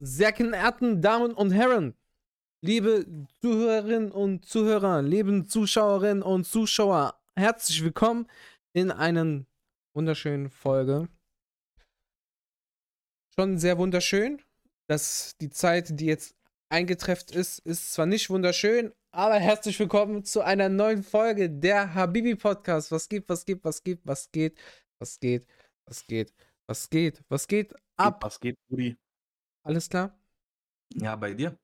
Sehr geehrten Damen und Herren, liebe Zuhörerinnen und Zuhörer, liebe Zuschauerinnen und Zuschauer, herzlich willkommen in einer wunderschönen Folge. Schon sehr wunderschön, dass die Zeit, die jetzt eingetrefft ist, ist zwar nicht wunderschön, aber herzlich willkommen zu einer neuen Folge der Habibi Podcast. Was gibt, was gibt, was gibt, was geht, was geht, was geht, was geht, was geht ab? Was geht, Rudi? Alles klar? Ja, bei dir?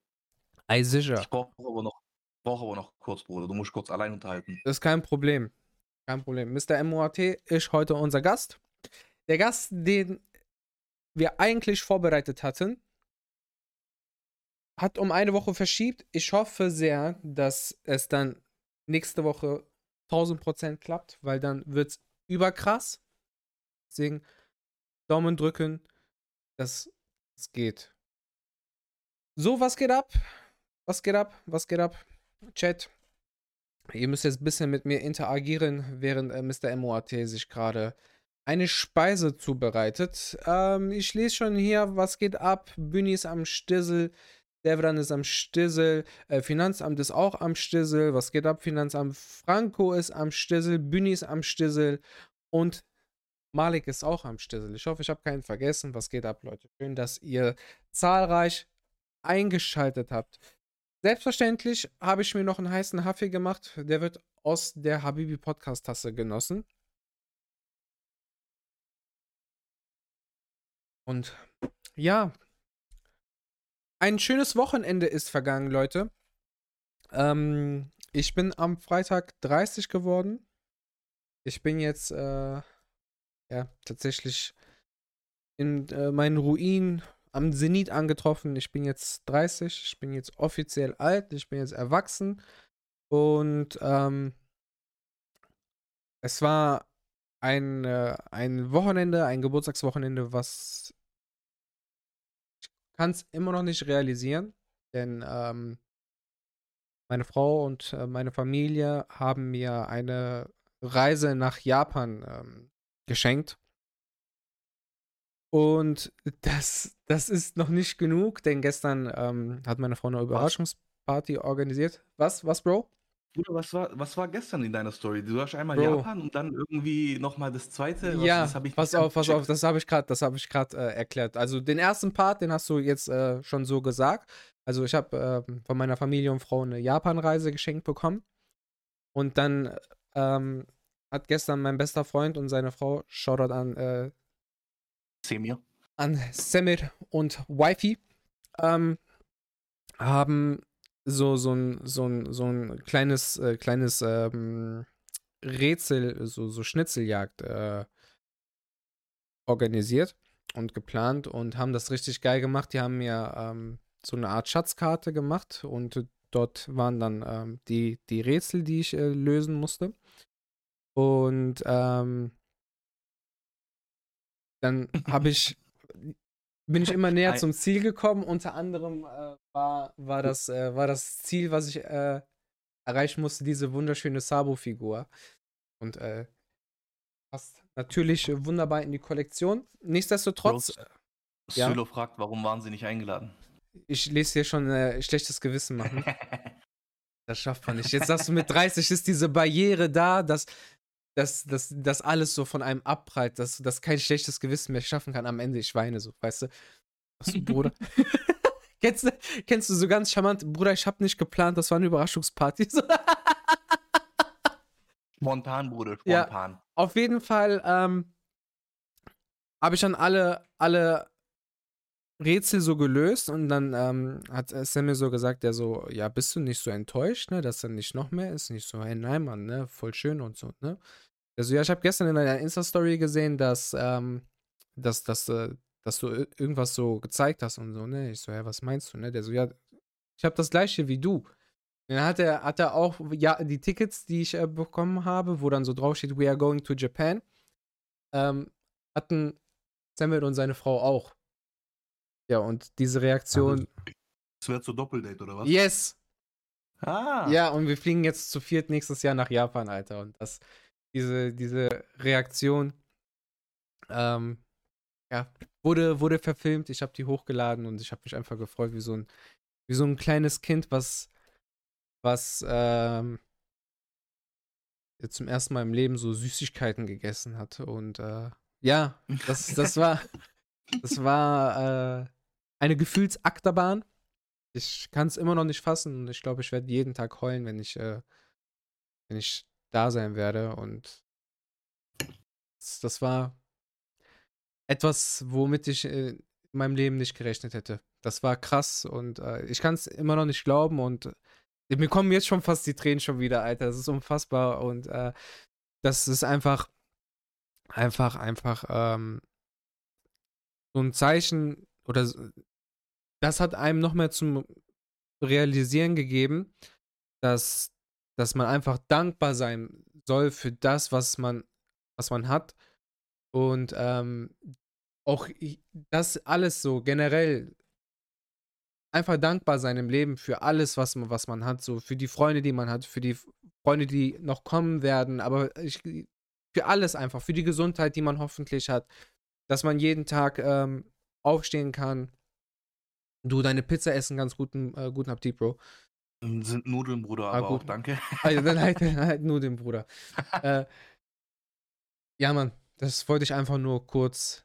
Ei, sicher. Ich brauche aber noch, brauch aber noch kurz, Bruder. Du musst kurz allein unterhalten. Das ist kein Problem. Kein Problem. Mr. MOAT ist heute unser Gast. Der Gast, den wir eigentlich vorbereitet hatten, hat um eine Woche verschiebt. Ich hoffe sehr, dass es dann nächste Woche 1000% klappt, weil dann wird es überkrass. Deswegen Daumen drücken, dass es geht. So, was geht ab? Was geht ab? Was geht ab? Chat. Ihr müsst jetzt ein bisschen mit mir interagieren, während äh, Mr. MOAT sich gerade eine Speise zubereitet. Ähm, ich lese schon hier, was geht ab? Büni ist am Stissel. Devran ist am Stissel. Äh, Finanzamt ist auch am Stissel. Was geht ab? Finanzamt Franco ist am Stissel. Büni ist am Stissel. Und Malik ist auch am Stissel. Ich hoffe, ich habe keinen vergessen. Was geht ab, Leute? Schön, dass ihr zahlreich eingeschaltet habt. Selbstverständlich habe ich mir noch einen heißen Haffee gemacht. Der wird aus der Habibi Podcast Tasse genossen. Und ja, ein schönes Wochenende ist vergangen, Leute. Ähm, ich bin am Freitag 30 geworden. Ich bin jetzt äh, ja tatsächlich in äh, meinen Ruinen am Zenit angetroffen. Ich bin jetzt 30, ich bin jetzt offiziell alt, ich bin jetzt erwachsen. Und ähm, es war ein, äh, ein Wochenende, ein Geburtstagswochenende, was ich kann es immer noch nicht realisieren, denn ähm, meine Frau und äh, meine Familie haben mir eine Reise nach Japan ähm, geschenkt. Und das, das ist noch nicht genug, denn gestern ähm, hat meine Frau eine Überraschungsparty organisiert. Was, was, Bro? Bruder, was war, was war gestern in deiner Story? Du hast einmal Bro. Japan und dann irgendwie nochmal das zweite. Was, ja, das hab ich pass auf, pass auf, das habe ich gerade, das habe ich gerade äh, erklärt. Also den ersten Part, den hast du jetzt äh, schon so gesagt. Also ich habe äh, von meiner Familie und Frau eine Japanreise geschenkt bekommen. Und dann ähm, hat gestern mein bester Freund und seine Frau, Shoutout an äh, Semir. an Semir und Wifi ähm, haben so, so, ein, so, ein, so ein kleines, äh, kleines ähm, Rätsel, so, so Schnitzeljagd äh, organisiert und geplant und haben das richtig geil gemacht. Die haben mir ähm, so eine Art Schatzkarte gemacht und dort waren dann ähm, die, die Rätsel, die ich äh, lösen musste. Und ähm, dann habe ich, bin ich immer näher zum Ziel gekommen. Unter anderem äh, war, war, das, äh, war das Ziel, was ich äh, erreichen musste, diese wunderschöne Sabo-Figur. Und äh, passt natürlich wunderbar in die Kollektion. Nichtsdestotrotz, Bros, ja. Sylo fragt, warum waren sie nicht eingeladen? ich lese hier schon äh, schlechtes Gewissen machen. Das schafft man nicht. Jetzt sagst du, mit 30 ist diese Barriere da, dass, dass, dass, dass alles so von einem abprallt, dass, dass kein schlechtes Gewissen mehr schaffen kann. Am Ende, ich weine so, weißt du? Ach so, Bruder. kennst, du, kennst du so ganz charmant, Bruder, ich habe nicht geplant, das war eine Überraschungsparty. Spontan, Bruder, Ja. spontan. Auf jeden Fall ähm, habe ich dann alle, alle Rätsel so gelöst und dann ähm, hat äh, Sam mir so gesagt, der so, ja, bist du nicht so enttäuscht, ne, dass dann nicht noch mehr ist? Nicht so, hey, nein, Mann, ne, voll schön und so, ne? Also ja, ich habe gestern in einer Insta-Story gesehen, dass, ähm, dass, dass, äh, dass du ir- irgendwas so gezeigt hast und so, ne? Ich so, ja, was meinst du, ne? Der so, ja, ich habe das gleiche wie du. Dann hat er, hat er auch, ja, die Tickets, die ich äh, bekommen habe, wo dann so drauf steht, we are going to Japan, ähm, hatten Samuel und seine Frau auch. Ja, und diese Reaktion, Es wird so Doppeldate, oder was? yes! Ah. Ja, und wir fliegen jetzt zu viert nächstes Jahr nach Japan, Alter. Und das, diese, diese Reaktion, ähm, ja, wurde, wurde verfilmt, ich habe die hochgeladen und ich habe mich einfach gefreut, wie so ein, wie so ein kleines Kind, was, was ähm, zum ersten Mal im Leben so Süßigkeiten gegessen hat. Und äh, ja, das, das war, das war äh, eine Gefühlsachterbahn. Ich kann es immer noch nicht fassen und ich glaube, ich werde jeden Tag heulen, wenn ich, äh, wenn ich da sein werde. Und das, war etwas, womit ich äh, in meinem Leben nicht gerechnet hätte. Das war krass und äh, ich kann es immer noch nicht glauben und äh, mir kommen jetzt schon fast die Tränen schon wieder, Alter. Das ist unfassbar und äh, das ist einfach, einfach, einfach ähm, so ein Zeichen oder das hat einem noch mehr zum Realisieren gegeben, dass, dass man einfach dankbar sein soll für das, was man, was man hat und ähm, auch das alles so generell einfach dankbar sein im Leben für alles, was man, was man hat, so für die Freunde, die man hat, für die Freunde, die noch kommen werden, aber ich, für alles einfach, für die Gesundheit, die man hoffentlich hat, dass man jeden Tag ähm, aufstehen kann. Du deine Pizza essen ganz guten, äh, guten Appetit, Bro. Sind Nudeln, Bruder, ah, aber gut. auch danke. Also, dann halt, halt Nudeln, Bruder. äh, ja, Mann, das wollte ich einfach nur kurz,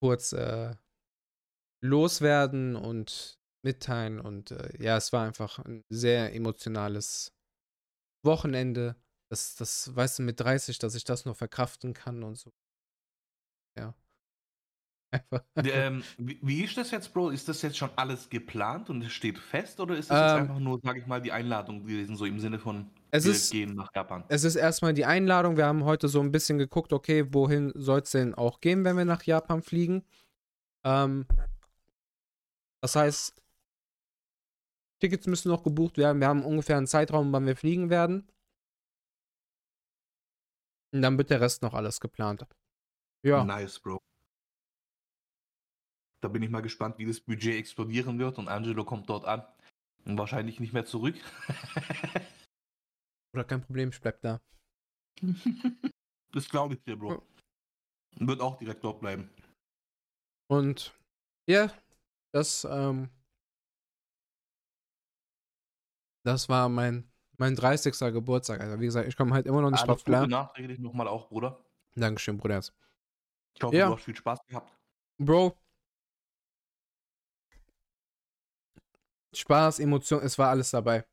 kurz äh, loswerden und mitteilen. Und äh, ja, es war einfach ein sehr emotionales Wochenende. Das, das, weißt du, mit 30, dass ich das noch verkraften kann und so. Ja. Ähm, wie, wie, ist das jetzt, Bro? Ist das jetzt schon alles geplant und es steht fest oder ist das ähm, jetzt einfach nur, sag ich mal, die Einladung gewesen, so im Sinne von es ist, gehen nach Japan? Es ist erstmal die Einladung. Wir haben heute so ein bisschen geguckt, okay, wohin soll es denn auch gehen, wenn wir nach Japan fliegen? Ähm, das heißt, Tickets müssen noch gebucht werden. Wir haben ungefähr einen Zeitraum, wann wir fliegen werden. Und dann wird der Rest noch alles geplant. Ja. Nice, Bro. Da bin ich mal gespannt, wie das Budget explodieren wird und Angelo kommt dort an und wahrscheinlich nicht mehr zurück. Oder kein Problem, ich bleib da. das glaube ich dir, Bro. Und wird auch direkt dort bleiben. Und ja, das, ähm, das war mein, mein 30. Geburtstag. Also wie gesagt, ich komme halt immer noch nicht drauf klar. nachträglich nochmal auch, Bruder. Dankeschön, Bruder. Ich hoffe, ja. du hast viel Spaß gehabt. Bro, Spaß, Emotion, es war alles dabei.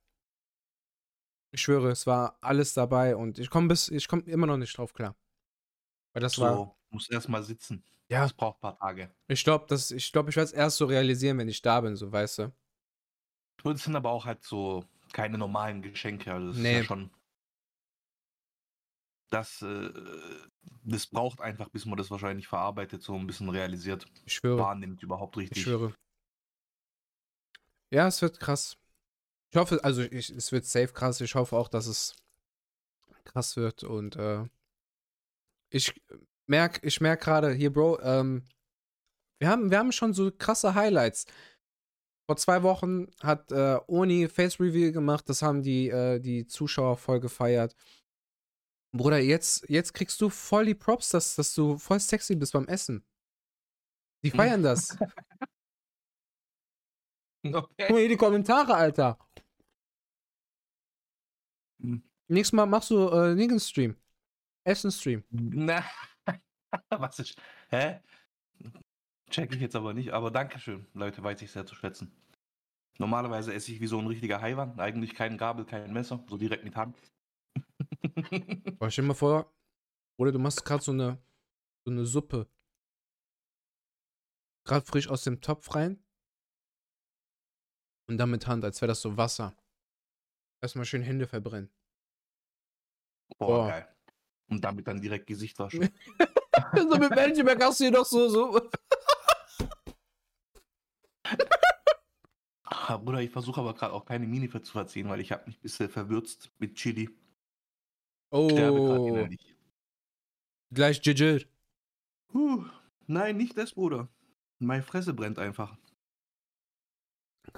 Ich schwöre, es war alles dabei und ich komme bis, ich komme immer noch nicht drauf klar. Weil das so, war. muss erstmal sitzen. Ja. Das braucht ein paar Tage. Ich glaube, das, ich glaube, ich werde es erst so realisieren, wenn ich da bin, so weißt du. Das sind aber auch halt so keine normalen Geschenke. Also das nee. ist ja schon. Das, äh, das braucht einfach, bis man das wahrscheinlich verarbeitet, so ein bisschen realisiert. Ich schwöre. Wahrnimmt überhaupt richtig. Ich schwöre. Ja, es wird krass. Ich hoffe, also ich, es wird safe krass. Ich hoffe auch, dass es krass wird. Und äh, ich merke, ich merke gerade hier, Bro, ähm, wir haben, wir haben schon so krasse Highlights. Vor zwei Wochen hat äh, Oni Face Reveal gemacht. Das haben die, äh, die Zuschauer voll gefeiert. Bruder, jetzt, jetzt kriegst du voll die Props, dass, dass du voll sexy bist beim Essen. Die feiern das. Okay. Guck mal hier die Kommentare, Alter. Hm. Nächstes Mal machst du äh, einen Stream. Essen-Stream. Na, was ist. Hä? Check ich jetzt aber nicht, aber Dankeschön, Leute, weiß ich sehr zu schätzen. Normalerweise esse ich wie so ein richtiger Haiwan. Eigentlich kein Gabel, kein Messer, so direkt mit Hand. Boah, stell dir mal vor, oder du machst gerade so eine, so eine Suppe. Gerade frisch aus dem Topf rein. Und dann mit Hand, als wäre das so Wasser. Erstmal schön Hände verbrennen. Boah, Boah. geil. Und damit dann direkt Gesicht waschen. so mit Benjamin hast du hier doch so. so. Ach, Bruder, ich versuche aber gerade auch keine Mini für zu verziehen, weil ich habe mich ein bisschen verwürzt mit Chili. Oh. Gleich GG. Huh. Nein, nicht das, Bruder. Meine Fresse brennt einfach.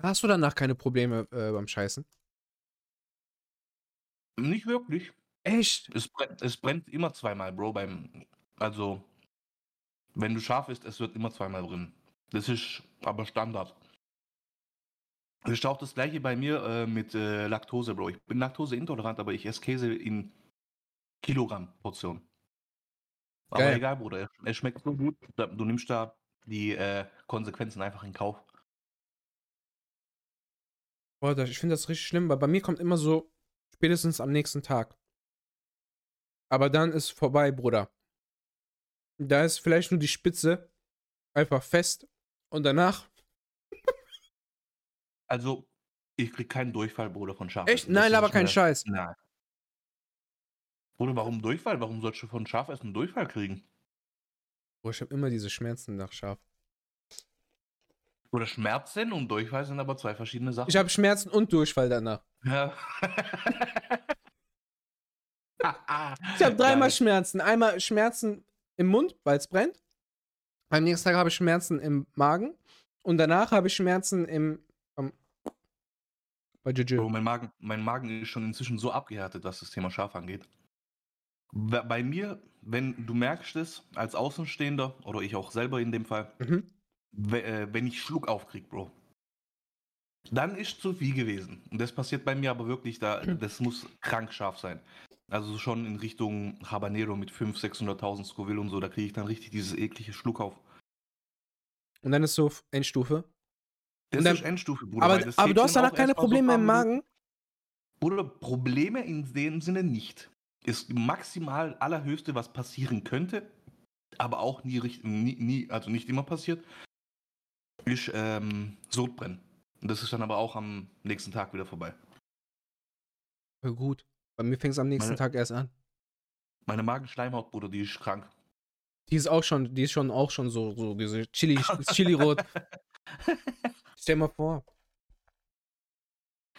Hast du danach keine Probleme äh, beim Scheißen? Nicht wirklich. Echt? Es brennt, es brennt immer zweimal, Bro, beim. Also. Wenn du scharf isst, es wird immer zweimal drin. Das ist aber Standard. Das ist auch das gleiche bei mir äh, mit äh, Laktose, Bro. Ich bin laktoseintolerant, aber ich esse Käse in Kilogramm-Portionen. Aber egal, Bruder. Er, er schmeckt so gut. Du nimmst da die äh, Konsequenzen einfach in Kauf. Boah, ich finde das richtig schlimm, weil bei mir kommt immer so spätestens am nächsten Tag. Aber dann ist vorbei, Bruder. Da ist vielleicht nur die Spitze einfach fest und danach. Also, ich krieg keinen Durchfall, Bruder, von Schaf. Echt? Nein, aber ist kein mir- Scheiß. Nein. Bruder, warum Durchfall? Warum sollst du von Schafessen Durchfall kriegen? Boah, ich habe immer diese Schmerzen nach Schaf. Oder Schmerzen und Durchfall sind aber zwei verschiedene Sachen. Ich habe Schmerzen und Durchfall danach. Ja. Ich habe dreimal. Schmerzen. Einmal Schmerzen im Mund, weil es brennt. Am nächsten Tag habe ich Schmerzen im Magen. Und danach habe ich Schmerzen im. am- bei Bro, Juju. mein Magen, mein Magen ist schon inzwischen so abgehärtet, was das Thema Schaf angeht. Bei bei mir, wenn du merkst es als Außenstehender oder ich auch selber in dem Fall, Mhm. Äh, wenn ich Schluck aufkrieg, Bro, dann ist zu viel gewesen. Und das passiert bei mir aber wirklich, da, das muss krank scharf sein. Also schon in Richtung Habanero mit 500.000, 600.000 Scoville und so, da kriege ich dann richtig dieses eklige Schluck auf. Und dann ist so Endstufe. Das dann- ist Endstufe, Bruder. Aber, aber du hast danach keine so Probleme ein im Magen. Oder Probleme in dem Sinne nicht. Ist maximal allerhöchste, was passieren könnte, aber auch nie, nie also nicht immer passiert, ist ähm, Sodbrennen. Und das ist dann aber auch am nächsten Tag wieder vorbei. Ja, gut. Bei mir fängt es am nächsten Meine- Tag erst an. Meine Magenschleimhaut, Bruder, die ist krank. Die ist auch schon, die ist schon auch schon so, so diese Chili, Chili-Rot. Stell mal vor.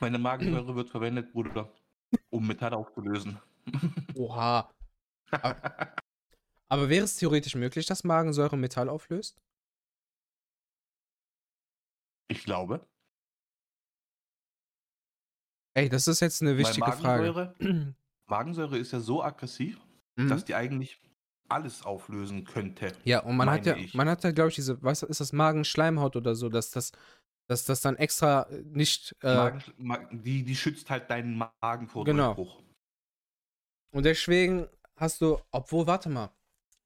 Meine Magensäure wird verwendet, Bruder, um Metall aufzulösen. Oha. Aber wäre es theoretisch möglich, dass Magensäure Metall auflöst? Ich glaube. Ey, das ist jetzt eine wichtige Frage. Magensäure, Magensäure ist ja so aggressiv, Mhm. dass die eigentlich alles auflösen könnte. Ja, und man hat ja, ich. man hat ja, glaube ich, diese, was ist das, Magenschleimhaut oder so, dass das, dass das dann extra äh, nicht, äh, Magen, Ma- die, die schützt halt deinen Magen vor Genau. Durchbruch. und deswegen hast du, obwohl, warte mal,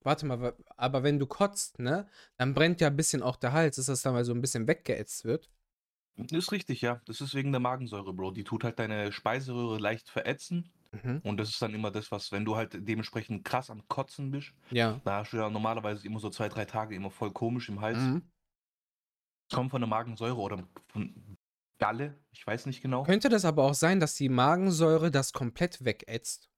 warte mal, aber wenn du kotzt, ne, dann brennt ja ein bisschen auch der Hals, ist das dann mal so ein bisschen weggeätzt wird. Ist richtig, ja. Das ist wegen der Magensäure, Bro. Die tut halt deine Speiseröhre leicht verätzen. Mhm. Und das ist dann immer das, was, wenn du halt dementsprechend krass am Kotzen bist, Ja. da hast du ja normalerweise immer so zwei, drei Tage immer voll komisch im Hals. Mhm. Kommt von der Magensäure oder von Galle, ich weiß nicht genau. Könnte das aber auch sein, dass die Magensäure das komplett wegätzt,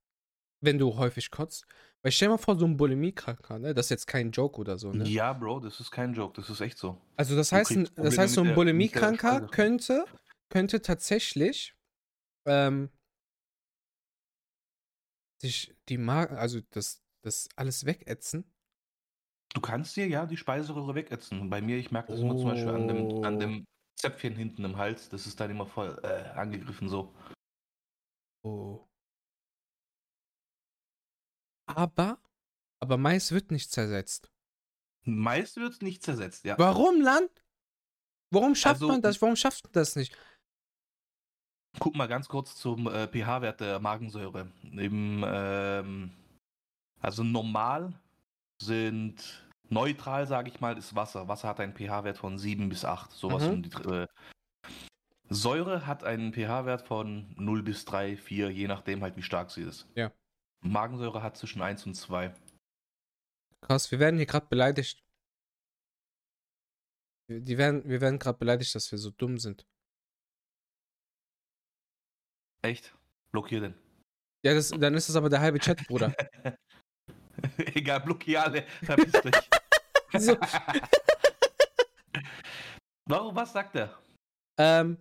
wenn du häufig kotzt? Weil stell dir mal vor, so ein Bulimie-Kranker, ne? Das ist jetzt kein Joke oder so, ne? Ja, Bro, das ist kein Joke, das ist echt so. Also das heißt, ein- das heißt, so ein Bulimie-Kranker könnte, könnte tatsächlich ähm, sich die Magen, also das, das alles wegätzen. Du kannst dir ja die Speiseröhre wegätzen. Bei mir, ich merke das immer zum Beispiel an dem, an Oh. dem Zäpfchen hinten im Hals, das ist dann immer voll äh, angegriffen so. Oh. Aber, aber Mais wird nicht zersetzt. Meist wird nicht zersetzt, ja. Warum, Land? Warum schafft Also- man das? Warum schafft man das nicht? Guck mal ganz kurz zum äh, pH-Wert der Magensäure. Im, ähm, also normal sind neutral, sage ich mal, ist Wasser. Wasser hat einen pH-Wert von 7 bis 8. Sowas Mhm. um die, äh, Säure hat einen pH-Wert von 0 bis 3, 4, je nachdem halt, wie stark sie ist. Ja. Magensäure hat zwischen 1 und 2. Krass, wir werden hier gerade beleidigt. Wir- Die werden, wir werden gerade beleidigt, dass wir so dumm sind. Echt? Blockier den. Ja, das, dann ist es aber der halbe Chat, Bruder. Egal, blockier alle. Verpiss dich. So. Warum, was sagt er? ähm,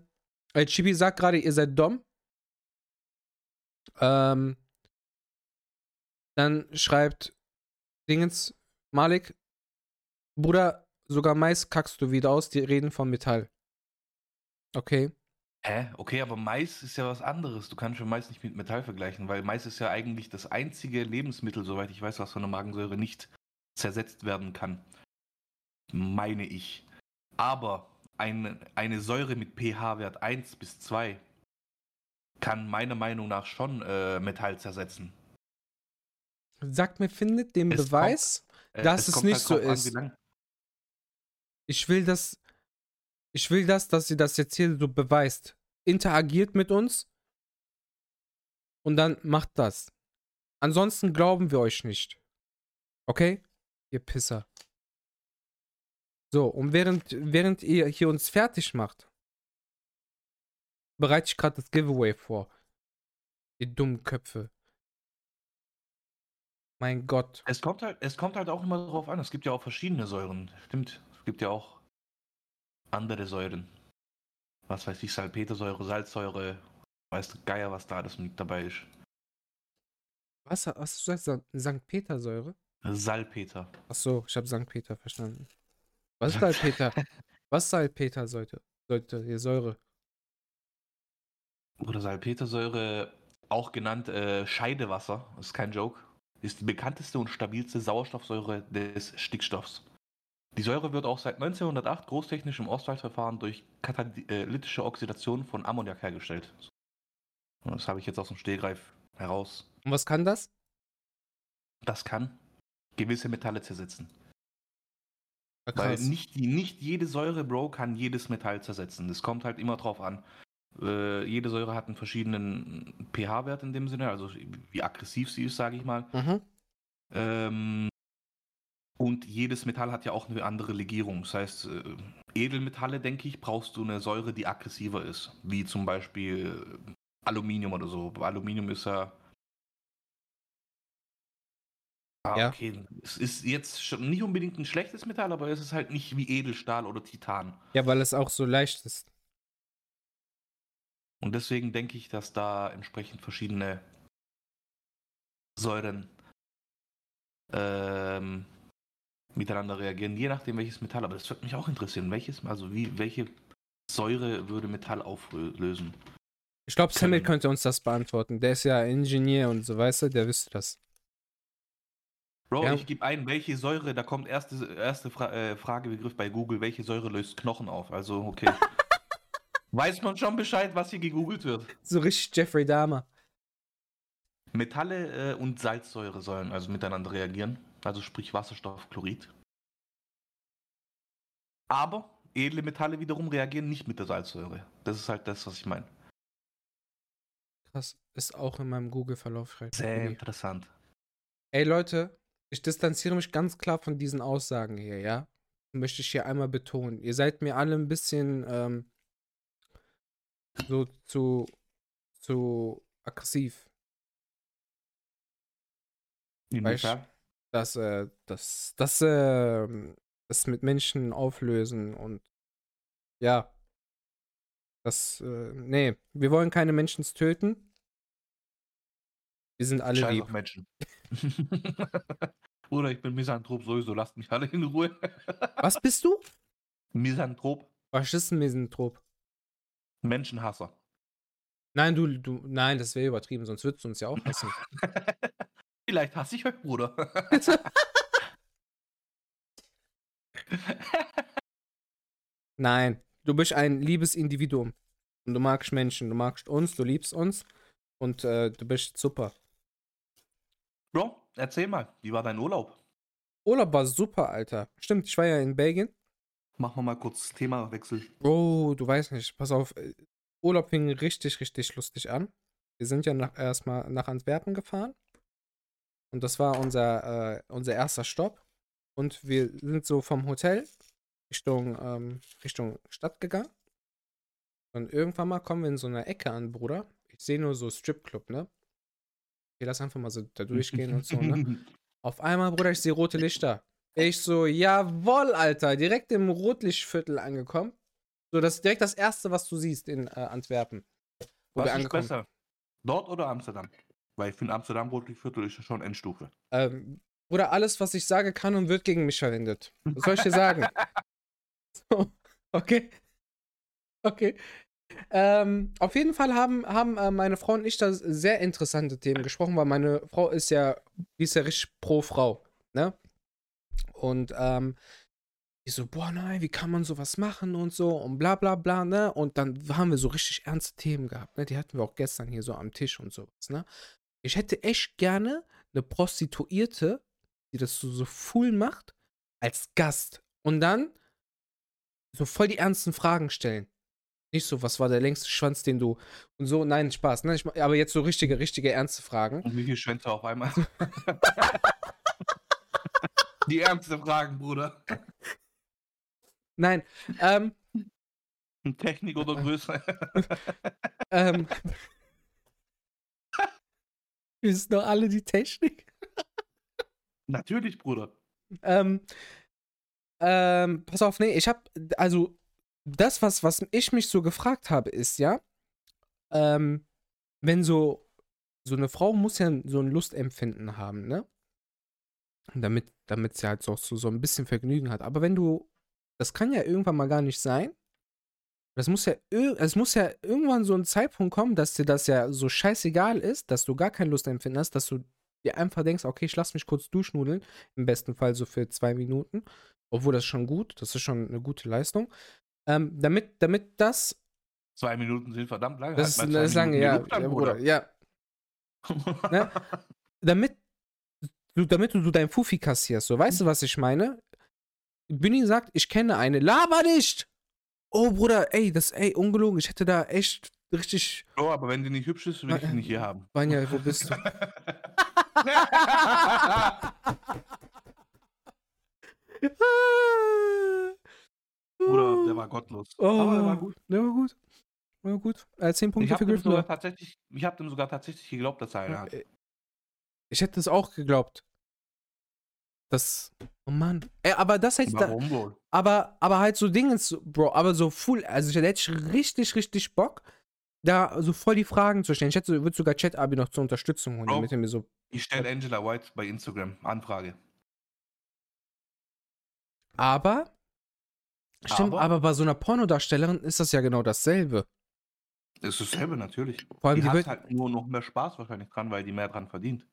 El Chibi sagt gerade, ihr seid dumm. Ähm, dann schreibt Dingens Malik, Bruder, sogar Mais kackst du wieder aus, die reden von Metall. Okay. Hä? Okay, aber Mais ist ja was anderes. Du kannst schon Mais nicht mit Metall vergleichen, weil Mais ist ja eigentlich das einzige Lebensmittel, soweit ich weiß, was von der Magensäure nicht zersetzt werden kann. Meine ich. Aber ein, eine Säure mit pH-Wert 1 bis 2 kann meiner Meinung nach schon äh, Metall zersetzen. Sag mir, findet den Es Beweis, Äh, Dass es kommt nicht so drauf an, ist. lang- ich will das, ich will das, dass sie das jetzt hier so beweist. Interagiert mit uns und dann macht das. Ansonsten glauben wir euch nicht. Okay? Ihr Pisser. So, und während, während ihr hier uns fertig macht, bereite ich gerade das Giveaway vor. Ihr dummen Köpfe. Mein Gott. Es kommt halt, es kommt halt auch immer darauf an. Es gibt ja auch verschiedene Säuren. Stimmt. Es gibt ja auch andere Säuren. Was weiß ich, Salpetersäure, Salzsäure. Weißt du, Geier, was da alles mit dabei ist. Was, was hast du gesagt? St. Petersäure? Salpeter. Ach so, ich habe St. Peter verstanden. Was ist Salpeter? Was ist Salpeter sollte? Säure. Oder Salpetersäure, auch genannt äh, Scheidewasser, ist kein Joke, ist die bekannteste und stabilste Sauerstoffsäure des Stickstoffs. Die Säure wird auch seit 1908 großtechnisch im Ostwaldverfahren durch katalytische Oxidation von Ammoniak hergestellt. Das habe ich jetzt aus dem Stehgreif heraus. Und was kann das? Das kann gewisse Metalle zersetzen. Weil nicht, nicht jede Säure, Bro, kann jedes Metall zersetzen. Das kommt halt immer drauf an. Äh, jede Säure hat einen verschiedenen pH-Wert in dem Sinne, also wie aggressiv sie ist, sage ich mal. Mhm. Ähm, und jedes Metall hat ja auch eine andere Legierung. Das heißt, äh, Edelmetalle, denke ich, brauchst du eine Säure, die aggressiver ist. Wie zum Beispiel Aluminium oder so. Aluminium ist ja. Ah, Ja. okay. Es ist jetzt schon nicht unbedingt ein schlechtes Metall, aber es ist halt nicht wie Edelstahl oder Titan. Ja, weil es auch so leicht ist. Und deswegen denke ich, dass da entsprechend verschiedene Säuren ähm, miteinander reagieren, je nachdem welches Metall. Aber das würde mich auch interessieren. Welches, also wie, welche Säure würde Metall auflösen? Ich glaube, Samuel könnte uns das beantworten. Der ist ja Ingenieur und so, weißt du, der wüsste das. Bro, Ja. ich gebe ein, welche Säure, da kommt erste, erste Fra äh, Fragebegriff bei Google, welche Säure löst Knochen auf? Also, okay. Weiß man schon Bescheid, was hier gegoogelt wird. So richtig Jeffrey Dahmer. Metalle äh, und Salzsäure sollen also miteinander reagieren, also sprich Wasserstoffchlorid. Aber edle Metalle wiederum reagieren nicht mit der Salzsäure. Das ist halt das, was ich meine. Krass. Ist auch in meinem Google-Verlauf. rein. Sehr interessant. Ey, Leute, ich distanziere mich ganz klar von diesen Aussagen hier, ja? Möchte ich hier einmal betonen. Ihr seid mir alle ein bisschen ähm, so zu, zu aggressiv. Inwiefern? dass äh, das, das, äh, das mit Menschen auflösen und ja. Das, äh, nee, wir wollen keine Menschen töten. Wir sind alle Scheiß lieb. auf Menschen. Bruder, ich bin Misanthrop sowieso, lasst mich alle in Ruhe. Was bist du? Misanthrop, Was ist ein Misanthrop? Menschenhasser. Nein, du, du, nein, das wäre übertrieben, sonst würdest du uns ja auch hassen. Vielleicht hasse ich euch, Bruder. nein, du bist ein liebes Individuum. Und du magst Menschen, du magst uns, du liebst uns und äh, du bist super. Bro, erzähl mal, wie war dein Urlaub? Urlaub war super, Alter. Stimmt, ich war ja in Belgien. Machen wir mal kurz Themawechsel. Oh, du weißt nicht. Pass auf. äh, Urlaub fing richtig, richtig lustig an. Wir sind ja nach, erstmal nach Antwerpen gefahren. Und das war unser, äh, unser erster Stopp. Und wir sind so vom Hotel Richtung, ähm, Richtung Stadt gegangen. Und irgendwann mal kommen wir in so einer Ecke an, Bruder. Ich sehe nur so Stripclub, ne? Okay, lass einfach mal so da durchgehen und so, ne? Auf einmal, Bruder, ich sehe rote Lichter. Ich so, jawoll, Alter, direkt im Rotlichtviertel angekommen. So, das ist direkt das erste, was du siehst in äh, Antwerpen. Wo Was wir ist angekommen besser? Dort oder Amsterdam? Weil ich finde, Amsterdam Rotlichtviertel ist ja schon Endstufe. Ähm, Bruder, alles, was ich sage, kann und wird gegen mich verwendet. Was soll ich dir sagen? so, okay. Okay. Ähm, auf jeden Fall haben, haben äh, meine Frau und ich da sehr interessante Themen gesprochen, weil meine Frau ist ja, die ist ja richtig pro Frau, ne? Und ähm, ich so, boah, nein, wie kann man sowas machen und so und bla bla bla, ne? Und dann haben wir so richtig ernste Themen gehabt, ne? Die hatten wir auch gestern hier so am Tisch und sowas, ne? Ich hätte echt gerne eine Prostituierte, die das so, so full macht, als Gast. Und dann so voll die ernsten Fragen stellen. Nicht so, was war der längste Schwanz, den du. Und so, nein, Spaß. Ne? Ich, aber jetzt so richtige, richtige ernste Fragen. Und wie viele Schwänze auf einmal? die ernste Fragen, Bruder. Nein. Ähm, Technik oder Größe? ähm, wir sind doch alle die Technik. Natürlich, Bruder. Ähm, ähm, pass auf, nee, ich hab, also, das, was, was ich mich so gefragt habe, ist ja, ähm, wenn so, so eine Frau muss ja so ein Lustempfinden haben, ne? Damit, damit sie halt so, so, so ein bisschen Vergnügen hat. Aber wenn du, das kann ja irgendwann mal gar nicht sein. Das muss ja, es muss ja irgendwann so ein Zeitpunkt kommen, dass dir das ja so scheißegal ist, dass du gar kein Lustempfinden hast, dass du dir einfach denkst, okay, ich lass mich kurz duschnudeln, im besten Fall so für zwei Minuten, obwohl das schon gut, das ist schon eine gute Leistung, ähm, damit, damit das Zwei Minuten sind verdammt lange. das ist, Halt das ist lange, ja, dann, ja, ja, ne? damit du, damit du dein Fufi kassierst, so, weißt du, was ich meine? Büni sagt, ich kenne eine, laber nicht! Oh, Bruder, ey, das, ey, ungelogen, ich hätte da echt richtig, Oh, aber wenn die nicht hübsch ist, will ich die nicht hier haben. Vanja, wo bist du? Bruder, der war gottlos. Oh, Aber der war gut. Der war gut. War gut. Äh, 10 Ich Punkte für habe Gryffindor. tatsächlich- ich hab dem sogar tatsächlich geglaubt, dass er eine hat. Ich hätte es auch geglaubt. Das. Oh Mann. Ey, aber das hätte ich da. Warum wohl? Aber, aber halt so Dingens, Bro, aber so full. Also ich hätte ich richtig, richtig Bock, da so voll die Fragen zu stellen. Ich hätte, würde sogar Chat-Abi noch zur Unterstützung holen, Bro. damit er mir so. Ich stelle Angela White bei Instagram Anfrage. Aber. Stimmt, Aber? aber bei so einer Pornodarstellerin ist das ja genau dasselbe. Das ist dasselbe natürlich. Vor allem, die die hat wird. halt nur noch mehr Spaß wahrscheinlich dran, weil die mehr dran verdient.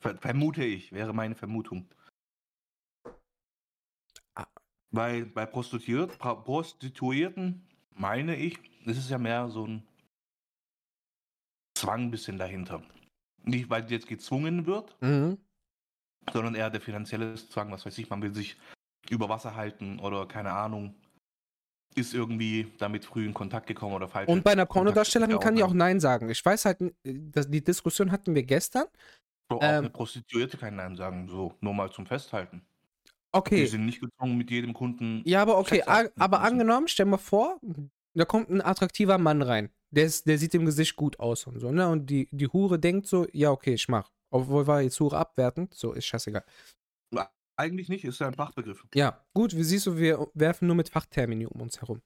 Ver vermute ich, wäre meine Vermutung. Ah. Weil bei Prostituiert, Prostituierten, meine ich, ist es ja mehr so ein Zwang ein bisschen dahinter. Nicht, weil jetzt gezwungen wird, Mhm. sondern eher der finanzielle Zwang, was weiß ich, man will sich über Wasser halten oder keine Ahnung, ist irgendwie damit früh in Kontakt gekommen oder falsch. Und bei einer Pornodarstellerin kann die auch Nein sagen. Ich weiß halt, das, die Diskussion hatten wir gestern. Bro, auch ähm, eine Prostituierte kann Nein sagen, so, nur mal zum Festhalten. Die Okay. sind nicht gezwungen, mit jedem Kunden. Ja, aber okay, Sex a- haben aber müssen. angenommen, stell mal vor, da kommt ein attraktiver Mann rein. Der, ist, der sieht im Gesicht gut aus und so, ne? Und die, die Hure denkt so, ja, okay, ich mach. Obwohl war jetzt Hure abwertend, so ist scheißegal. Eigentlich nicht, ist ja ein Fachbegriff. Ja, gut, wie siehst du, wir werfen nur mit Fachtermini um uns herum.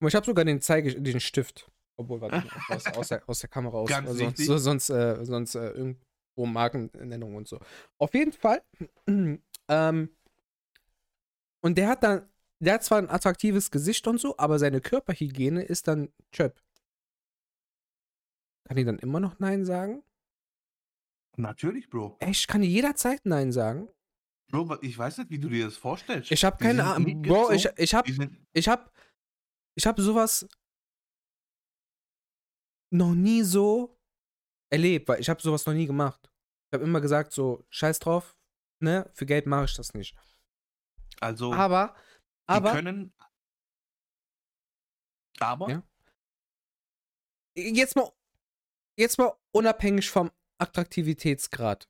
Aber ich habe sogar den Zeige, den Stift. Obwohl, warte, aus, aus, der, aus der Kamera aus. Ganz sonst wichtig. so, sonst, äh, sonst äh, irgendwo Markennennung und so. Auf jeden Fall. ähm, und der hat dann, der hat zwar ein attraktives Gesicht und so, aber seine Körperhygiene ist dann Chöp. Kann die dann immer noch Nein sagen? Natürlich, Bro. Echt? Kann die jederzeit Nein sagen? Bro, ich weiß nicht, wie du dir das vorstellst. Ich habe keine Ahnung. Bro, ich, ich habe ich hab, ich hab sowas noch nie so erlebt, weil ich habe sowas noch nie gemacht. Habe immer gesagt, so, scheiß drauf, ne, für Geld mache ich das nicht. also, Aber, die aber, können. Aber, Ja. jetzt mal, jetzt mal unabhängig vom Attraktivitätsgrad.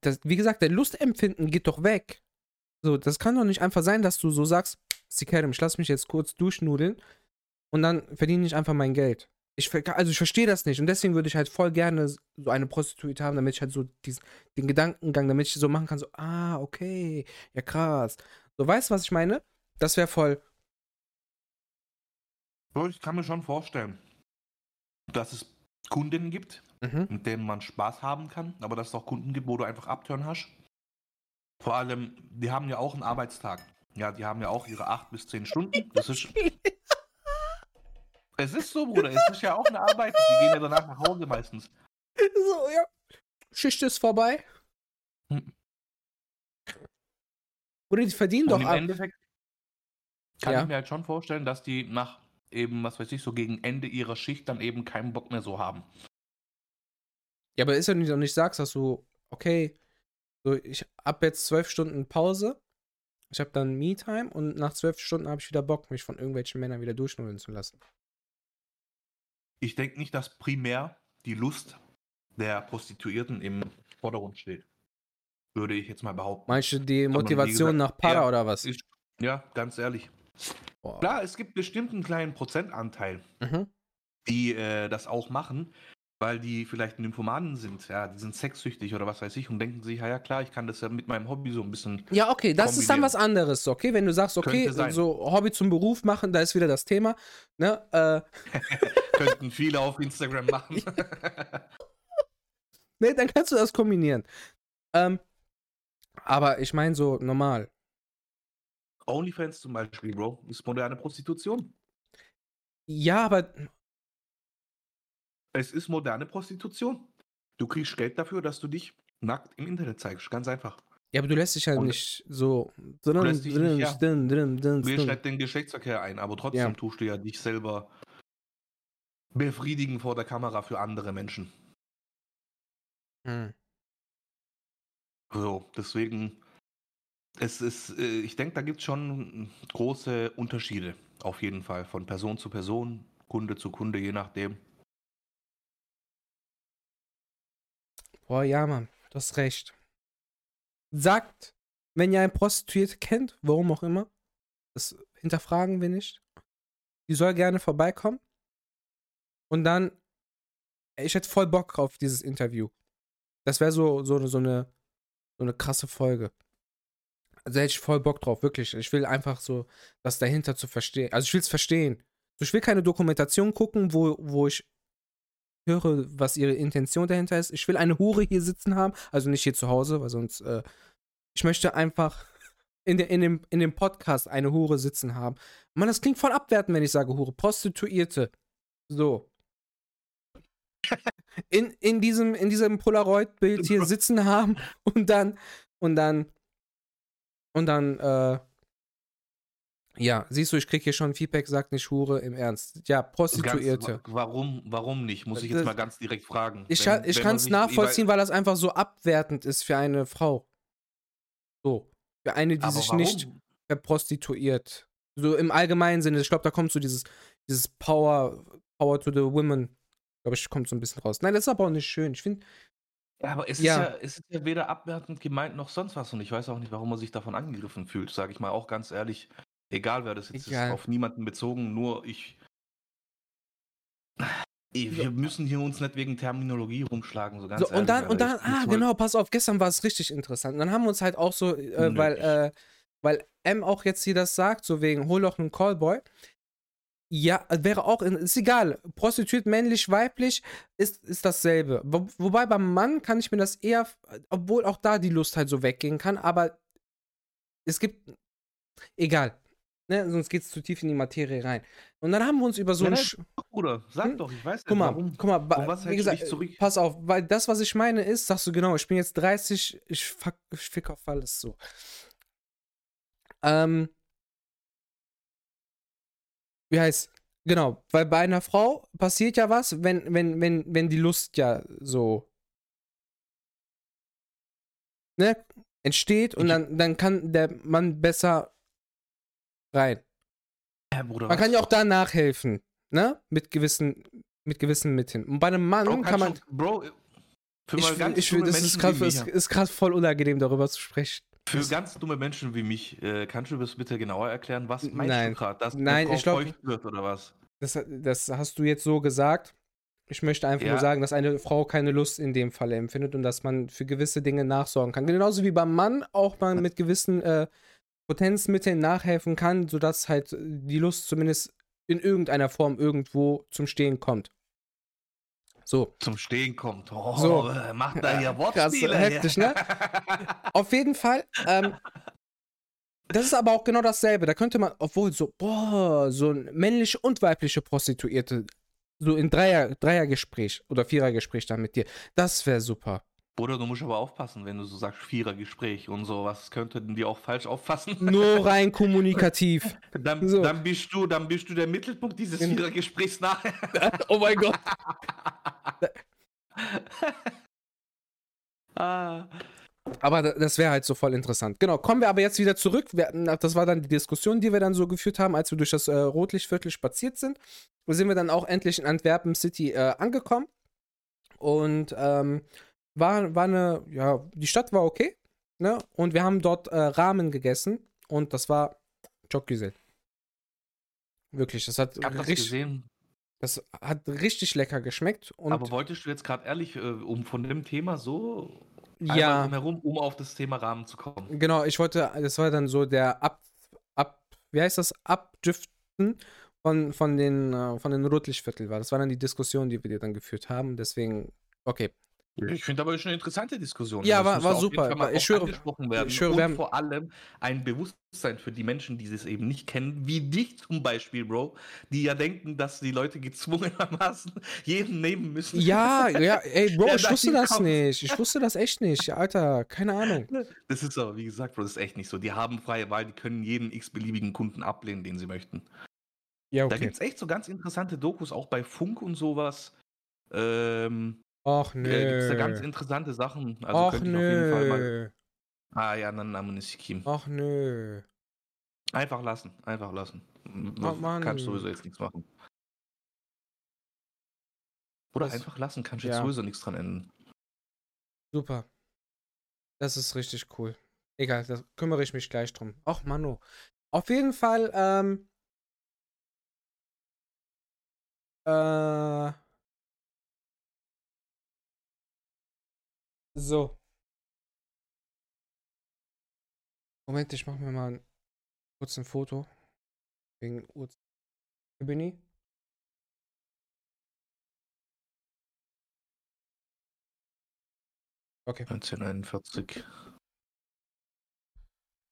Das, wie gesagt, der Lustempfinden geht doch weg. So, das kann doch nicht einfach sein, dass du so sagst, Sikerim, ich lass mich jetzt kurz durchnudeln und dann verdiene ich einfach mein Geld. Ich, also ich verstehe das nicht und deswegen würde ich halt voll gerne so eine Prostituierte haben, damit ich halt so diesen, den Gedankengang, damit ich so machen kann, so, ah, okay, ja krass. So, weißt du, was ich meine? Das wäre voll, Bro, ich kann mir schon vorstellen, dass es Kundinnen gibt, mhm. mit denen man Spaß haben kann, aber dass es auch Kunden gibt, wo du einfach abtören hast. Vor allem, die haben ja auch einen Arbeitstag. Ja, die haben ja auch ihre acht bis zehn Stunden. Das ist, es ist so, Bruder. Es ist ja auch eine Arbeit. Die gehen ja danach nach Hause meistens. So, ja. Schicht ist vorbei. Hm. Oder die verdienen Und doch im ab. Endeffekt kann Ja. ich mir halt schon vorstellen, dass die nach eben, was weiß ich, so gegen Ende ihrer Schicht dann eben keinen Bock mehr so haben. Ja, aber ist ja nicht, und ich sag's, dass du, okay, so, ich hab jetzt zwölf Stunden Pause, ich hab dann Me-Time und nach zwölf Stunden habe ich wieder Bock, mich von irgendwelchen Männern wieder durchschnurren zu lassen. Ich denke nicht, dass primär die Lust der Prostituierten im Vordergrund steht. Würde ich jetzt mal behaupten. Meinst du die Motivation gesagt, nach Para ja, oder was? Ich, ja, ganz ehrlich. Boah. Klar, es gibt bestimmt einen kleinen Prozentanteil, Mhm. die äh, das auch machen, weil die vielleicht Nymphomanen sind, ja, die sind sexsüchtig oder was weiß ich und denken sich, ja, ja klar, ich kann das ja mit meinem Hobby so ein bisschen. Ja, okay, das ist dann was anderes, okay? Wenn du sagst, okay, so Hobby zum Beruf machen, da ist wieder das Thema, ne? Äh, Könnten viele auf Instagram machen. ne, dann kannst du das kombinieren. Ähm, aber ich meine so normal. OnlyFans zum Beispiel, Bro, ist moderne Prostitution. Ja, aber Es ist moderne Prostitution. Du kriegst Geld dafür, dass du dich nackt im Internet zeigst. Ganz einfach. ja, aber du lässt dich ja Und- nicht so drin, lässt dich drin, nicht, ja. drin, drin, drin, drin. nicht den Geschlechtsverkehr ein, aber trotzdem Ja. tust du ja dich selber befriedigen vor der Kamera für andere Menschen. Hm. So, deswegen, es ist, äh, ich denke, da gibt es schon große Unterschiede, auf jeden Fall, von Person zu Person, Kunde zu Kunde, je nachdem. Boah, ja, Mann, du hast recht. Sagt, wenn ihr eine Prostituierte kennt, warum auch immer, das hinterfragen wir nicht. Die soll gerne vorbeikommen. Und dann, ich hätte voll Bock auf dieses Interview. Das wäre so, so, so, eine, so eine krasse Folge. Also hätte ich voll Bock drauf, wirklich. Ich will einfach so, das dahinter zu verstehen. Also ich will es verstehen. Ich will keine Dokumentation gucken, wo, wo ich höre, was ihre Intention dahinter ist. Ich will eine Hure hier sitzen haben, also nicht hier zu Hause, weil sonst, äh, ich möchte einfach in, de, in, dem, in dem Podcast eine Hure sitzen haben. Mann, das klingt voll abwertend, wenn ich sage Hure. Prostituierte. So. In, in diesem, in diesem Polaroid-Bild hier sitzen haben und dann, und dann, und dann, äh, ja, siehst du, ich krieg hier schon Feedback, sagt nicht Hure im Ernst. Ja, Prostituierte. Ganz, wa- warum, warum nicht, muss ich jetzt mal ganz direkt fragen. Ich, Wenn- kann- ich kann es sich nachvollziehen, weil das einfach so abwertend ist für eine Frau. So. Für eine, die aber sich warum? nicht verprostituiert. So im allgemeinen Sinne. Ich glaube, da kommt so dieses, dieses Power, Power to the Women. Glaube ich, kommt so ein bisschen raus. Nein, das ist aber auch nicht schön. Ich finde, Ja, aber es, Ja. Ist ja, es ist ja weder abwertend gemeint noch sonst was und ich weiß auch nicht, warum man sich davon angegriffen fühlt, sage ich mal auch ganz ehrlich. Egal, wer das jetzt Egal. ist, auf niemanden bezogen, nur ich. Ey, Wir müssen hier uns nicht wegen Terminologie rumschlagen, so ganz so, ehrlich. und dann, und dann, ah, genau, pass auf, gestern war es richtig interessant. Und dann haben wir uns halt auch so, äh, weil, äh, weil M auch jetzt hier das sagt, so wegen, hol doch einen Callboy. Ja, wäre auch, in- ist egal. Prostituiert, männlich, weiblich, ist, ist dasselbe. Wo, wobei beim Mann kann ich mir das eher, obwohl auch da die Lust halt so weggehen kann, aber es gibt, egal. Ne, sonst geht es zu tief in die Materie rein. Und dann haben wir uns über so Nein, ein. Sch- Bruder, sag Hm? doch, ich weiß Guck nicht, mal, warum. guck mal, was wie gesagt, zurück? pass auf, weil das, was ich meine, ist, sagst du genau, ich bin jetzt 30, ich, fuck, ich fick auf alles so. Ähm, wie heißt, genau, weil bei einer Frau passiert ja was, wenn, wenn, wenn, wenn die Lust ja so, ne, entsteht und dann, dann kann der Mann besser rein. Ja, Bruder, Man kann ja auch da nachhelfen, ne, mit gewissen, mit gewissen Mitteln. Und bei einem Mann Bro, kann man, du- Bro, für ich, ganz ich, dumme das ist gerade wie ist, mich- ist grad voll unangenehm, darüber zu sprechen. Für ganz dumme Menschen wie mich, äh, kannst du das bitte genauer erklären? Was meinst Nein. du gerade? Dass Nein, ich glaub- feucht wird oder was? Das, das hast du jetzt so gesagt. Ich möchte einfach Ja. nur sagen, dass eine Frau keine Lust in dem Falle empfindet und dass man für gewisse Dinge nachsorgen kann. Genauso wie beim Mann auch man mit gewissen äh, Potenzmitteln nachhelfen kann, sodass halt die Lust zumindest in irgendeiner Form irgendwo zum Stehen kommt. So. Zum Stehen kommt. Oh, So. macht da Krass, Wortspiele. heftig, ne? Auf jeden Fall. Ähm, das ist aber auch genau dasselbe. Da könnte man, obwohl so, boah, so ein männliche und weibliche Prostituierte, so in Dreier, Dreiergespräch oder Vierergespräch dann mit dir, das wäre super. Bruder, du musst aber aufpassen, wenn du so sagst, Vierergespräch und sowas, könnten die auch falsch auffassen. Nur rein kommunikativ. Dann, So. dann, bist du, dann bist du der Mittelpunkt dieses. Vierergesprächs nachher. oh mein Gott. ah. Aber da- das wäre halt so voll interessant. Genau, kommen wir aber jetzt wieder zurück. Wir, das war dann die Diskussion, die wir dann so geführt haben, als wir durch das äh, Rotlichtviertel spaziert sind. Da sind wir dann auch endlich in Antwerpen City äh, angekommen. Und ähm, war, war eine, ja, die Stadt war okay. Ne? Und wir haben dort äh, Ramen gegessen. Und das war Jokgüsel. Wirklich, das hat Ich hab das richtig, gesehen. das hat richtig lecker geschmeckt. Aber wolltest du jetzt gerade ehrlich, äh, um von dem Thema so ja. herum, um auf das Thema Rahmen zu kommen? Genau, ich wollte, das war dann so der Ab, Ab wie heißt das, Abdriften von, von den, äh, von den Rotlichtviertel war. Das war dann die Diskussion, die wir dann geführt haben. Deswegen, okay. Ich finde aber schon eine interessante Diskussion. Ja, Das war- war super. Ich schwöre- angesprochen werden. ich schwöre, und wir haben- vor allem ein Bewusstsein für die Menschen, die es eben nicht kennen, wie dich zum Beispiel, Bro, die ja denken, dass die Leute gezwungenermaßen jeden nehmen müssen. Ja, ja, ey, Bro, ich wusste das kommt. nicht. Ich wusste das echt nicht. Alter, keine Ahnung. Das ist aber, wie gesagt, Bro, das ist echt nicht so. Die haben freie Wahl, die können jeden x-beliebigen Kunden ablehnen, den sie möchten. Ja, Da okay. gibt es echt so ganz interessante Dokus, auch bei Funk und sowas. Ähm, Och, äh, gibt es da ganz nö. interessante Sachen. Also Och, könnte ich auf jeden Fall mal. nö. Ah ja, dann Namen ist Kim. Och, nö. Einfach lassen, einfach lassen. Du Mann. kannst sowieso jetzt nichts machen. Oder Was? einfach lassen, kannst jetzt Ja. sowieso nichts dran ändern. Super. Das ist richtig cool. Egal, da kümmere ich mich gleich drum. Och, Mano. Auf jeden Fall, ähm. Äh. So. Moment, ich mache mir mal ein, kurz ein Foto. Wegen Uhrzeit. Hier bin ich. Okay. 1941.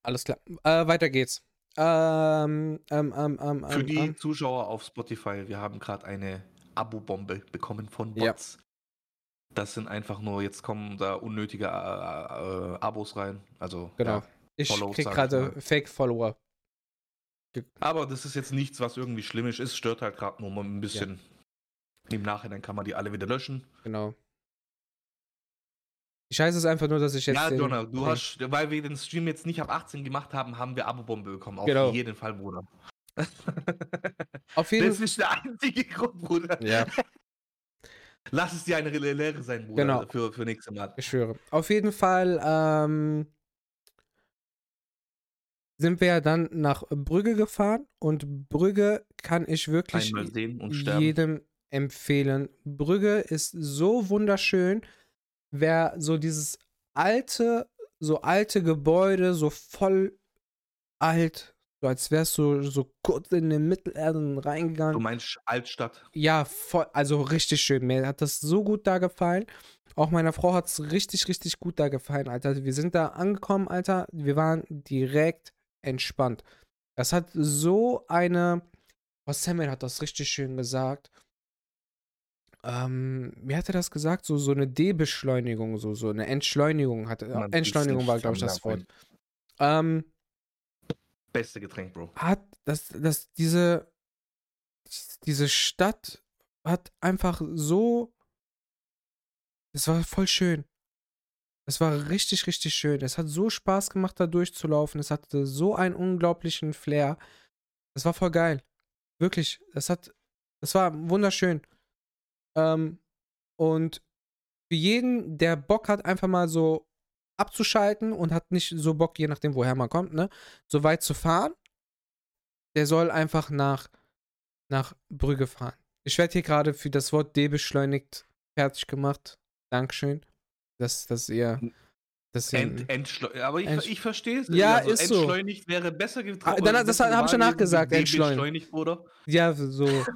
Alles klar. Äh, weiter geht's. Ähm, ähm, ähm, ähm, Für ähm, die ähm. Zuschauer auf Spotify, wir haben gerade eine Abo-Bombe bekommen von Ja. Das sind einfach nur, jetzt kommen da unnötige äh, äh, Abos rein. Also, Genau. ja. Ich Follows, krieg ich gerade. Fake-Follower. Aber das ist jetzt nichts, was irgendwie schlimm ist. Es stört halt gerade nur mal ein bisschen. Im Nachhinein kann man die alle wieder löschen. Genau. Die Scheiße ist einfach nur, dass ich jetzt. ja, Donner, du hast, weil wir den Stream jetzt nicht ab 18 gemacht haben, haben wir Abo-Bombe bekommen. Auf Genau. jeden Fall, Bruder. Auf jeden das ist der einzige Grund, Bruder. Ja, Lass es dir eine Re- Lehre sein, Bruder, Genau. für, für nächstes Mal. ich schwöre. Auf jeden Fall ähm, sind wir ja dann nach Brügge gefahren und Brügge kann ich wirklich jedem empfehlen. Brügge ist so wunderschön. Wer so dieses alte, so alte Gebäude, so voll alt, so als wärst du so kurz in den Mittelerden Du reingegangen. meinst Altstadt. Ja, voll, also richtig schön. Mir hat das so gut da gefallen. Auch meiner Frau hat es richtig, richtig gut da gefallen, Alter. Wir sind da angekommen, Alter. Wir waren direkt entspannt. Das hat so eine. Oh, Samuel hat das richtig schön gesagt. Ähm, wie hat er das gesagt? So, so eine D-Beschleunigung, so, so eine Entschleunigung hatte. Entschleunigung war, glaube ich, das Wort. Ähm, Beste Getränk, Bro. hat das, das, diese, diese Stadt hat einfach so, es war voll schön. Es war richtig, richtig schön. Es hat so Spaß gemacht, da durchzulaufen. Es hatte so einen unglaublichen Flair. Es war voll geil. Wirklich. Es hat, es war wunderschön. Ähm, und für jeden, der Bock hat, einfach mal so abzuschalten und hat nicht so Bock, je nachdem, woher man kommt, ne, so weit zu fahren, der soll einfach nach, nach Brügge fahren. Ich werde hier gerade für das Wort debeschleunigt fertig gemacht. Dankeschön, dass, dass ihr. Dass ihr Ent, entschleu- aber ich, Entsch- ich verstehe es. Ja, also ist so. Entschleunigt wäre besser Ah, getroffen. dann- das hab ich danach gesagt, entschleunigt. Entschleunigt, Bruder. ja, so.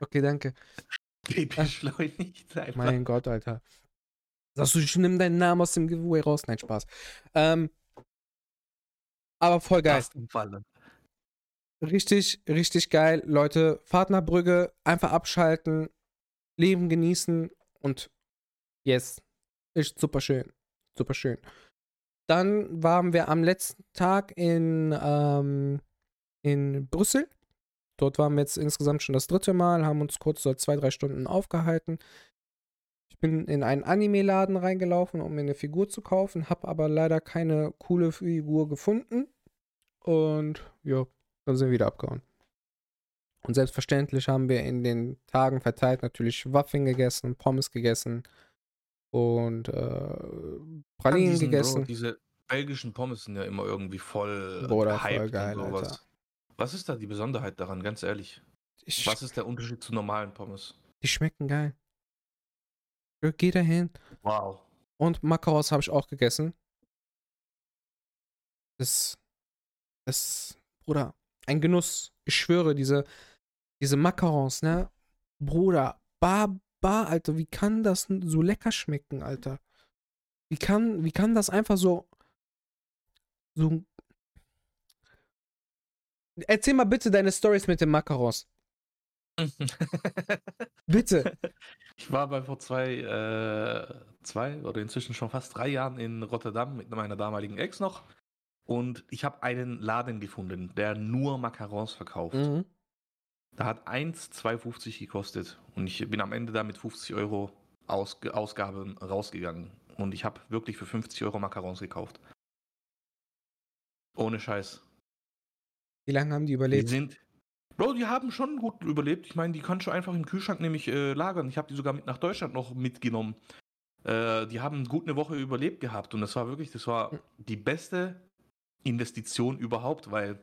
Okay, danke. Beschleunigt einfach. Mein Gott, Alter. Sagst du, ich nimm deinen Namen aus dem Giveaway raus? Nein, Spaß. Ähm, aber voll geil. Richtig, richtig geil. Leute, fahrt nach Brügge, einfach abschalten, Leben genießen und yes. Ist super schön. Super schön. Dann waren wir am letzten Tag in, ähm, in Brüssel. Dort waren wir jetzt insgesamt schon das dritte Mal, haben uns kurz so zwei, drei Stunden aufgehalten. Bin in einen Anime-Laden reingelaufen, um mir eine Figur zu kaufen, habe aber leider keine coole Figur gefunden. Und ja, dann sind wir wieder abgehauen. Und selbstverständlich haben wir in den Tagen verteilt natürlich Waffeln gegessen, Pommes gegessen und äh, Pralinen gegessen. Bro, diese belgischen Pommes sind ja immer irgendwie voll Bruder, voll gehypt geil, und sowas. Alter. Was ist da die Besonderheit daran, ganz ehrlich? Ich, Was ist der Unterschied zu normalen Pommes? die schmecken geil. Geh dahin. Wow. Und Makaros habe ich auch gegessen. Das, das, Bruder, ein Genuss. Ich schwöre, diese, diese Macarons, ne? Bruder, Baba, Alter, wie kann das so lecker schmecken, Alter? Wie kann, wie kann das einfach so, so. Erzähl mal bitte deine Stories mit den Macarons. Bitte. Ich war bei vor zwei, äh, zwei oder inzwischen schon fast drei Jahren in Rotterdam mit meiner damaligen Ex noch. Und ich habe einen Laden gefunden, der nur Macarons verkauft. Mhm. Da hat eins 2,50 gekostet. Und ich bin am Ende da mit 50 Euro Ausg Ausgaben rausgegangen. Und ich habe wirklich für 50 Euro Macarons gekauft. Ohne Scheiß. Wie lange haben die Die überlebt? sind. Bro, die haben schon gut überlebt. Ich meine, die kannst du einfach im Kühlschrank nämlich äh, lagern. Ich habe die sogar mit nach Deutschland noch mitgenommen. Äh, die haben gut eine Woche überlebt gehabt. Und das war wirklich, das war die beste Investition überhaupt, weil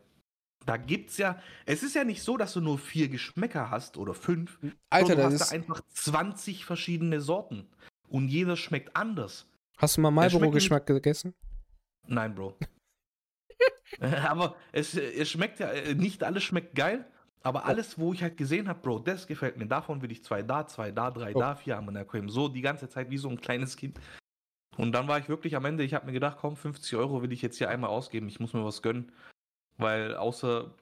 da gibt's ja. Es ist ja nicht so, dass du nur vier Geschmäcker hast oder fünf. Bro, Alter, du das hast ist. da einfach 20 verschiedene Sorten. Und jeder schmeckt anders. Hast du mal Marlboro-Geschmack gegessen? Nein, Bro. aber es, es schmeckt ja, äh, nicht alles schmeckt geil, aber alles, wo ich halt gesehen habe, Bro, das gefällt mir. Davon will ich zwei da, zwei da, drei Oh. da, vier Ammoniakum. So die ganze Zeit wie so ein kleines Kind. Und dann war ich wirklich am Ende, ich habe mir gedacht, komm, 50 Euro will ich jetzt hier einmal ausgeben, ich muss mir was gönnen. Weil außer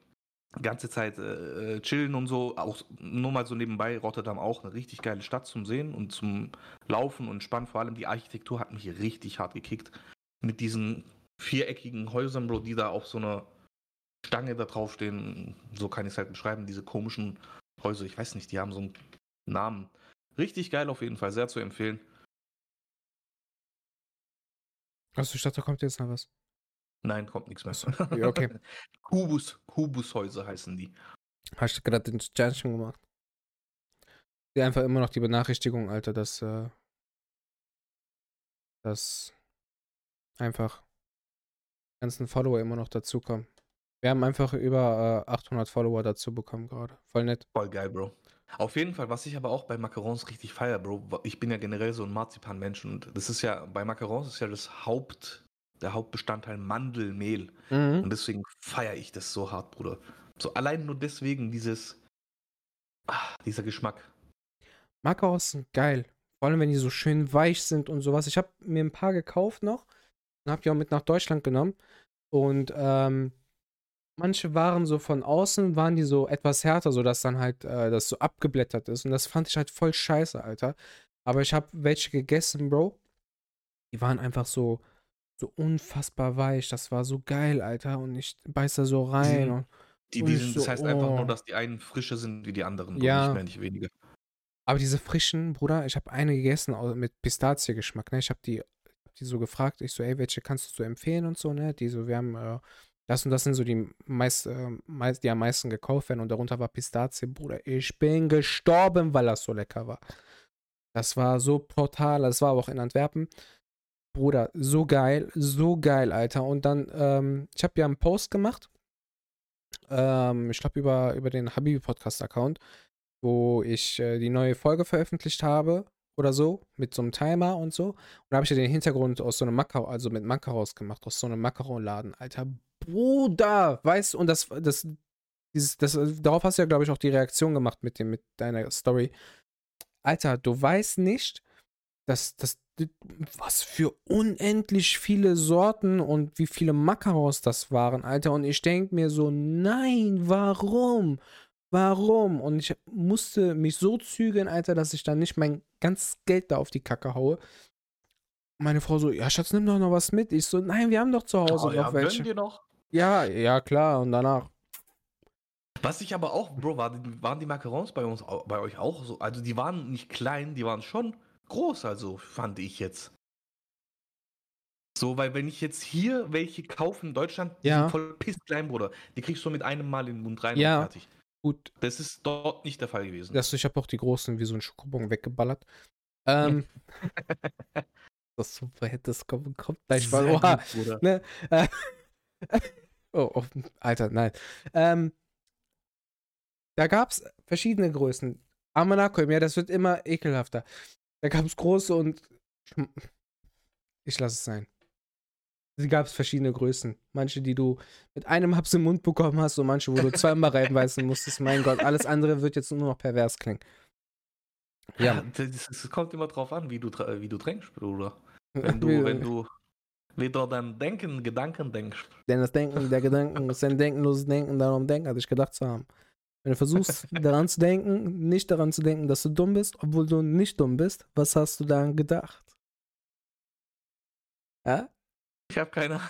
ganze Zeit äh, äh, chillen und so, auch nur mal so nebenbei, Rotterdam auch eine richtig geile Stadt zum Sehen und zum Laufen und Entspannen. Vor allem die Architektur hat mich richtig hart gekickt. Mit diesen viereckigen Häusern, Bro, die da auf so einer Stange da draufstehen. So kann ich es halt beschreiben, diese komischen Häuser. Ich weiß nicht, die haben so einen Namen. Richtig geil auf jeden Fall, sehr zu empfehlen. Achso, ich dachte, da kommt jetzt noch was. Nein, kommt nichts mehr. Ja, okay. Kubus, Kubushäuser heißen die. Hast du gerade den Sternchen gemacht? Die einfach immer noch die Benachrichtigung, Alter, dass, äh, dass einfach die ganzen Follower immer noch dazukommen. Wir haben einfach über äh, 800 Follower dazu bekommen gerade. Voll nett. Voll geil, Bro. Auf jeden Fall, was ich aber auch bei Macarons richtig feier, Bro, ich bin ja generell so ein Marzipan-Mensch und das ist ja, bei Macarons ist ja das Haupt, der Hauptbestandteil Mandelmehl. Mhm. Und deswegen feiere ich das so hart, Bruder. So allein nur deswegen dieses, ah, dieser Geschmack. Macarons sind geil. Vor allem, wenn die so schön weich sind und sowas. Ich habe mir ein paar gekauft noch und habe die auch mit nach Deutschland genommen. Und ähm, manche waren so von außen, waren die so etwas härter, sodass dann halt äh, das so abgeblättert ist. Und das fand ich halt voll scheiße, Alter. Aber ich habe welche gegessen, Bro. Die waren einfach so, so unfassbar weich. Das war so geil, Alter. Und ich beiß da so rein. Und, Die, die sind, so, das heißt einfach oh. nur, dass die einen frischer sind wie die anderen. Ja. Nicht mehr, nicht weniger. aber diese frischen, Bruder, ich habe eine gegessen mit Pistazie-Geschmack. Ne? Ich habe die, hab die so gefragt. Ich so, ey, welche kannst du so empfehlen und so, ne? Die so, wir haben äh, das und das sind so die meist, äh, meist, die am meisten gekauft werden. Und darunter war Pistazie, Bruder. Ich bin gestorben, weil das so lecker war. Das war so brutal. Das war aber auch in Antwerpen. Bruder, so geil, so geil, Alter. Und dann, ähm, ich habe ja einen Post gemacht. Ähm, ich glaube, über, über den Habibi-Podcast-Account, wo ich äh, die neue Folge veröffentlicht habe oder so, mit so einem Timer und so. Und da habe ich ja den Hintergrund aus so einem Makaro, also mit Makaros gemacht, aus so einem Makaronladen. Alter, Bruder, weißt du, und das, das, dieses, das, darauf hast du ja, glaube ich, auch die Reaktion gemacht mit dem, mit deiner Story. Alter, du weißt nicht, dass, dass, was für unendlich viele Sorten und wie viele Macarons das waren, Alter. Und ich denke mir so, nein, warum? Warum? Und ich musste mich so zügeln, Alter, dass ich dann nicht mein ganzes Geld da auf die Kacke haue. Meine Frau so, ja, Schatz, nimm doch noch was mit. Ich so, nein, wir haben doch zu Hause Oh, ja, noch gönn welche. dir noch. Ja, ja, klar. Und danach. Was ich aber auch, Bro, war, waren die Macarons bei uns, bei euch auch so? Also die waren nicht klein, die waren schon groß, also fand ich jetzt. So, weil wenn ich jetzt hier welche kaufe in Deutschland, die Ja. sind voll pissklein, Bruder. Die kriegst du mit einem Mal in den Mund rein Ja. und fertig. Gut, Das ist dort nicht der Fall gewesen. das, ich habe auch die großen wie so ein Schokobon weggeballert. Ähm, das super, das kommt, kommt gleich mal. Oha. Ne? Oh, oh, Alter, nein. Ähm, da gab es verschiedene Größen. Amanakoim, ja, das wird immer ekelhafter. Da gab es große und. Ich lasse es sein. Es gab verschiedene Größen. Manche, die du mit einem Haps im Mund bekommen hast und manche, wo du zweimal reinbeißen musstest. Mein Gott, alles andere wird jetzt nur noch pervers klingen. Ja, das kommt immer drauf an, wie du, wie du trinkst, Bruder. Wenn du, wenn du wieder dein Denken, Gedanken denkst. Denn das Denken der Gedanken ist ein denkenloses Denken, darum denken, als ich gedacht zu haben. Wenn du versuchst, daran zu denken, nicht daran zu denken, dass du dumm bist, obwohl du nicht dumm bist, was hast du daran gedacht? Ja? Ich habe keine Ahnung.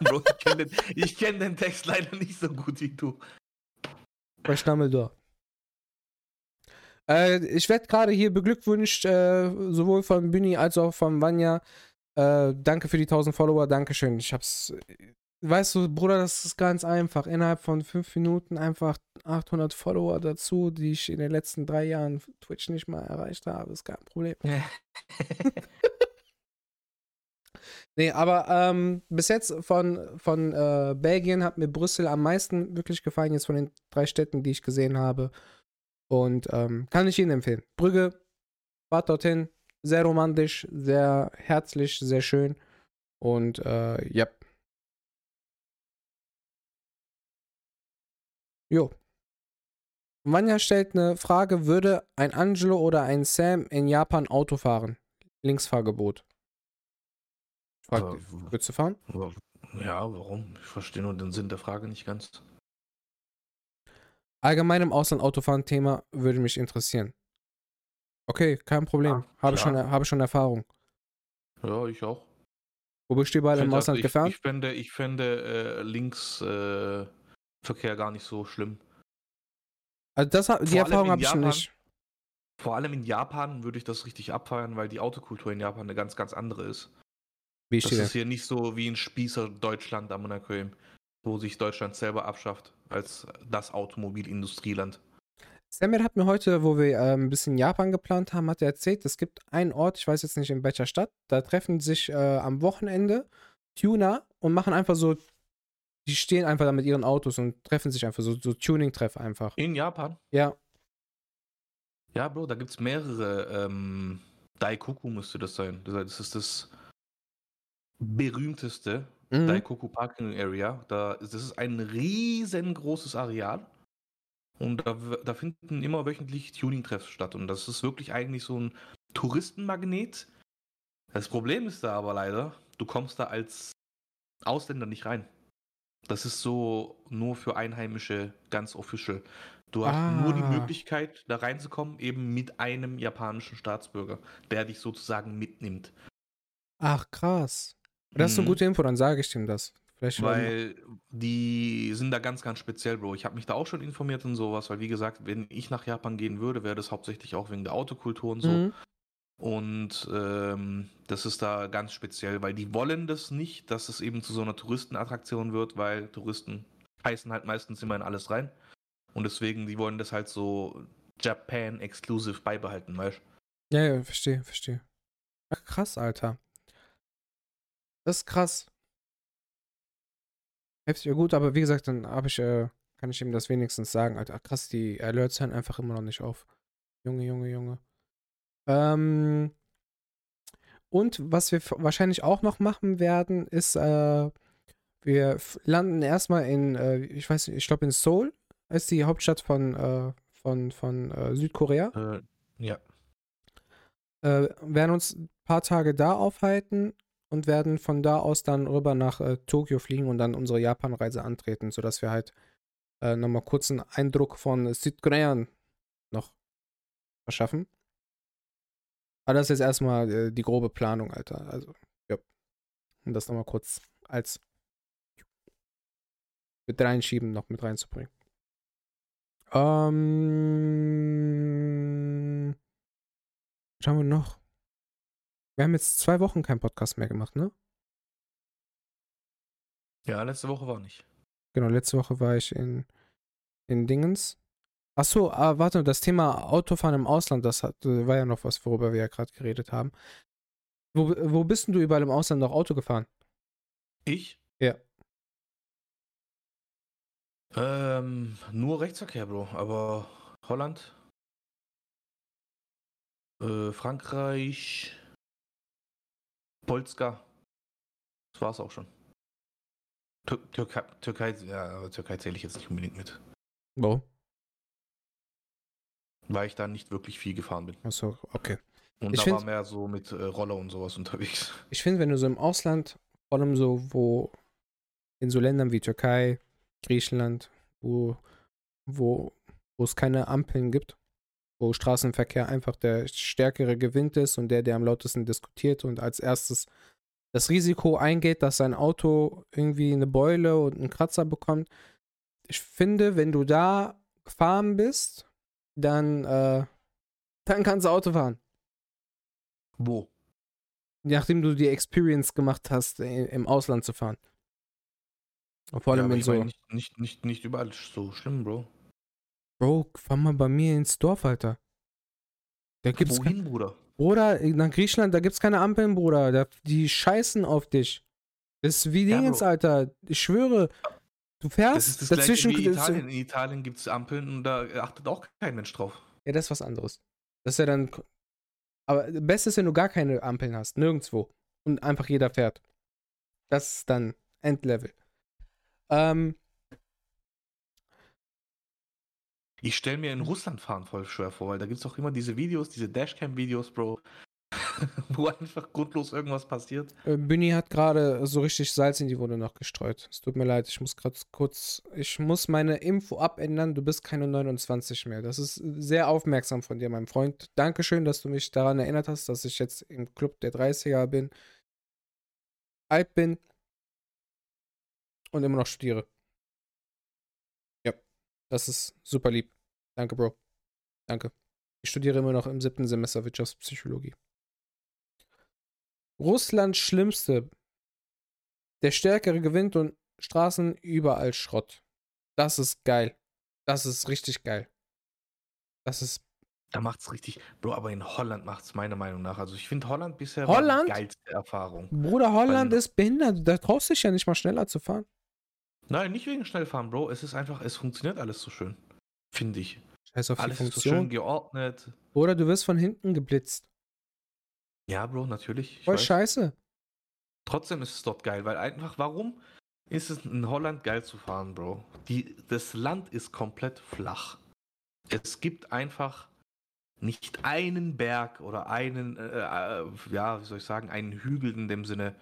Bro, ich kenne den, ich kenn den Text leider nicht so gut wie du. Bei Dumbledore. Äh, ich werde gerade hier beglückwünscht, äh, sowohl von Büni als auch von Vanya. Äh, danke für die 1000 Follower, Dankeschön. Ich hab's. Weißt du, Bruder, das ist ganz einfach. Innerhalb von fünf Minuten einfach 800 Follower dazu, die ich in den letzten drei Jahren Twitch nicht mal erreicht habe. Ist kein Problem. Nee, aber ähm, bis jetzt von, von äh, Belgien hat mir Brüssel am meisten wirklich gefallen, jetzt von den drei Städten, die ich gesehen habe. Und ähm, kann ich Ihnen empfehlen. Brügge, fahrt dorthin, sehr romantisch, sehr herzlich, sehr schön. Und äh, ja. Jo. Vanya stellt eine Frage: Würde ein Angelo oder ein Sam in Japan Auto fahren? Linksfahrgebot. Fragt, Aber- Würdest du fahren? Ja, warum? Ich verstehe nur den Sinn der Frage nicht ganz. Allgemein im Ausland Autofahren Thema würde mich interessieren. Okay, kein Problem. Ja, habe, schon, klar. habe schon Erfahrung. Ja, ich auch. Wo bist du überall im Ausland ich, gefahren? Ich fände, ich fände äh, Linksverkehr äh, gar nicht so schlimm. also das, die Vor allem Erfahrung in habe ich schon Japan. nicht. Vor allem in Japan würde ich das richtig abfeiern, weil die Autokultur in Japan eine ganz, ganz andere ist. Wie Das steht ist hier nicht so wie in Spießer Deutschland am Monaco, wo sich Deutschland selber abschafft als das Automobilindustrieland. Samuel hat mir heute, wo wir äh, ein bisschen Japan geplant haben, hat er erzählt, es gibt einen Ort, ich weiß jetzt nicht in welcher Stadt, da treffen sich äh, am Wochenende Tuner und machen einfach so, die stehen einfach da mit ihren Autos und treffen sich einfach so, so Tuning-Treff einfach. In Japan? Ja, Ja, Bro, da gibt es mehrere. Ähm, Daikoku müsste das sein. Das ist das berühmteste mhm. Daikoku Parking Area. Da, das ist ein riesengroßes Areal. Und da, da finden immer wöchentlich Tuning-Treffs statt. Und das ist wirklich eigentlich so ein Touristenmagnet. Das Problem ist da aber leider, du kommst da als Ausländer nicht rein. Das ist so nur für Einheimische ganz official. Du hast nur die Ah. Möglichkeit, da reinzukommen, eben mit einem japanischen Staatsbürger, der dich sozusagen mitnimmt. Ach, krass. Das ist eine Mhm. gute Info, dann sage ich dem das. Vielleicht Weil die sind da ganz, ganz speziell, Bro. Ich habe mich da auch schon informiert und sowas, weil wie gesagt, wenn ich nach Japan gehen würde, wäre das hauptsächlich auch wegen der Autokultur und so. Mhm. Und ähm, das ist da ganz speziell, weil die wollen das nicht, dass es eben zu so einer Touristenattraktion wird, weil Touristen heißen halt meistens immer in alles rein. Und deswegen, die wollen das halt so Japan exclusive beibehalten, weißt Ja, ja, verstehe, verstehe. Ach, krass, Alter. Das ist krass. Heftig, ja gut, aber wie gesagt, dann habe ich, äh, kann ich ihm das wenigstens sagen, Alter. Ach, krass, die Alerts hören einfach immer noch nicht auf. Junge, Junge, Junge. Ähm, und was wir wahrscheinlich auch noch machen werden, ist, äh, wir landen erstmal in, äh, ich weiß nicht, ich glaube in Seoul, ist die Hauptstadt von, äh, von, von äh, Südkorea Äh, ja. äh, werden uns ein paar Tage da aufhalten und werden von da aus dann rüber nach äh, Tokio fliegen und dann unsere Japan-Reise antreten, sodass wir halt äh, nochmal kurz einen Eindruck von Südkorea noch verschaffen. Aber das ist jetzt erstmal äh, die grobe Planung, Alter. Also um das nochmal kurz als mit reinschieben noch mit reinzubringen. Ähm, was haben wir noch? Wir haben jetzt zwei Wochen keinen Podcast mehr gemacht, ne? Ja, letzte Woche war nicht. Genau, letzte Woche war ich in, in Dingens. Achso, ah, warte, das Thema Autofahren im Ausland, das hat, äh, war ja noch was, worüber wir ja gerade geredet haben. Wo, wo bist denn du überall im Ausland noch Auto gefahren? Ich? Ja. Ähm, nur Rechtsverkehr, Bro. Aber Holland, äh, Frankreich, Polska. Das war's auch schon. Tür Türkei, Türkei, ja, aber Türkei zähle ich jetzt nicht unbedingt mit. Wo? Weil ich da nicht wirklich viel gefahren bin. Achso, okay. Und Ich da find- war mehr so mit äh, Roller und sowas unterwegs. Ich finde, wenn du so im Ausland, vor allem so, wo in so Ländern wie Türkei, Griechenland, wo, wo, wo es keine Ampeln gibt, wo Straßenverkehr einfach der Stärkere gewinnt ist und der, der am lautesten diskutiert und als erstes das Risiko eingeht, dass sein Auto irgendwie eine Beule und einen Kratzer bekommt. Ich finde, wenn du da gefahren bist, dann, äh, dann kannst du Auto fahren. Wo? Nachdem du die Experience gemacht hast, im Ausland zu fahren. Und vor Ja, allem aber in so. nicht, nicht, nicht, nicht überall so schlimm, Bro. Bro, fahr mal bei mir ins Dorf, Alter. Da gibt's Wohin, Bruder? Bruder, nach Griechenland, da gibt's keine Ampeln, Bruder. Da, die scheißen auf dich. Das ist wie Ja, Dingens. Alter. Ich schwöre. Du fährst Das ist das dazwischen. gleiche wie Italien. In Italien gibt es Ampeln und da achtet auch kein Mensch drauf. Ja, das ist was anderes. Das ist ja dann. Aber das Beste ist, wenn du gar keine Ampeln hast. Nirgendwo. Und einfach jeder fährt. Das ist dann Endlevel. Ähm, Ich stelle mir in Russland fahren voll schwer vor, weil da gibt es auch immer diese Videos, diese Dashcam-Videos, Bro, wo einfach grundlos irgendwas passiert. Äh, Büni hat gerade so richtig Salz in die Wunde noch gestreut. Es tut mir leid, ich muss gerade kurz, ich muss meine Info abändern. Du bist keine 29 mehr. Das ist sehr aufmerksam von dir, mein Freund. Dankeschön, dass du mich daran erinnert hast, dass ich jetzt im Club der 30er bin, alt bin und immer noch studiere. Das ist super lieb. Danke, Bro. Danke. Ich studiere immer noch im siebten Semester Wirtschaftspsychologie. Russlands Schlimmste. Der Stärkere gewinnt und Straßen überall Schrott. Das ist geil. Das ist richtig geil. Das ist. Da macht's richtig, Bro, aber in Holland macht's meiner Meinung nach. Also ich finde Holland bisher Holland? die geilste Erfahrung. Bruder, Holland Weil- ist behindert. Da traust du dich ja nicht mal schneller zu fahren. Nein, nicht wegen Schnellfahren, Bro. Es ist einfach, es funktioniert alles so schön. Finde ich. Scheiß auf die Alles ist so schön Funktion. geordnet. Oder du wirst von hinten geblitzt. Ja, Bro, natürlich. ich Voll weiß. scheiße. Trotzdem ist es dort geil, weil einfach, warum ist es in Holland geil zu fahren, Bro? Die, das Land ist komplett flach. Es gibt einfach nicht einen Berg oder einen, äh, äh, ja, wie soll ich sagen, einen Hügel in dem Sinne.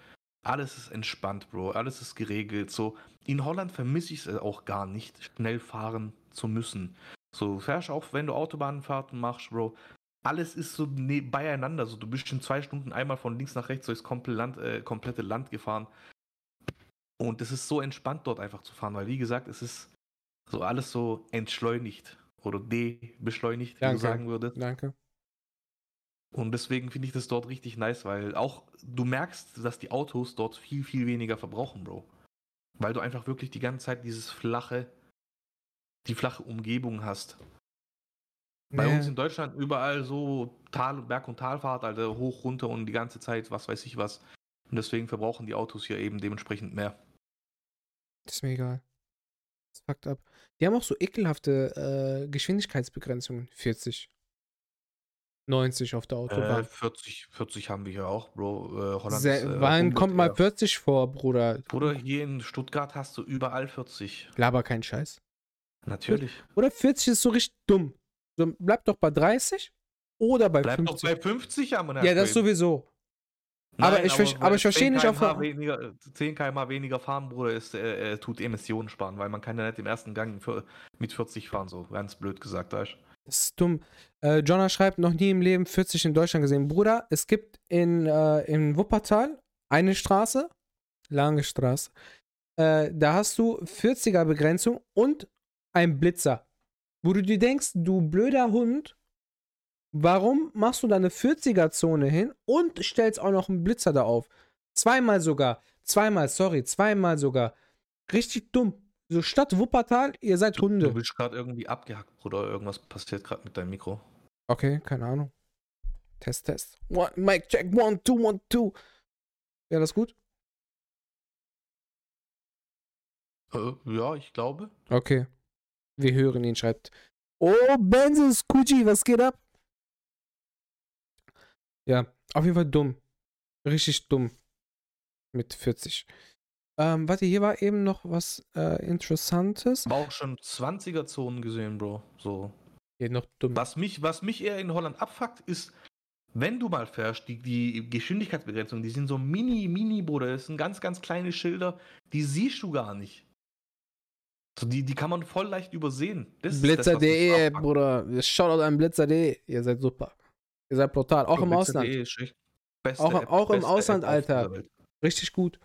Alles ist entspannt, Bro. Alles ist geregelt. So, in Holland vermisse ich es auch gar nicht, schnell fahren zu müssen. So, du fährst auch, wenn du Autobahnfahrten machst, Bro. Alles ist so ne beieinander. So, du bist in zwei Stunden einmal von links nach rechts durchs komple Land, äh, komplette Land gefahren. Und es ist so entspannt, dort einfach zu fahren, weil, wie gesagt, es ist so alles so entschleunigt oder debeschleunigt, wie du sagen würdest. Danke. Und deswegen finde ich das dort richtig nice, weil auch du merkst, dass die Autos dort viel, viel weniger verbrauchen, Bro. Weil du einfach wirklich die ganze Zeit dieses flache, die flache Umgebung hast. Bei Nee. uns in Deutschland überall so Tal, Berg- und Talfahrt, Alter, hoch, runter und die ganze Zeit, was weiß ich was. Und deswegen verbrauchen die Autos hier eben dementsprechend mehr. ist mir egal. Das fuckt ab. Die haben auch so ekelhafte äh, Geschwindigkeitsbegrenzungen. 40. 90 auf der Äh, Autobahn. 40, 40 haben wir hier auch, Bro. Äh, Holland Sehr, ist, äh, wann kommt mal ungefähr- 40 vor, Bruder? Bruder, hier in Stuttgart hast du überall 40. Laber kein Scheiß. Natürlich. Oder 40 ist so richtig dumm. So, bleib doch bei 30 oder bei Bleib doch 50. bei 50 am ja, das sowieso. aber ich verste- aber ich verstehe nicht, auf- Weniger, 10 km weniger fahren, Bruder, ist, äh, äh, tut Emissionen sparen, weil man kann ja nicht im ersten Gang für, mit 40 fahren, so ganz blöd gesagt, weißt. Das ist dumm. Äh, Jonna schreibt, noch nie im Leben 40 in Deutschland gesehen. Bruder, es gibt in, äh, in Wuppertal eine Straße, Lange Straße. Äh, da hast du 40er Begrenzung und ein Blitzer. Wo du dir denkst, du blöder Hund, warum machst du da eine 40er Zone hin und stellst auch noch einen Blitzer da auf? Zweimal sogar. Zweimal, sorry, zweimal sogar. Richtig dumm. So Stadt Wuppertal, ihr seid Hunde. Du bist gerade irgendwie abgehackt, Bruder. Irgendwas passiert gerade mit deinem Mikro. Okay, keine Ahnung. Test, Test. One, Mic check, one, two, one, two. Ja, das gut? Äh, ja, ich glaube. Okay. Wir hören ihn, schreibt. Oh, Benzo Scucci, was geht ab? Ja, auf jeden Fall dumm. Richtig dumm. Mit 40. Ähm, warte, hier war eben noch was äh, Interessantes. Aber auch schon 20er-Zonen gesehen, Bro. So. Hier noch dumm. Was mich, was mich eher in Holland abfuckt, ist, wenn du mal fährst, die, die Geschwindigkeitsbegrenzungen, die sind so mini, mini, Bruder. Das sind ganz, ganz kleine Schilder, die siehst du gar nicht. So, die, die kann man voll leicht übersehen. Blitzer.de. Bruder. Shoutout an Blitzer.de. Ihr seid super. Ihr seid brutal. Auch im Blitzer.de Ausland. ist echt beste Auch- auch im Ausland, App Alter. Richtig gut.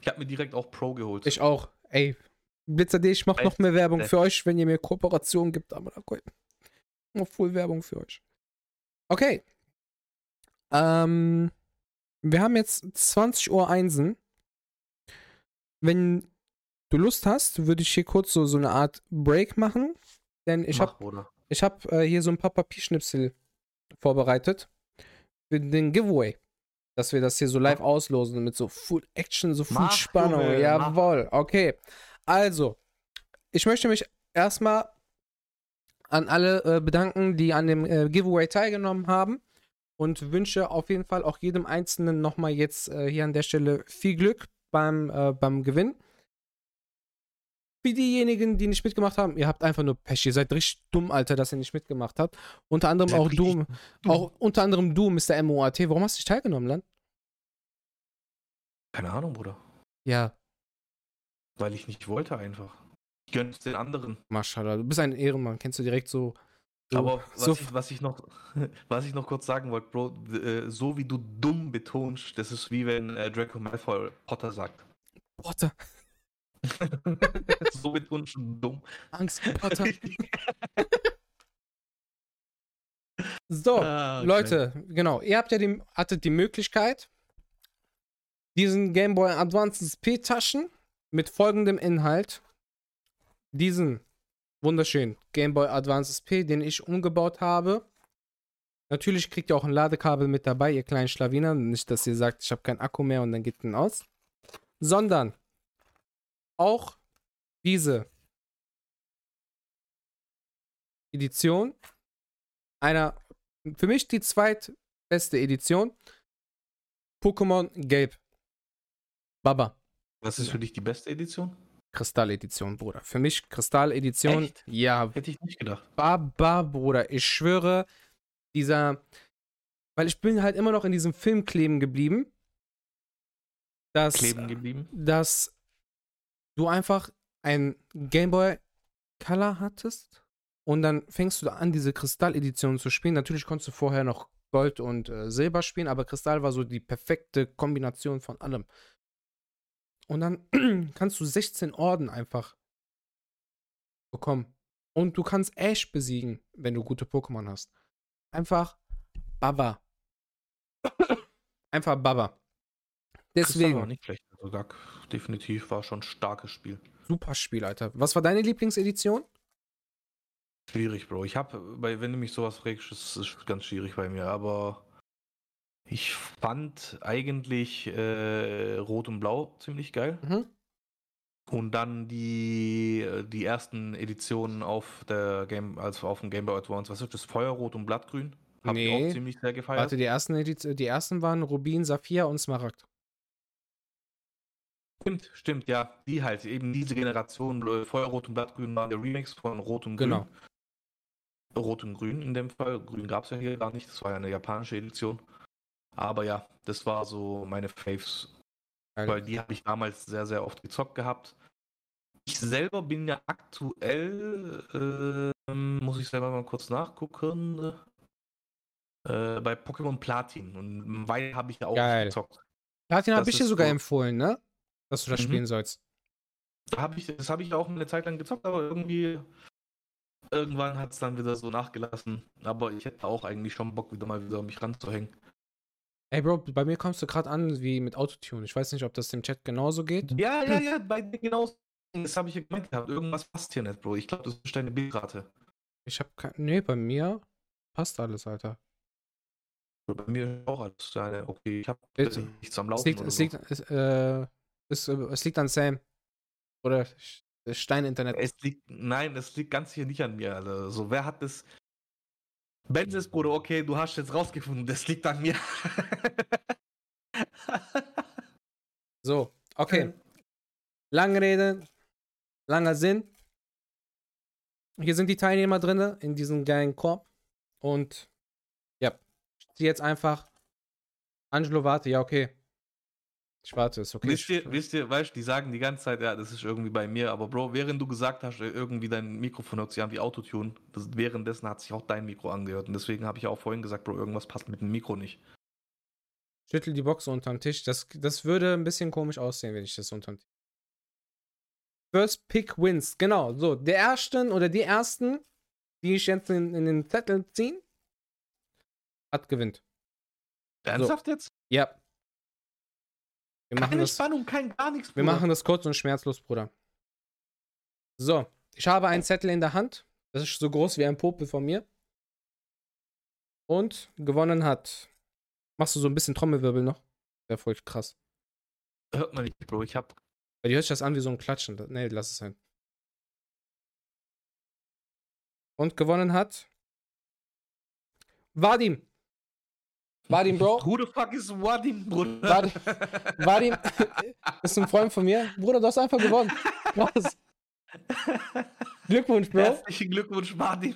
Ich habe mir direkt auch Pro geholt. Ich auch. Ey, Blitzer.de, ich mach noch mehr Werbung für euch, wenn ihr mir Kooperationen gibt. Aber okay. Noch voll Werbung für euch. Okay. Ähm, wir haben jetzt 20 Uhr Einsen. Wenn du Lust hast, würde ich hier kurz so, so eine Art Break machen. Denn ich habe ich hab, äh, hier so ein paar Papierschnipsel vorbereitet. Für den Giveaway. Dass wir das hier so live auslosen mit so Full Action, so Full Mach, Spannung. Junge, Jawohl. Okay. Also, ich möchte mich erstmal an alle äh, bedanken, die an dem äh, Giveaway teilgenommen haben. Und wünsche auf jeden Fall auch jedem Einzelnen nochmal jetzt äh, hier an der Stelle viel Glück beim, äh, beim Gewinn. Für diejenigen, die nicht mitgemacht haben, ihr habt einfach nur Pech. Ihr seid richtig dumm, Alter, dass ihr nicht mitgemacht habt. Unter anderem auch du, auch unter anderem du, Mr. MOAT. Warum hast du nicht teilgenommen, Land? Keine Ahnung, Bruder. Ja, Weil ich nicht wollte einfach. Ich gönn's den anderen. Maschallah, du bist ein Ehrenmann. Kennst du direkt so. so Aber was, so ich, was, ich noch, was ich noch kurz sagen wollte, Bro, äh, so wie du dumm betonst, das ist wie wenn äh, Draco Malfoy Potter sagt. Potter, so betonst du dumm. Angst, Potter. So, Ah, okay. Leute, genau. Ihr habt ja die, hattet die Möglichkeit, diesen Game Boy Advance SP-Taschen mit folgendem Inhalt, diesen wunderschönen Game Boy Advance SP, den ich umgebaut habe. Natürlich kriegt ihr auch ein Ladekabel mit dabei, ihr kleinen Schlawiner. Nicht, dass ihr sagt, ich habe keinen Akku mehr und dann geht den aus. Sondern auch diese Edition einer, für mich die zweitbeste Edition. Pokémon Gelb. Baba. Was ist für dich die beste Edition? Kristall-Edition, Bruder. Für mich Kristall-Edition. Echt? Ja, Hätte ich nicht gedacht. Baba, Bruder. Ich schwöre, dieser. Weil ich bin halt immer noch in diesem Film kleben geblieben. Dass, Kleben geblieben. dass du einfach ein Gameboy Color hattest und dann fängst du an, diese Kristall-Edition zu spielen. Natürlich konntest du vorher noch Gold und äh, Silber spielen, aber Kristall war so die perfekte Kombination von allem. Und dann kannst du 16 Orden einfach bekommen. Und du kannst Ash besiegen, wenn du gute Pokémon hast. Einfach Baba. Einfach Baba. Kristall war Deswegen, nicht schlecht. Also definitiv war schon ein starkes Spiel. super Spiel, Alter. Was war deine Lieblingsedition? Schwierig, Bro. Ich habe, wenn du mich sowas fragst, ist es ganz schwierig bei mir, aber ich fand eigentlich äh, Rot und Blau ziemlich geil. Mhm. Und dann die, äh, die ersten Editionen auf der Game, also auf dem Game Boy Advance, was ist das? Feuerrot und Blattgrün? Ich Nee. auch ziemlich sehr gefeiert. Warte, die ersten, Ediz- die ersten waren Rubin, Saphir und Smaragd. Stimmt, stimmt, ja. Die halt, eben diese Generation, äh, Feuerrot und Blattgrün waren der Remix von Rot und Grün. Genau. Rot und Grün in dem Fall. Grün gab es ja hier gar nicht, das war ja eine japanische Edition. Aber ja, das war so meine Faves, Geil. weil die habe ich damals sehr, sehr oft gezockt gehabt. Ich selber bin ja aktuell, ähm, muss ich selber mal kurz nachgucken, äh, bei Pokémon Platin. Und weil habe ich ja auch Geil. gezockt. Platin habe ich dir sogar so- empfohlen, ne? Dass du das Mhm. spielen sollst. Hab ich, das habe ich auch eine Zeit lang gezockt, aber irgendwie irgendwann hat es dann wieder so nachgelassen. Aber ich hätte auch eigentlich schon Bock, wieder mal wieder mich ranzuhängen. Ey, Bro, bei mir kommst du gerade an wie mit Autotune. Ich weiß nicht, ob das dem Chat genauso geht. Ja, ja, ja, bei dir genauso. Das habe ich ja gemeint gehabt. Irgendwas passt hier nicht, Bro. Ich glaube, das ist deine Bildrate. Ich habe kein. Nee, bei mir passt alles, Alter. Bei mir auch alles. Okay, ich habe Bitte. nichts am Es Laufen. liegt, oder es, so. liegt, es, äh, es, äh, es liegt an Sam. Oder Stein-Internet. Es liegt, nein, es liegt ganz hier nicht an mir. Also, so, wer hat das? Benzes, Bruder, okay, du hast jetzt rausgefunden, das liegt an mir. So, okay. Lange Rede, langer Sinn. Hier sind die Teilnehmer drin in diesem geilen Korb. Und ja, ich jetzt einfach. Angelo, warte, ja, okay. Ich warte, ist okay. Wisst ihr, wisst ihr, weißt du, die sagen die ganze Zeit, ja, das ist irgendwie bei mir, aber Bro, während du gesagt hast, irgendwie dein Mikrofon hört sich an wie Autotune, das, währenddessen hat sich auch dein Mikro angehört. Und deswegen habe ich auch vorhin gesagt, Bro, irgendwas passt mit dem Mikro nicht. Schüttel die Box unter den Tisch. Das, das würde ein bisschen komisch aussehen, wenn ich das unter den Tisch. First Pick wins. Genau, so. Der ersten oder die ersten, die ich jetzt in, in den Zettel ziehen, hat gewinnt. Ernsthaft jetzt? Ja. Wir machen Keine das. Spannung, kein gar nichts. Wir Bruder. machen das kurz und schmerzlos, Bruder. So, ich habe einen Zettel in der Hand. Das ist so groß wie ein Popel von mir. Und gewonnen hat. Machst du so ein bisschen Trommelwirbel noch? Wäre voll krass. Hört man nicht, Bro. Ich hab. Weil die hört sich das an wie so ein Klatschen. Nee, lass es sein. Und gewonnen hat. Vadim. Vadim, Bro. Who the fuck is Wadim, Bruder? Vadim, Vadim ist ein Freund von mir. Bruder, du hast einfach gewonnen. Was? Glückwunsch, Bro. Herzlichen Glückwunsch, Wadim.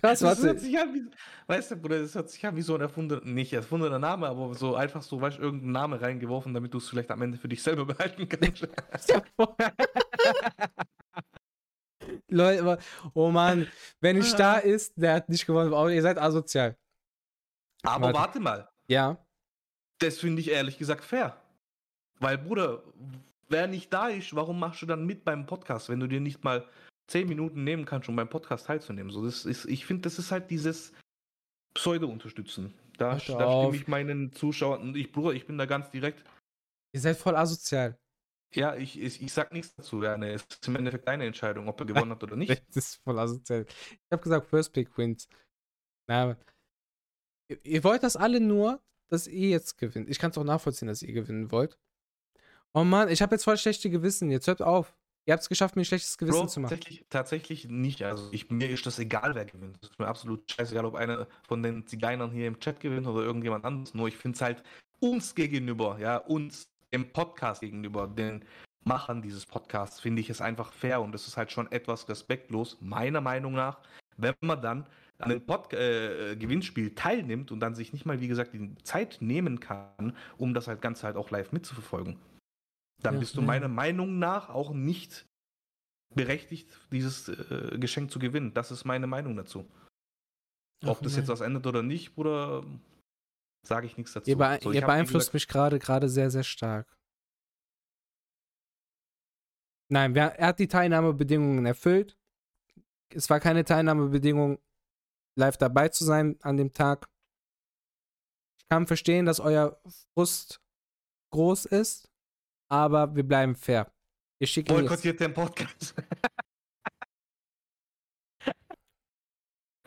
Krass, Das warte. an wie, weißt du, Bruder, das hört sich an wie so ein erfundener, nicht erfundener Name, aber so einfach so, weißt du, irgendeinen Namen reingeworfen, damit du es vielleicht am Ende für dich selber behalten kannst. Leute, oh Mann, wenn nicht da ist, der hat nicht gewonnen. Ihr seid asozial. Aber Warte. mal, Ja. das finde ich ehrlich gesagt fair. Weil, Bruder, wer nicht da ist, warum machst du dann mit beim Podcast, wenn du dir nicht mal zehn Minuten nehmen kannst, um beim Podcast teilzunehmen? So, das ist, ich finde, das ist halt dieses Pseudo-Unterstützen. Da, da stimme ich meinen Zuschauern, ich, Bruder, ich bin da ganz direkt. Ihr seid voll asozial. Ja, ich, ich, ich sag nichts dazu, Werner. Es ist im Endeffekt deine Entscheidung, ob er gewonnen hat oder nicht. Das ist voll asozial. Ich habe gesagt, First Pick wins. Na, ihr, ihr wollt das alle nur, dass ihr jetzt gewinnt. Ich kann es auch nachvollziehen, dass ihr gewinnen wollt. Oh Mann, ich habe jetzt voll schlechte Gewissen. Jetzt hört auf. Ihr habt es geschafft, mir ein schlechtes Gewissen Bro, zu machen. tatsächlich, tatsächlich nicht. Also ich, mir ist das egal, wer gewinnt. Es ist mir absolut scheißegal, ob einer von den Zigeinern hier im Chat gewinnt oder irgendjemand anderes. Nur ich finde es halt uns gegenüber, ja, uns im Podcast gegenüber, den Machern dieses Podcasts, finde ich es einfach fair und es ist halt schon etwas respektlos, meiner Meinung nach, wenn man dann an einem Pod äh, Gewinnspiel teilnimmt und dann sich nicht mal, wie gesagt, die Zeit nehmen kann, um das halt Ganze halt auch live mitzuverfolgen. Dann Ja, bist du meiner Meinung nach auch nicht berechtigt, dieses äh, Geschenk zu gewinnen. Das ist meine Meinung dazu. Ob Ach, das nein. jetzt was ändert oder nicht, Bruder, sage ich nichts dazu. Ihr, bee So, ihr beeinflusst gesagt, mich gerade gerade sehr, sehr stark. Nein, wer, er hat die Teilnahmebedingungen erfüllt. Es war keine Teilnahmebedingung, live dabei zu sein an dem Tag. Ich kann verstehen, dass euer Frust groß ist, aber wir bleiben fair. Ich schicke jetzt. boykottiert den Podcast.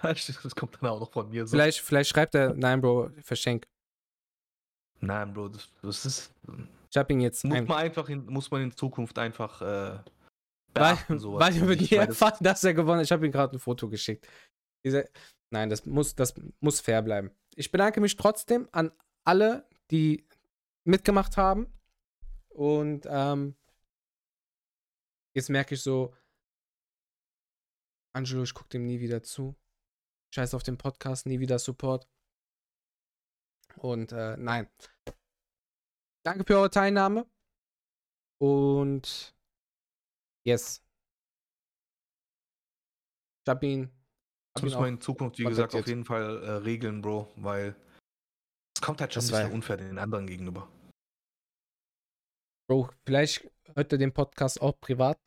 das kommt dann auch noch von mir. So. Vielleicht, vielleicht schreibt er, nein, Bro, verschenk. Nein, Bro, das, das ist. Ich hab ihn jetzt Muss ein. man einfach in, muss man in Zukunft einfach äh, Weil, beachten, sowas. weil wir weil das- erfahren, dass er gewonnen hat. Ich habe ihm gerade ein Foto geschickt. Nein, das muss, das muss fair bleiben. Ich bedanke mich trotzdem an alle, die mitgemacht haben. Und ähm, jetzt merke ich so, Angelo, ich gucke dem nie wieder zu. Scheiß auf den Podcast, nie wieder Support. Und äh, nein. Danke für eure Teilnahme. Und yes. Ich hab ihn. Das man auch in Zukunft, wie gesagt, auf jeden Fall äh, regeln, Bro, weil es kommt halt schon Das ein bisschen unfair den anderen gegenüber. Bro, vielleicht hört er den Podcast auch privat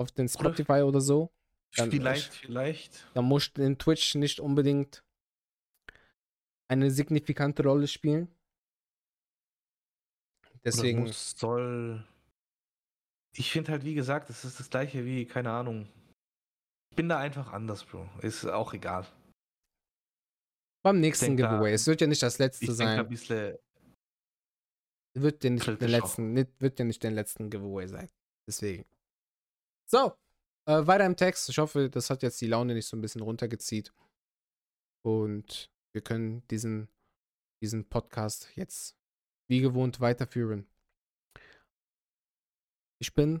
auf den Spotify oder so. Dann- vielleicht, vielleicht. Da muss in Twitch nicht unbedingt eine signifikante Rolle spielen. Deswegen, muss, soll. Ich finde halt, wie gesagt, es ist das gleiche wie, keine Ahnung. Bin da einfach anders, Bro. Ist auch egal. beim nächsten denk da- Giveaway. Es wird ja nicht das letzte Ich denke ein sein. bisschen. Wird ja nicht den letzten, nicht, wird ja nicht den letzten Giveaway sein. Deswegen. So, äh, weiter im Text. Ich hoffe, das hat jetzt die Laune nicht so ein bisschen runtergezieht. Und wir können diesen, diesen Podcast jetzt wie gewohnt weiterführen. Ich bin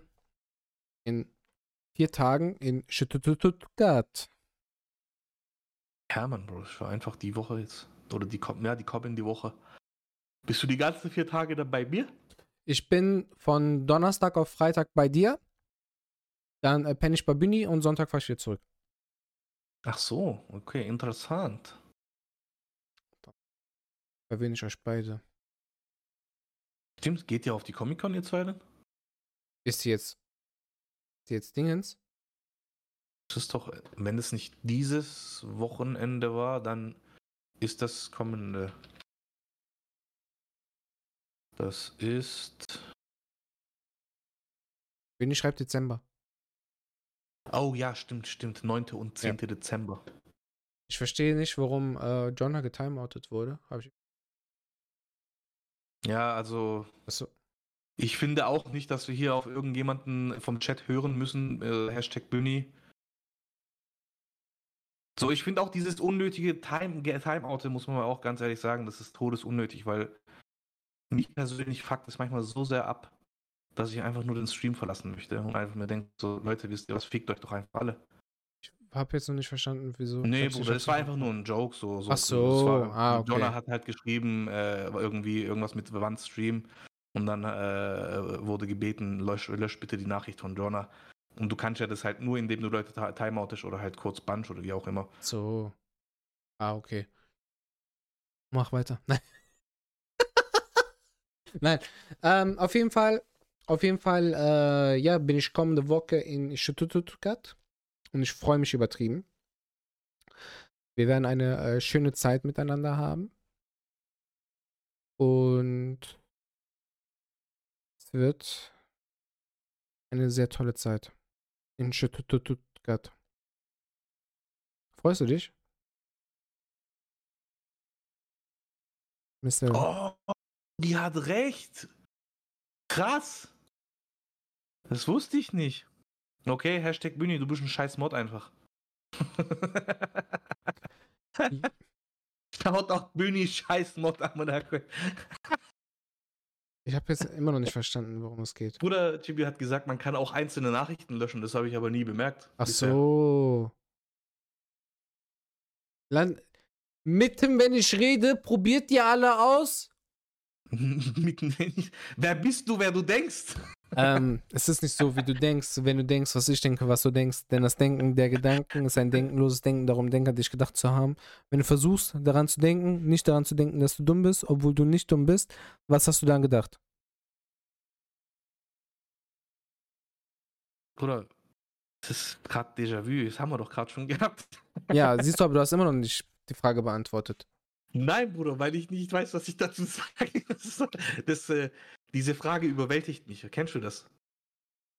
in vier Tagen in Stuttgart. Hermann, Bro, ich war einfach die Woche jetzt. Oder die kommen, ja, die kommen die Woche. Bist du die ganzen vier Tage dann bei mir? Ich bin von Donnerstag auf Freitag bei dir. Dann äh, penne ich bei Büni und Sonntag fahre ich wieder zurück. Ach so, okay, interessant. Erwähne ich euch beide. Stimmt, geht ihr auf die Comic-Con, ihr zwei denn? Ist sie jetzt. Ist jetzt Dingens? Das ist doch, wenn es nicht dieses Wochenende war, dann ist das kommende. Das ist. Büni schreibt Dezember. Oh ja, stimmt, stimmt. 9. und 10. Dezember. Ich verstehe nicht, warum äh, Jonna getimeoutet wurde. Ich. Ja, also Achso. Ich finde auch nicht, dass wir hier auf irgendjemanden vom Chat hören müssen. Äh, Hashtag Bunny. So, ich finde auch dieses unnötige Time Timeout, muss man mal auch ganz ehrlich sagen, das ist todesunnötig, weil mich persönlich fuckt es manchmal so sehr ab, dass ich einfach nur den Stream verlassen möchte und einfach mir denke, so Leute, wisst ihr was, fickt euch doch einfach alle. Ich habe jetzt noch nicht verstanden, wieso. Nee, Bruder, das war einfach nur ein Joke. So, so, Ach so, es war, ah, okay. Jonah hat halt geschrieben, äh, irgendwie irgendwas mit wann Stream und dann äh, wurde gebeten, lösch, lösch bitte die Nachricht von Jonah. Und du kannst ja das halt nur, indem du Leute ti- timeoutest oder halt kurz bunch oder wie auch immer. So. Ah, okay. Mach weiter. Nein. Nein. Ähm, auf jeden Fall, auf jeden Fall, äh, ja, bin ich kommende Woche in Stuttgart und ich freue mich übertrieben. Wir werden eine äh, schöne Zeit miteinander haben. Und es wird eine sehr tolle Zeit in Stuttgart. Freust du dich? Mr. Oh, die hat recht. Krass. Das wusste ich nicht. Okay, Hashtag Bühne, du bist ein scheiß Mod einfach. Schaut auch Bühne scheiß Mod an. Ich habe jetzt immer noch nicht verstanden, worum es geht. Bruder Chibi hat gesagt, man kann auch einzelne Nachrichten löschen. Das habe ich aber nie bemerkt. Ach bisher. so. Land Mitten, wenn ich rede, probiert ihr alle aus? Mitten in- wer bist du, wer du denkst? Ähm, es ist nicht so, wie du denkst, wenn du denkst, was ich denke, was du denkst. Denn das Denken der Gedanken ist ein denkenloses Denken, darum Denker dich gedacht zu haben. Wenn du versuchst, daran zu denken, nicht daran zu denken, dass du dumm bist, obwohl du nicht dumm bist, was hast du dann gedacht? Bruder, das ist gerade Déjà-vu. Das haben wir doch gerade schon gehabt. Ja, siehst du, aber du hast immer noch nicht die Frage beantwortet. Nein, Bruder, weil ich nicht weiß, was ich dazu sage. Das, das, äh, diese Frage überwältigt mich. Kennst du das?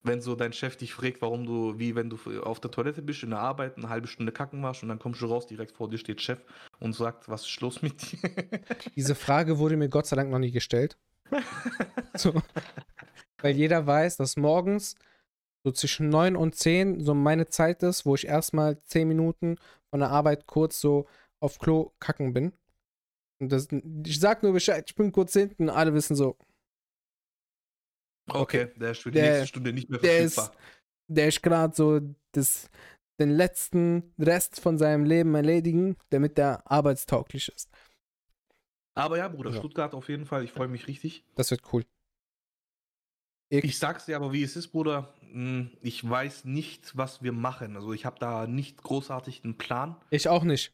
Wenn so dein Chef dich fragt, warum du, wie wenn du auf der Toilette bist, in der Arbeit, eine halbe Stunde kacken warst und dann kommst du raus, direkt vor dir steht Chef und sagt, was ist los mit dir? Diese Frage wurde mir Gott sei Dank noch nie gestellt. So. Weil jeder weiß, dass morgens so zwischen 9 und 10 so meine Zeit ist, wo ich erstmal 10 Minuten von der Arbeit kurz so auf Klo kacken bin. Und das, ich sag nur Bescheid, ich bin kurz hinten, alle wissen so, okay, der ist für die Der- nächste Stunde nicht mehr ist, verfügbar. der ist gerade so das, den letzten Rest von seinem Leben erledigen, damit der arbeitstauglich ist. Aber ja, Bruder, Ja. Stuttgart auf jeden Fall. Ich freue mich richtig. Das wird cool. Ich sag's dir aber, wie es ist, Bruder. Hm, Ich weiß nicht, was wir machen. Also ich habe da nicht großartig einen Plan. Ich auch nicht.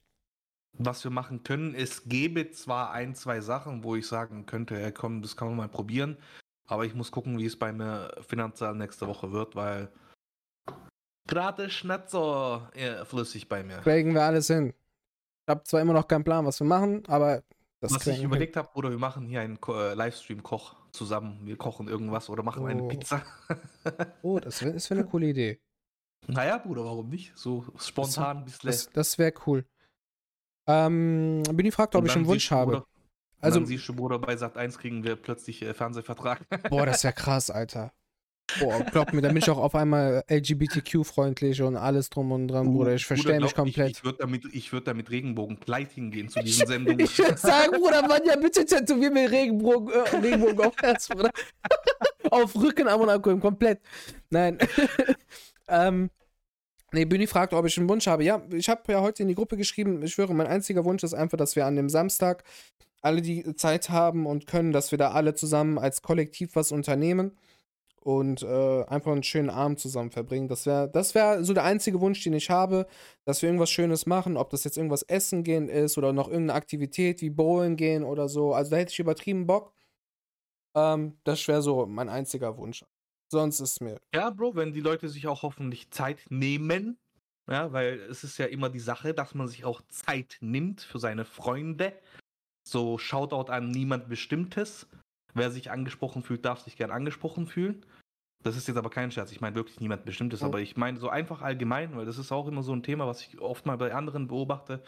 was wir machen können. Es gäbe zwar ein, zwei Sachen, wo ich sagen könnte, ja, komm, das kann man mal probieren. Aber ich muss gucken, wie es bei mir finanziell nächste Woche wird, weil gerade ist nicht so flüssig bei mir. Kriegen wir alles hin. Ich habe zwar immer noch keinen Plan, was wir machen, aber das Was ich überlegt habe, oder wir machen hier einen äh, Livestream-Koch zusammen. Wir kochen irgendwas oder machen eine Oh. Pizza. Oh, das wäre wär eine coole Idee. naja, Bruder, warum nicht? So spontan bisschen. Das, das wäre cool. Ähm, Bini fragt, ob ich einen Wunsch habe. Also- also, dann siehst du, Bruder, bei Sat 1 kriegen wir plötzlich äh, Fernsehvertrag. Boah, das wäre krass, Alter. Boah, glaub mir, dann bin ich auch auf einmal LGBTQ-freundlich und alles drum und dran, Bruder. Ich verstehe mich komplett. Ich, ich würde damit, ich würd damit Regenbogenkleid hingehen zu diesen Sendungen. Ich würde sagen, Bruder, Mann, ja, bitte tätowier mir Regenbogen, äh, Regenbogen auf Herz, Bruder. auf Rücken, Arm und Abgrund, komplett. Nein. ähm, nee, Bühni fragt, ob ich einen Wunsch habe. Ja, ich habe ja heute in die Gruppe geschrieben, ich schwöre, mein einziger Wunsch ist einfach, dass wir an dem Samstag alle die Zeit haben und können, dass wir da alle zusammen als Kollektiv was unternehmen und äh, einfach einen schönen Abend zusammen verbringen. Das wäre das wär so der einzige Wunsch, den ich habe, dass wir irgendwas Schönes machen, ob das jetzt irgendwas essen gehen ist oder noch irgendeine Aktivität wie Bowlen gehen oder so. Also da hätte ich übertrieben Bock. Ähm, das wäre so mein einziger Wunsch. Sonst ist mir. Ja, Bro, wenn die Leute sich auch hoffentlich Zeit nehmen, ja, weil es ist ja immer die Sache, dass man sich auch Zeit nimmt für seine Freunde. So Shoutout an niemand Bestimmtes. Wer sich angesprochen fühlt, darf sich gern angesprochen fühlen. Das ist jetzt aber kein Scherz, ich meine wirklich niemand Bestimmtes, Mhm. aber ich meine so einfach allgemein, weil das ist auch immer so ein Thema, was ich oft mal bei anderen beobachte.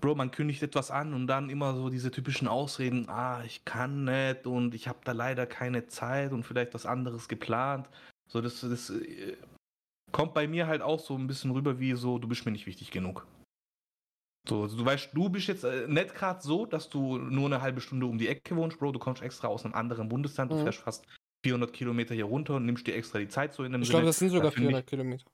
Bro, man kündigt etwas an und dann immer so diese typischen Ausreden, ah, ich kann nicht und ich habe da leider keine Zeit und vielleicht was anderes geplant. So, das, das äh, kommt bei mir halt auch so ein bisschen rüber wie so, du bist mir nicht wichtig genug. So, also du weißt, du bist jetzt äh, nicht gerade so, dass du nur eine halbe Stunde um die Ecke wohnst, Bro, du kommst extra aus einem anderen Bundesland, du Mhm. fährst fast 400 Kilometer hier runter und nimmst dir extra die Zeit so in dem Ich glaube, das sind sogar Da find 400 Kilometer.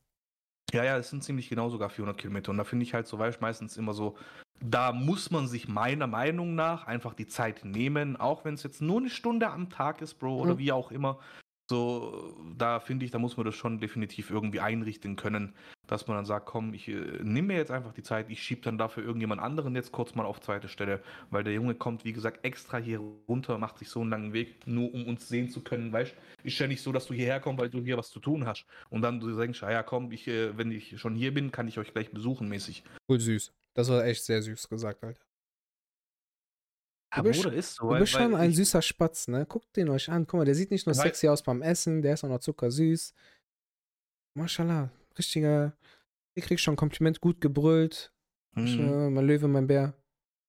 ja, ja, es sind ziemlich genau sogar 400 Kilometer. Und da finde ich halt so, weißt meistens immer so, da muss man sich meiner Meinung nach einfach die Zeit nehmen, auch wenn es jetzt nur eine Stunde am Tag ist, Bro, oder Mhm. wie auch immer. So, da finde ich, da muss man das schon definitiv irgendwie einrichten können, dass man dann sagt, komm, ich äh, nehme mir jetzt einfach die Zeit, ich schiebe dann dafür irgendjemand anderen jetzt kurz mal auf zweite Stelle, weil der Junge kommt, wie gesagt, extra hier runter, macht sich so einen langen Weg, nur um uns sehen zu können, weißt ist ja nicht so, dass du hierher kommst, weil du hier was zu tun hast. Und dann du denkst, ah ja, komm, ich, äh, wenn ich schon hier bin, kann ich euch gleich besuchen, mäßig. Cool süß. Das war echt sehr süß gesagt, Alter. Bist- Bruder, ist so. Du bist schon ein ich- süßer Spatz, ne? Guck den euch an. Guck mal, der sieht nicht nur sexy aus beim Essen, der ist auch noch zuckersüß. Mashallah. Richtiger. Ich krieg schon ein Kompliment, gut gebrüllt. Mhm. äh, mein Löwe, mein Bär,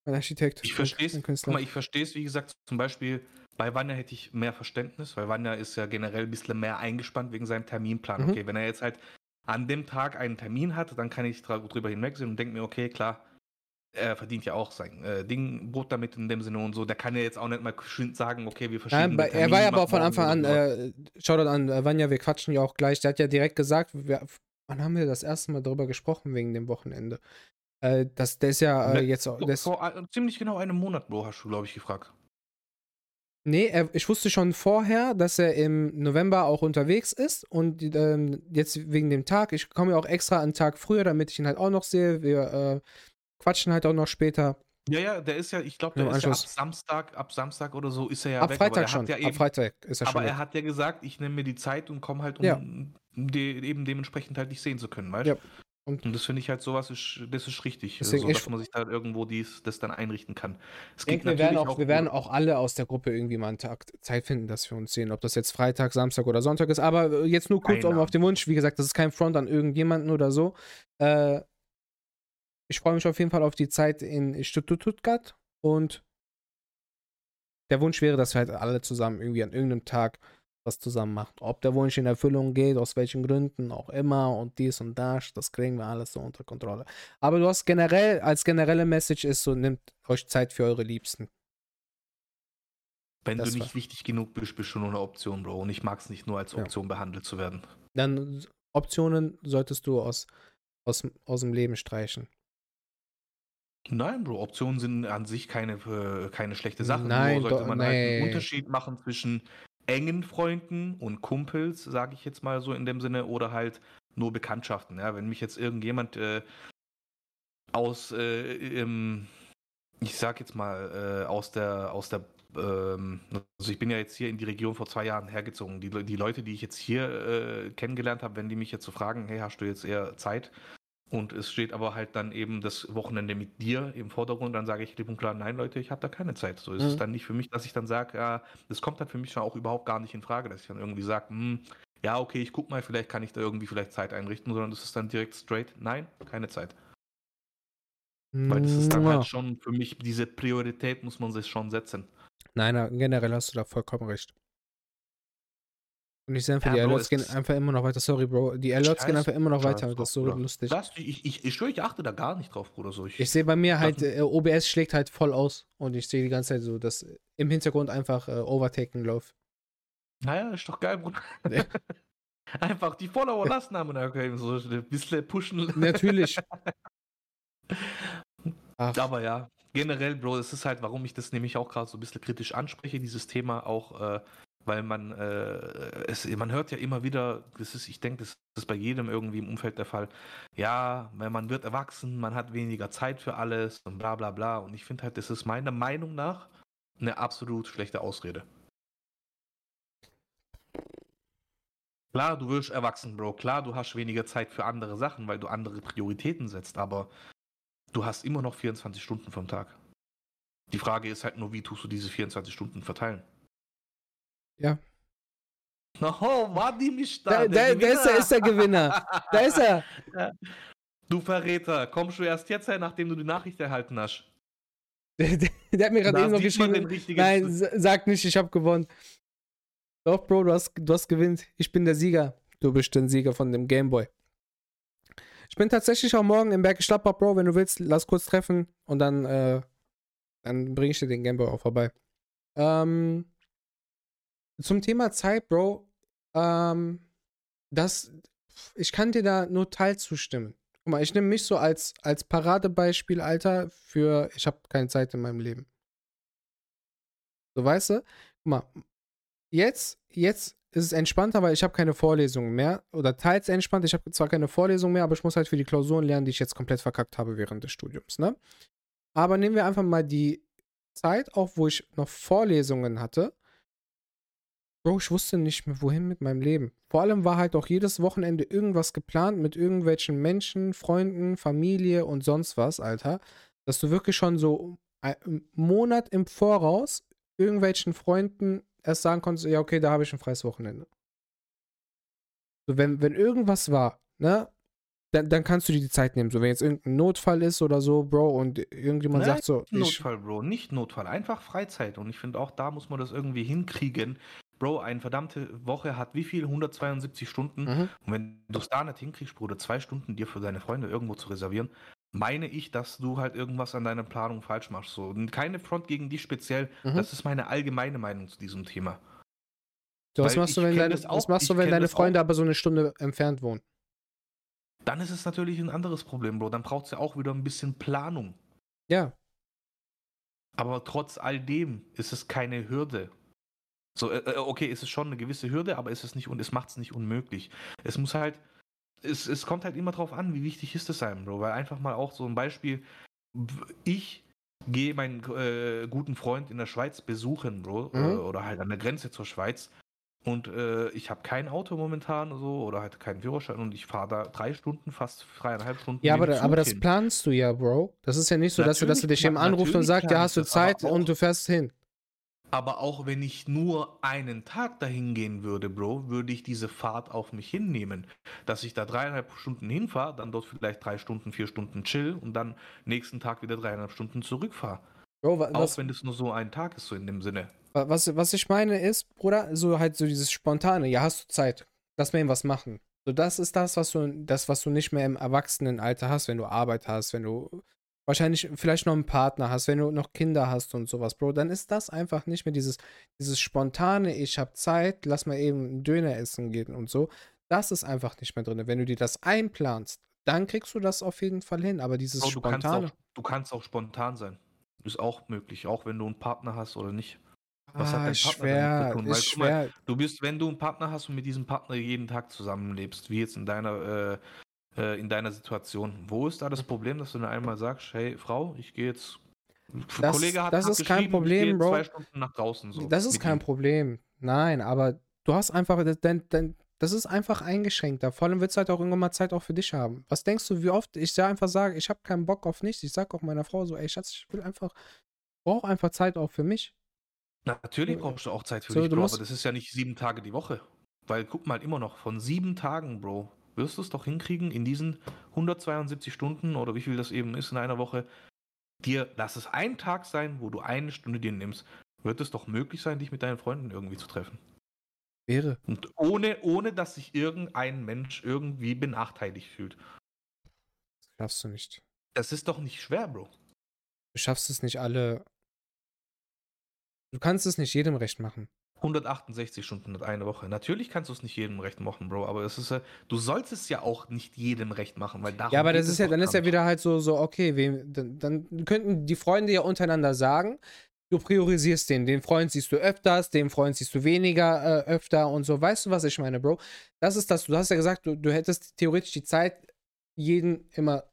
mein Architekt. Ich verstehe es. Guck mal, ich verstehe es, wie gesagt, zum Beispiel bei Vanya hätte ich mehr Verständnis, weil Vanya ist ja generell ein bisschen mehr eingespannt wegen seinem Terminplan. Mhm. Okay, wenn er jetzt halt an dem Tag einen Termin hat, dann kann ich drüber hinwegsehen und denke mir, okay, klar, er verdient ja auch sein äh, Ding, Brot damit in dem Sinne und so. Der kann ja jetzt auch nicht mal sagen, okay, wir verschieben. Nein, er war ja aber auch von Anfang an, äh, an äh, Vanya, wir quatschen ja auch gleich. Der hat ja direkt gesagt, wir, wann haben wir das erste Mal darüber gesprochen wegen dem Wochenende? Äh, das, der ist ja äh, Ne, jetzt auch. vor, vor äh, ziemlich genau einem Monat, Bro, hast du, glaube ich, gefragt. nee, er, ich wusste schon vorher, dass er im November auch unterwegs ist und ähm, jetzt wegen dem Tag, ich komme ja auch extra einen Tag früher, damit ich ihn halt auch noch sehe. Wir äh, quatschen halt auch noch später. Ja, ja, der ist ja, ich glaube, Ja, der ist ja ab. Samstag, ab Samstag oder so ist er ja Ab weg. aber Freitag schon. Hat ja Ab eben, Freitag ist er schon. aber er hat ja gesagt, ich nehme mir die Zeit und komme halt, um Ja. die, eben dementsprechend halt dich sehen zu können, weißt Ja. du? Und- Und, das finde ich halt sowas, ist, das ist richtig, so, ich- dass man sich da irgendwo dies, das dann einrichten kann. Es Ich denke, wir werden, auch, wir Bruder- werden auch alle aus der Gruppe irgendwie mal einen Tag Zeit finden, dass wir uns sehen. Ob das jetzt Freitag, Samstag oder Sonntag ist. Aber jetzt nur kurz um auf den Wunsch. Wie gesagt, das ist kein Front an irgendjemanden oder so. Äh, ich freue mich auf jeden Fall auf die Zeit in Stuttgart. Und der Wunsch wäre, dass wir halt alle zusammen irgendwie an irgendeinem Tag was zusammen machen. Ob der Wunsch in Erfüllung geht, aus welchen Gründen auch immer und dies und das, das kriegen wir alles so unter Kontrolle. Aber du hast generell, als generelle Message ist so, nehmt euch Zeit für eure Liebsten. Wenn das du war- nicht wichtig genug bist, bist du nur eine Option, Bro. Und ich mag es nicht nur als Ja. Option behandelt zu werden. Dann Optionen solltest du aus, aus, aus dem Leben streichen. Nein, Bro, Optionen sind an sich keine, äh, keine schlechte Sache. Nein, Nur sollte man halt nee. einen Unterschied machen zwischen engen Freunden und Kumpels, sage ich jetzt mal so in dem Sinne, oder halt nur Bekanntschaften. Ja? Wenn mich jetzt irgendjemand äh, aus, äh, im, ich sag jetzt mal, äh, aus der, aus der ähm, also ich bin ja jetzt hier in die Region vor zwei Jahren hergezogen. Die, die Leute, die ich jetzt hier äh, kennengelernt habe, wenn die mich jetzt so fragen, hey, hast du jetzt eher Zeit? Und es steht aber halt dann eben das Wochenende mit dir im Vordergrund, dann sage ich klipp und klar, nein, Leute, ich habe da keine Zeit. So ist mhm. es dann nicht für mich, dass ich dann sage, ja, das kommt dann für mich schon auch überhaupt gar nicht in Frage, dass ich dann irgendwie sage, hm, ja, okay, ich guck mal, vielleicht kann ich da irgendwie vielleicht Zeit einrichten, sondern das ist dann direkt straight, nein, keine Zeit. Weil das ist dann ja. halt schon für mich, diese Priorität muss man sich schon setzen. Nein, generell hast du da vollkommen recht. Und ich sehe einfach, ja, die Alerts gehen einfach immer noch weiter. Sorry, Bro. Die Alerts gehen einfach immer noch weiter. Das ist so Bruder. lustig. Das, ich, ich, ich schwöre, ich achte da gar nicht drauf, Bruder. So, ich ich sehe bei mir halt, äh, OBS schlägt halt voll aus. Und ich sehe die ganze Zeit so, dass im Hintergrund einfach äh, Overtaken läuft. Naja, ist doch geil, Bruder. Einfach die Follower lassen haben und okay, so ein bisschen pushen. Natürlich. Ach. Aber ja, generell, Bro, es ist halt, warum ich das nämlich auch gerade so ein bisschen kritisch anspreche, dieses Thema auch, äh, weil man, äh, es, man hört ja immer wieder, das ist, ich denke, das ist bei jedem irgendwie im Umfeld der Fall, ja, man wird erwachsen, man hat weniger Zeit für alles und bla bla bla. Und ich finde halt, das ist meiner Meinung nach eine absolut schlechte Ausrede. Klar, du wirst erwachsen, Bro. Klar, du hast weniger Zeit für andere Sachen, weil du andere Prioritäten setzt, aber du hast immer noch 24 Stunden vom Tag. Die Frage ist halt nur, wie tust du diese 24 Stunden verteilen? Ja. Oh, war die mich da? Da, da, da ist, er, ist der Gewinner. da ist er. Du Verräter, kommst du erst jetzt her, nachdem du die Nachricht erhalten hast? Der, der, der hat mir gerade eben noch geschrieben. Nein, sag nicht, ich habe gewonnen. Doch, Bro, du hast, du hast gewinnt. Ich bin der Sieger. Du bist der Sieger von dem Gameboy. Ich bin tatsächlich auch morgen im Bergisch Gladbach, Bro. Wenn du willst, lass kurz treffen und dann, äh, dann bringe ich dir den Gameboy auch vorbei. Ähm, zum Thema Zeit, Bro. Ähm, das, ich kann dir da nur teil zustimmen. Guck mal, ich nehme mich so als, als Paradebeispiel, Alter, für ich habe keine Zeit in meinem Leben. So, weißt du? Guck mal, jetzt, jetzt ist es entspannter, weil ich habe keine Vorlesungen mehr. Oder teils entspannt. Ich habe zwar keine Vorlesungen mehr, aber ich muss halt für die Klausuren lernen, die ich jetzt komplett verkackt habe während des Studiums. Ne? Aber nehmen wir einfach mal die Zeit, auch wo ich noch Vorlesungen hatte. Bro, ich wusste nicht mehr, wohin mit meinem Leben. Vor allem war halt auch jedes Wochenende irgendwas geplant mit irgendwelchen Menschen, Freunden, Familie und sonst was, Alter. Dass du wirklich schon so einen Monat im Voraus irgendwelchen Freunden erst sagen konntest, ja, okay, da habe ich ein freies Wochenende. So, wenn, wenn irgendwas war, ne, dann, dann kannst du dir die Zeit nehmen. So, wenn jetzt irgendein Notfall ist oder so, Bro, und irgendjemand Nein, sagt so. Notfall, Bro, nicht Notfall, einfach Freizeit. Und ich finde auch, da muss man das irgendwie hinkriegen. Bro, eine verdammte Woche hat wie viel? 172 Stunden. Mhm. Und wenn du es da nicht hinkriegst, Bruder, zwei Stunden dir für deine Freunde irgendwo zu reservieren, meine ich, dass du halt irgendwas an deiner Planung falsch machst. So. Und keine Front gegen dich speziell. Mhm. Das ist meine allgemeine Meinung zu diesem Thema. So, was machst du, wenn deine, auch, was machst du, wenn deine Freunde auch. aber so eine Stunde entfernt wohnen? Dann ist es natürlich ein anderes Problem, Bro. Dann braucht es ja auch wieder ein bisschen Planung. Ja. Aber trotz all dem ist es keine Hürde. So, äh, äh okay, ist es schon eine gewisse Hürde, aber ist es nicht und es macht es nicht unmöglich. Es muss halt, es, es kommt halt immer drauf an, wie wichtig ist es einem, Bro. Weil einfach mal auch so ein Beispiel, ich gehe meinen äh, guten Freund in der Schweiz besuchen, Bro, mhm. äh, oder halt an der Grenze zur Schweiz. Und äh, ich habe kein Auto momentan so oder halt keinen Führerschein und ich fahre da drei Stunden, fast dreieinhalb Stunden. Ja, aber, aber das planst du ja, Bro. Das ist ja nicht so, dass du, dass du dich eben anrufst und sagst, ja, hast du Zeit und du fährst hin. Aber auch wenn ich nur einen Tag dahin gehen würde, Bro, würde ich diese Fahrt auf mich hinnehmen. Dass ich da dreieinhalb Stunden hinfahre, dann dort vielleicht drei Stunden, vier Stunden chill und dann nächsten Tag wieder dreieinhalb Stunden zurückfahre. Bro, was, auch wenn es nur so ein Tag ist, so in dem Sinne. Was, was ich meine ist, Bruder, so halt so dieses spontane, ja, hast du Zeit, lass mal eben was machen. So, das ist das, was du, das, was du nicht mehr im Erwachsenenalter hast, wenn du Arbeit hast, wenn du wahrscheinlich vielleicht noch einen Partner hast, wenn du noch Kinder hast und sowas, Bro, dann ist das einfach nicht mehr dieses, dieses spontane, ich habe Zeit, lass mal eben einen Döner essen gehen und so. Das ist einfach nicht mehr drin. Wenn du dir das einplanst, dann kriegst du das auf jeden Fall hin. Aber dieses Bro, du spontane. Kannst auch, du kannst auch spontan sein. Ist auch möglich, auch wenn du einen Partner hast oder nicht. Was ah, hat dein Partner schwer, tun? Weil, schwer. Mal, du bist, wenn du einen Partner hast und mit diesem Partner jeden Tag zusammenlebst, wie jetzt in deiner äh, äh, in deiner Situation. Wo ist da das Problem, dass du dann einmal sagst, hey Frau, ich gehe jetzt Das- Kollege hat, das hat ist kein Problem, Bro. zwei Stunden nach draußen. So, das ist kein. Problem. Nein, aber du hast einfach, dein, dein, das ist einfach eingeschränkter. Vor allem willst du halt auch irgendwann mal Zeit auch für dich haben. Was denkst du, wie oft ich da einfach sage, ich habe keinen Bock auf nichts. Ich sag auch meiner Frau so, ey Schatz, ich will einfach, brauche einfach Zeit auch für mich. Natürlich brauchst du auch Zeit für so, dich, Bro, aber das ist ja nicht sieben Tage die Woche. Weil guck mal immer noch, von sieben Tagen, Bro, wirst du es doch hinkriegen, in diesen 172 Stunden oder wie viel das eben ist in einer Woche, dir, lass es ein Tag sein, wo du eine Stunde dir nimmst, wird es doch möglich sein, dich mit deinen Freunden irgendwie zu treffen. Wäre. Und ohne, ohne dass sich irgendein Mensch irgendwie benachteiligt fühlt. Das schaffst du nicht. Das ist doch nicht schwer, Bro. Du schaffst es nicht alle. Du kannst es nicht jedem recht machen. 168 Stunden in eine Woche. Natürlich kannst du es nicht jedem recht machen, Bro, aber es ist ja, du sollst es ja auch nicht jedem recht machen, weil darum Ja, aber das ist ja, dann ist ja wieder halt so, so, okay, wem, dann, dann könnten die Freunde ja untereinander sagen, du priorisierst den. Den Freund siehst du öfters, den Freund siehst du weniger äh, öfter und so. Weißt du, was ich meine, Bro? Das ist das, du hast ja gesagt, du, du hättest theoretisch die Zeit, jeden immer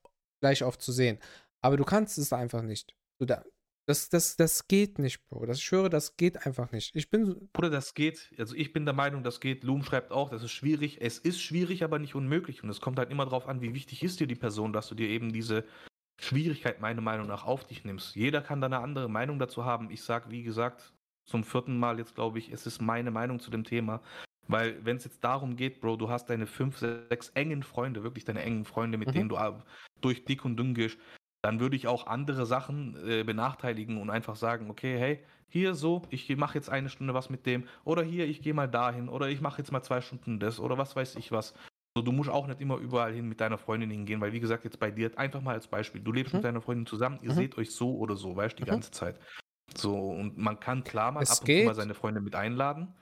gleich oft zu sehen. Aber du kannst es einfach nicht. Du da, das, das, das geht nicht, Bro. Das, ich schwöre, das geht einfach nicht. Ich bin, Bruder, das geht. Also ich bin der Meinung, das geht. Loom schreibt auch, das ist schwierig. Es ist schwierig, aber nicht unmöglich. Und es kommt halt immer darauf an, wie wichtig ist dir die Person, dass du dir eben diese Schwierigkeit meiner Meinung nach auf dich nimmst. Jeder kann da eine andere Meinung dazu haben. Ich sage, wie gesagt, zum vierten Mal jetzt glaube ich, es ist meine Meinung zu dem Thema. Weil wenn es jetzt darum geht, Bro, du hast deine fünf, sechs engen Freunde, wirklich deine engen Freunde, mit Mhm. denen du durch dick und dünn gehst, dann würde ich auch andere Sachen äh, benachteiligen und einfach sagen, okay, hey, hier so, ich mache jetzt eine Stunde was mit dem oder hier, ich gehe mal dahin oder ich mache jetzt mal zwei Stunden das oder was weiß ich was. So, du musst auch nicht immer überall hin mit deiner Freundin hingehen, weil wie gesagt, jetzt bei dir, einfach mal als Beispiel, du lebst Mhm. mit deiner Freundin zusammen, ihr Mhm. seht euch so oder so, weißt du, die Mhm. ganze Zeit. So, und man kann klar mal Es ab und zu mal geht. seine Freunde mit einladen.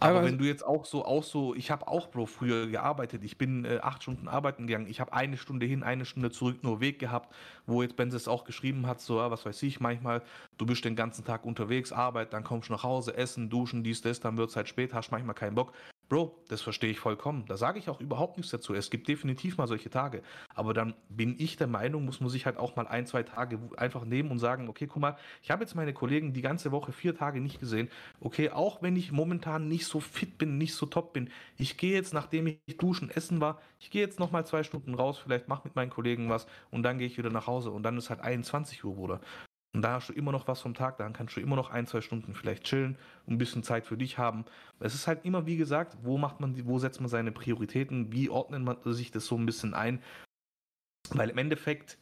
Aber Aber- wenn du jetzt auch so, auch so, ich habe auch, Bro, früher gearbeitet. Ich bin äh, acht Stunden arbeiten gegangen. Ich habe eine Stunde hin, eine Stunde zurück nur Weg gehabt, wo jetzt Benz es auch geschrieben hat, so, ja, was weiß ich, manchmal, du bist den ganzen Tag unterwegs, Arbeit, dann kommst du nach Hause, essen, duschen, dies, das, dann wird es halt spät, hast manchmal keinen Bock. Bro, das verstehe ich vollkommen. Da sage ich auch überhaupt nichts dazu. Es gibt definitiv mal solche Tage. Aber dann bin ich der Meinung, muss man sich halt auch mal ein, zwei Tage einfach nehmen und sagen, okay, guck mal, ich habe jetzt meine Kollegen die ganze Woche vier Tage nicht gesehen. Okay, auch wenn ich momentan nicht so fit bin, nicht so top bin, ich gehe jetzt, nachdem ich duschen, essen war, ich gehe jetzt nochmal zwei Stunden raus, vielleicht mach mit meinen Kollegen was und dann gehe ich wieder nach Hause und dann ist halt 21 Uhr, Bruder. Und da hast du immer noch was vom Tag, dann kannst du immer noch ein, zwei Stunden vielleicht chillen und ein bisschen Zeit für dich haben. Es ist halt immer, wie gesagt, wo macht man wo setzt man seine Prioritäten, wie ordnet man sich das so ein bisschen ein? Weil im Endeffekt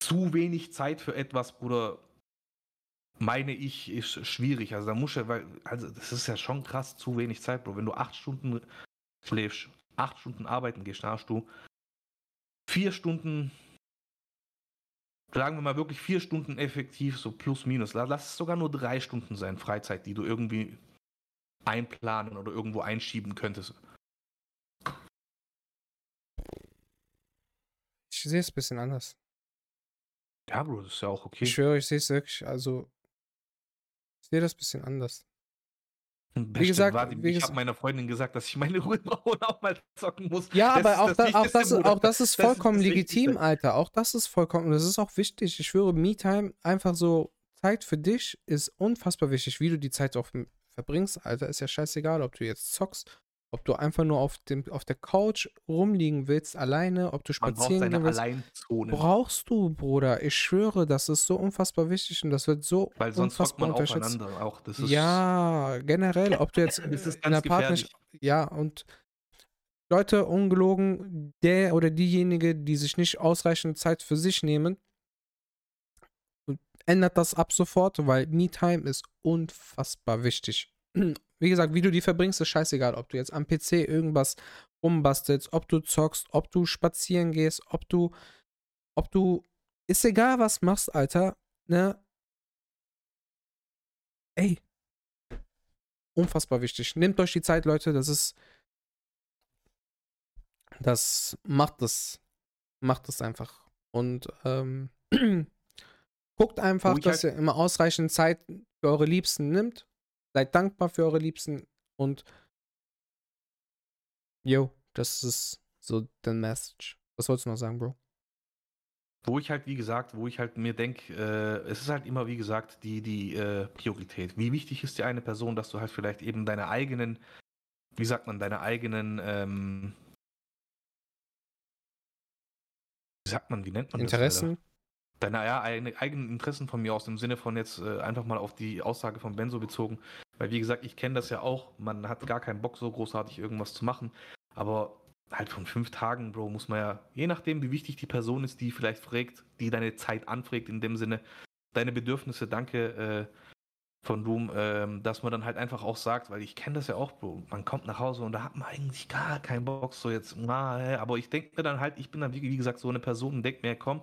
zu wenig Zeit für etwas, Bruder, meine ich, ist schwierig. Also da muss ja, weil, also das ist ja schon krass, zu wenig Zeit, Bro. Wenn du acht Stunden schläfst, acht Stunden arbeiten gehst, dann hast du vier Stunden, sagen wir mal wirklich vier Stunden effektiv, so plus minus. La- Lass es sogar nur drei Stunden sein, Freizeit, die du irgendwie einplanen oder irgendwo einschieben könntest. ich sehe es ein bisschen anders. Ja, Bro, das ist ja auch okay. Ich schwöre, ich sehe es wirklich, also, ich sehe das ein bisschen anders. Beste, gesagt, warte, wie ich habe meiner Freundin gesagt, dass ich meine und auch mal zocken muss. Ja, Das aber ist auch, das da, auch, das, ist, auch das ist Das ist vollkommen das legitim, Wichtigste. Alter. Auch das ist vollkommen, das ist auch wichtig. Ich schwöre, Me-Time, einfach so, Zeit für dich ist unfassbar wichtig. Wie du die Zeit auch verbringst, Alter, ist ja scheißegal, ob du jetzt zockst, ob du einfach nur auf, dem, auf der Couch rumliegen willst, alleine, ob du spazieren gehen willst. Alleinzone. Brauchst du, Bruder. Ich schwöre, das ist so unfassbar wichtig und das wird so Weil sonst unfassbar man unterschätzt. auch. Ja, generell, ob du jetzt in der Partnerschaft. Ja, und Leute, ungelogen, der oder diejenige, die sich nicht ausreichend Zeit für sich nehmen, ändert das ab sofort, weil Me-Time ist unfassbar wichtig. Wie gesagt, wie du die verbringst, ist scheißegal. Ob du jetzt am PC irgendwas rumbastelst, ob du zockst, ob du spazieren gehst, ob du, ob du, ist egal, was machst, Alter, ne? Ey, unfassbar wichtig. Nehmt euch die Zeit, Leute, das ist, das macht es, macht es einfach. Und ähm, guckt einfach, dass ihr immer ausreichend Zeit für eure Liebsten nimmt. Seid dankbar für eure Liebsten und yo, das ist so the message. Was wolltest du noch sagen, Bro? Wo ich halt, wie gesagt, wo ich halt mir denke, äh, es ist halt immer, wie gesagt, die, die äh, Priorität. Wie wichtig ist dir eine Person, dass du halt vielleicht eben deine eigenen, wie sagt man, deine eigenen, ähm, wie sagt man, wie nennt man Interessen? das? Deine ja, eigenen Interessen von mir aus, im Sinne von jetzt äh, einfach mal auf die Aussage von Benzo bezogen. Weil, wie gesagt, ich kenne das ja auch, man hat gar keinen Bock, so großartig irgendwas zu machen. Aber halt von fünf Tagen, Bro, muss man ja, je nachdem, wie wichtig die Person ist, die vielleicht fragt, die deine Zeit anfragt, in dem Sinne, deine Bedürfnisse, danke äh, von Doom, äh, dass man dann halt einfach auch sagt, weil ich kenne das ja auch, Bro, man kommt nach Hause und da hat man eigentlich gar keinen Bock, so jetzt, na, aber ich denke mir dann halt, ich bin dann, wie, wie gesagt, so eine Person und denke mir, komm,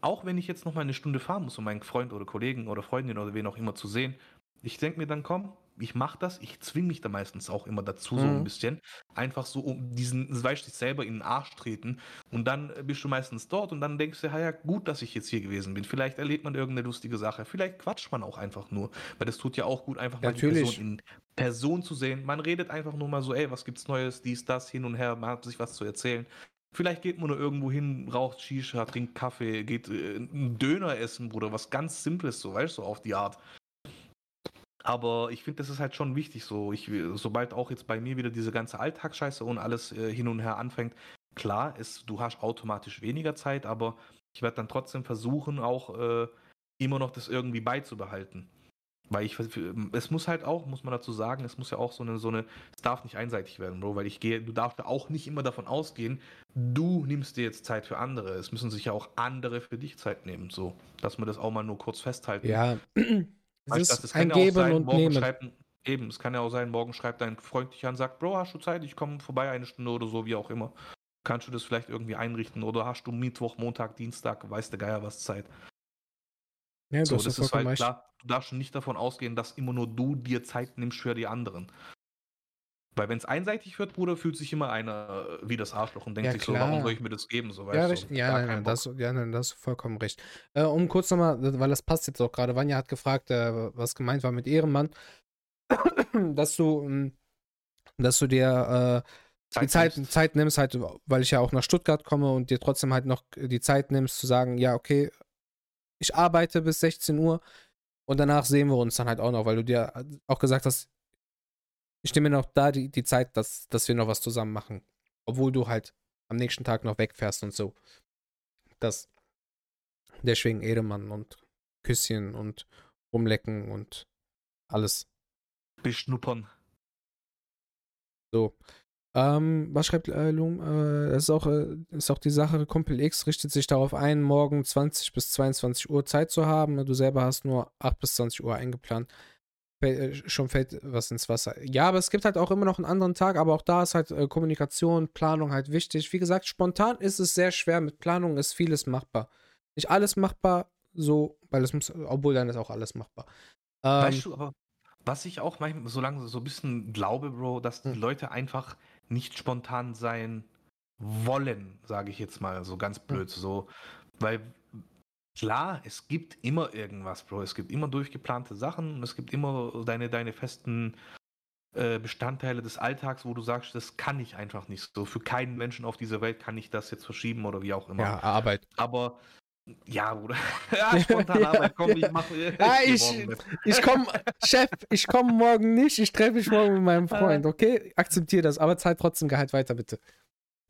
auch wenn ich jetzt noch mal eine Stunde fahren muss, um meinen Freund oder Kollegen oder Freundin oder wen auch immer zu sehen, ich denke mir dann, komm, ich mache das, ich zwinge mich da meistens auch immer dazu, mhm. so ein mhm. bisschen. Einfach so, um diesen, weißt du, selber in den Arsch treten. Und dann bist du meistens dort und dann denkst du, ja, gut, dass ich jetzt hier gewesen bin. Vielleicht erlebt man irgendeine lustige Sache. Vielleicht quatscht man auch einfach nur. Weil das tut ja auch gut, einfach mal Natürlich. die Person in Person zu sehen. Man redet einfach nur mal so, ey, was gibt's Neues, dies, das, hin und her, man hat sich was zu erzählen. Vielleicht geht man nur irgendwo hin, raucht Shisha, trinkt Kaffee, geht äh, einen Döner essen, Bruder, was ganz Simples, so, weißt du, so auf die Art. Aber ich finde, das ist halt schon wichtig so. Ich, sobald auch jetzt bei mir wieder diese ganze Alltagsscheiße und alles äh, hin und her anfängt, klar, ist, du hast automatisch weniger Zeit, aber ich werde dann trotzdem versuchen, auch äh, immer noch das irgendwie beizubehalten. Weil ich, es muss halt auch, muss man dazu sagen, es muss ja auch so eine, so eine, es darf nicht einseitig werden, Bro, weil ich gehe, du darfst ja auch nicht immer davon ausgehen, du nimmst dir jetzt Zeit für andere. Es müssen sich ja auch andere für dich Zeit nehmen, so, dass wir das auch mal nur kurz festhalten. Ja, Es ist ein Geben sein, und Nehmen. Schreibt, eben, es kann ja auch sein, morgen schreibt dein Freund dich an, sagt, Bro, hast du Zeit? Ich komme vorbei eine Stunde oder so, wie auch immer. Kannst du das vielleicht irgendwie einrichten? Oder hast du Mittwoch, Montag, Dienstag, weißt du Geier was Zeit? Ja, so, das ist halt klar. Du darfst schon nicht davon ausgehen, dass immer nur du dir Zeit nimmst für die anderen. Weil wenn es einseitig wird, Bruder, fühlt sich immer einer äh, wie das Arschloch und denkt ja, sich klar. so, warum soll ich mir das geben? So, ja, weißt du, ja, nein, nein, das, ja, nein, das ist vollkommen recht. Äh, um kurz nochmal, weil das passt jetzt auch gerade, Vanja hat gefragt, äh, was gemeint war mit Ehrenmann, dass du, hm, dass du dir äh, Zeit die Zeit, nimmst. Zeit nimmst, halt, weil ich ja auch nach Stuttgart komme und dir trotzdem halt noch die Zeit nimmst, zu sagen, ja, okay, ich arbeite bis 16 Uhr und danach sehen wir uns dann halt auch noch, weil du dir auch gesagt hast, ich nehme mir noch da die, die Zeit, dass, dass wir noch was zusammen machen. Obwohl du halt am nächsten Tag noch wegfährst und so. Das. Deswegen Edemann und Küsschen und rumlecken und alles. Beschnuppern. So. Ähm, was schreibt äh, Loom? Äh, das ist auch, äh, ist auch die Sache, Kumpel X richtet sich darauf ein, morgen 20 bis 22 Uhr Zeit zu haben. Du selber hast nur 8 bis 20 Uhr eingeplant. Äh, schon fällt was ins Wasser. Ja, aber es gibt halt auch immer noch einen anderen Tag, aber auch da ist halt äh, Kommunikation, Planung halt wichtig. Wie gesagt, spontan ist es sehr schwer. Mit Planung ist vieles machbar. Nicht alles machbar, so, weil es muss, obwohl dann ist auch alles machbar. Ähm, weißt du, aber was ich auch manchmal so lange so ein bisschen glaube, Bro, dass die hm. Leute einfach nicht spontan sein wollen, sage ich jetzt mal so ganz hm. blöd, so, weil Klar, es gibt immer irgendwas, Bro. Es gibt immer durchgeplante Sachen und es gibt immer deine, deine festen äh, Bestandteile des Alltags, wo du sagst, das kann ich einfach nicht so. Für keinen Menschen auf dieser Welt kann ich das jetzt verschieben oder wie auch immer. Ja, Arbeit. Aber ja, Bruder. ja, spontan Arbeit, komm, ich mache. Ich, ja, ich, ich komme, Chef, ich komme morgen nicht, ich treffe mich morgen mit meinem Freund, okay? Akzeptiere das, aber zahl trotzdem Gehalt weiter, bitte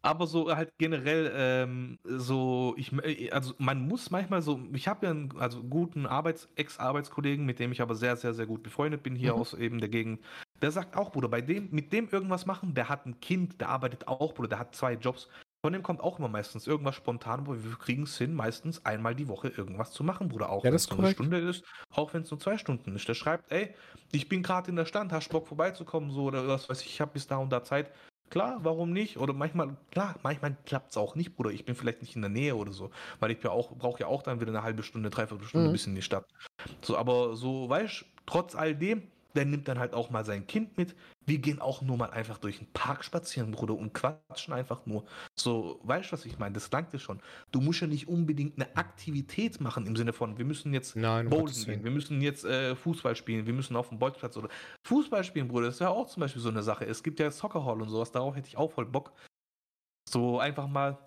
aber so halt generell ähm, so ich äh, also man muss manchmal so ich habe ja einen also guten Arbeits Ex-Arbeitskollegen, mit dem ich aber sehr sehr sehr gut befreundet bin hier mhm. aus eben der Gegend. Der sagt auch, Bruder, bei dem mit dem irgendwas machen, der hat ein Kind, der arbeitet auch, Bruder, der hat zwei Jobs. Von dem kommt auch immer meistens irgendwas spontan, aber wir kriegen es hin, meistens einmal die Woche irgendwas zu machen, Bruder. Auch ja, wenn es nur eine Stunde ist, auch wenn es nur zwei Stunden ist. Der schreibt, ey, ich bin gerade in der Stand, hast Bock vorbeizukommen, so oder was weiß ich, ich habe bis da und da Zeit. Klar, warum nicht? Oder manchmal, klar, manchmal klappt es auch nicht, Bruder. Ich bin vielleicht nicht in der Nähe oder so. Weil ich ja auch, brauche ja auch dann wieder eine halbe Stunde, dreiviertel Stunde mhm. bis in die Stadt. So, aber so, weißt trotz all dem, der nimmt dann halt auch mal sein Kind mit. Wir gehen auch nur mal einfach durch den Park spazieren, Bruder, und quatschen einfach nur. So, weißt du, was ich meine? Das langt dir schon. Du musst ja nicht unbedingt eine Aktivität machen im Sinne von, wir müssen jetzt Nein, bowlen gehen, wir müssen jetzt äh, Fußball spielen, wir müssen auf dem Bolzplatz oder Fußball spielen, Bruder. Das ist ja auch zum Beispiel so eine Sache. Es gibt ja Soccer Hall und sowas, darauf hätte ich auch voll Bock. So einfach mal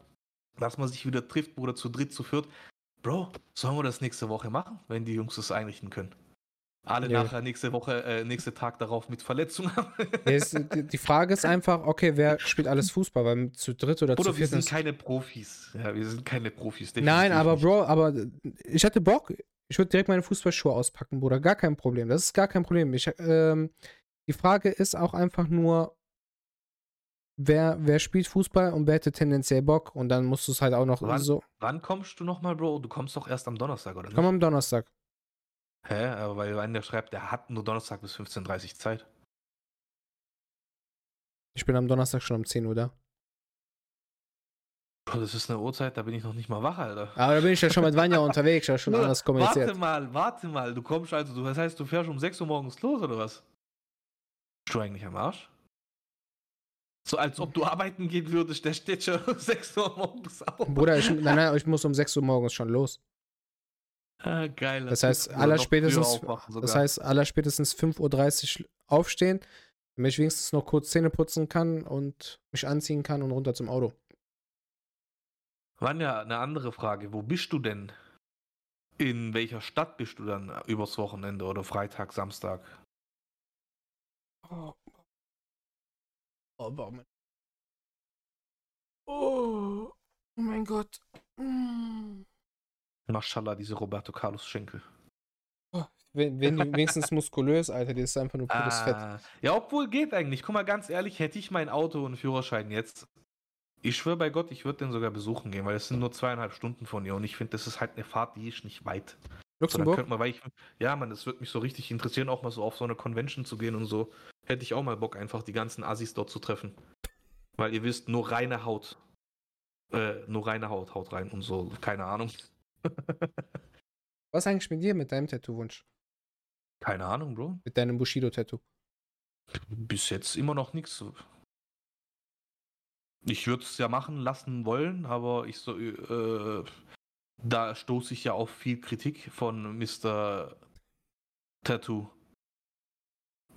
dass man sich wieder trifft, Bruder, zu dritt, zu viert. Bro, sollen wir das nächste Woche machen, wenn die Jungs das einrichten können? Alle Nee. nachher nächste Woche, äh, nächste Tag darauf mit Verletzungen. Ja, es- die Frage ist einfach, okay, wer spielt alles Fußball? Weil zu dritt oder Bruder, zu wir viert sind ist. keine Profis. Ja, wir sind keine Profis. Nein, aber nicht. Bro, aber ich hatte Bock. Ich würde direkt meine Fußballschuhe auspacken, Bruder. Gar kein Problem. Das ist gar kein Problem. Ich, ähm, die Frage ist auch einfach nur, wer, wer spielt Fußball und wer hätte tendenziell Bock? Und dann musst du es halt auch noch Wann? so. Wann kommst du nochmal, Bro? Du kommst doch erst am Donnerstag, oder nicht? Komm am Donnerstag. Hä? Aber weil wenn der schreibt, der hat nur Donnerstag bis 15.30 Uhr Zeit. Ich bin am Donnerstag schon um 10 Uhr da. Bro, das ist eine Uhrzeit, da bin ich noch nicht mal wach, Alter. Aber da bin ich ja schon mit Vanja unterwegs. Habe schon anders kommuniziert. Warte mal, warte mal. Du kommst also, du, das heißt, du fährst um 6 Uhr morgens los, oder was? Bist du eigentlich am Arsch? So als ob du arbeiten gehen würdest, der steht schon um 6 Uhr morgens auf. Bruder, ich, nein, nein, ich muss um 6 Uhr morgens schon los. Ah, geil. Das ist heißt, gut, Bruder, aller noch früher spätestens, aufwachen das heißt, aller spätestens 5.30 Uhr aufstehen, damit ich wenigstens noch kurz Zähne putzen kann und mich anziehen kann und runter zum Auto. Vanja, eine andere Frage. Wo bist du denn? In welcher Stadt bist du dann übers Wochenende oder Freitag, Samstag? Oh, oh warum? Oh, oh mein Gott. Mm. Maschallah, diese Roberto Carlos Schenkel. Die wenigstens muskulös, Alter, die ist einfach nur pures Fett. Ah, ja, obwohl geht eigentlich. Guck mal, ganz ehrlich, hätte ich mein Auto und Führerschein jetzt. Ich schwöre bei Gott, ich würde den sogar besuchen gehen, weil es sind nur zweieinhalb Stunden von hier und ich finde, das ist halt eine Fahrt, die ist nicht weit. So, Luxemburg? könnte man, ich, ja, man, das würde mich so richtig interessieren, auch mal so auf so eine Convention zu gehen und so. Hätte ich auch mal Bock, einfach die ganzen Assis dort zu treffen. Weil ihr wisst, nur reine Haut. Äh, nur reine Haut haut rein und so, keine Ahnung. Was eigentlich mit dir, mit deinem Tattoo-Wunsch? Keine Ahnung, Bro. Mit deinem Bushido-Tattoo? Bis jetzt immer noch nichts. Ich würde es ja machen lassen wollen, aber ich so, äh, da stoße ich ja auf viel Kritik von Mr. Tattoo.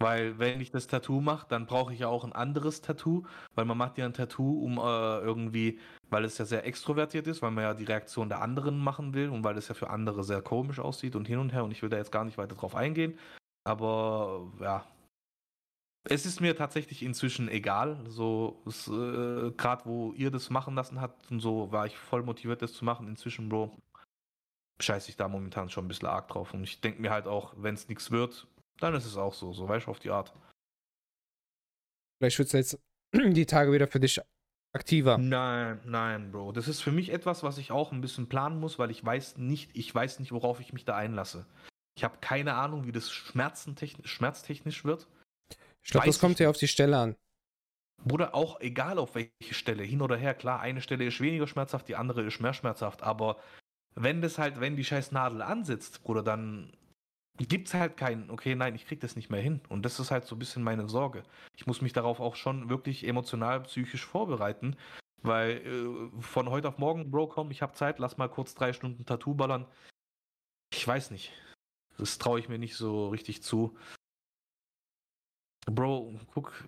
Weil wenn ich das Tattoo mache, dann brauche ich ja auch ein anderes Tattoo, weil man macht ja ein Tattoo, um äh, irgendwie, weil es ja sehr extrovertiert ist, weil man ja die Reaktion der anderen machen will und weil es ja für andere sehr komisch aussieht und hin und her und ich will da jetzt gar nicht weiter drauf eingehen. Aber ja, es ist mir tatsächlich inzwischen egal. So, äh, gerade wo ihr das machen lassen habt und so, war ich voll motiviert, das zu machen. Inzwischen, Bro, scheiße ich da momentan schon ein bisschen arg drauf. Und ich denke mir halt auch, wenn es nichts wird, dann ist es auch so. So, weißt du, auf die Art. Vielleicht wird es jetzt die Tage wieder für dich aktiver. Nein, nein, Bro. Das ist für mich etwas, was ich auch ein bisschen planen muss, weil ich weiß nicht, ich weiß nicht, worauf ich mich da einlasse. Ich habe keine Ahnung, wie das schmerztechnisch wird. Ich glaube, das kommt ja auf die Stelle an. Bruder, auch egal auf welche Stelle, hin oder her, klar, eine Stelle ist weniger schmerzhaft, die andere ist mehr schmerzhaft, aber wenn das halt, wenn die scheiß Nadel ansitzt, Bruder, dann gibt's halt keinen, okay, nein, ich krieg das nicht mehr hin. Und das ist halt so ein bisschen meine Sorge. Ich muss mich darauf auch schon wirklich emotional, psychisch vorbereiten, weil äh, von heute auf morgen, Bro, komm, ich hab Zeit, lass mal kurz drei Stunden Tattoo ballern. Ich weiß nicht. Das traue ich mir nicht so richtig zu. Bro, guck.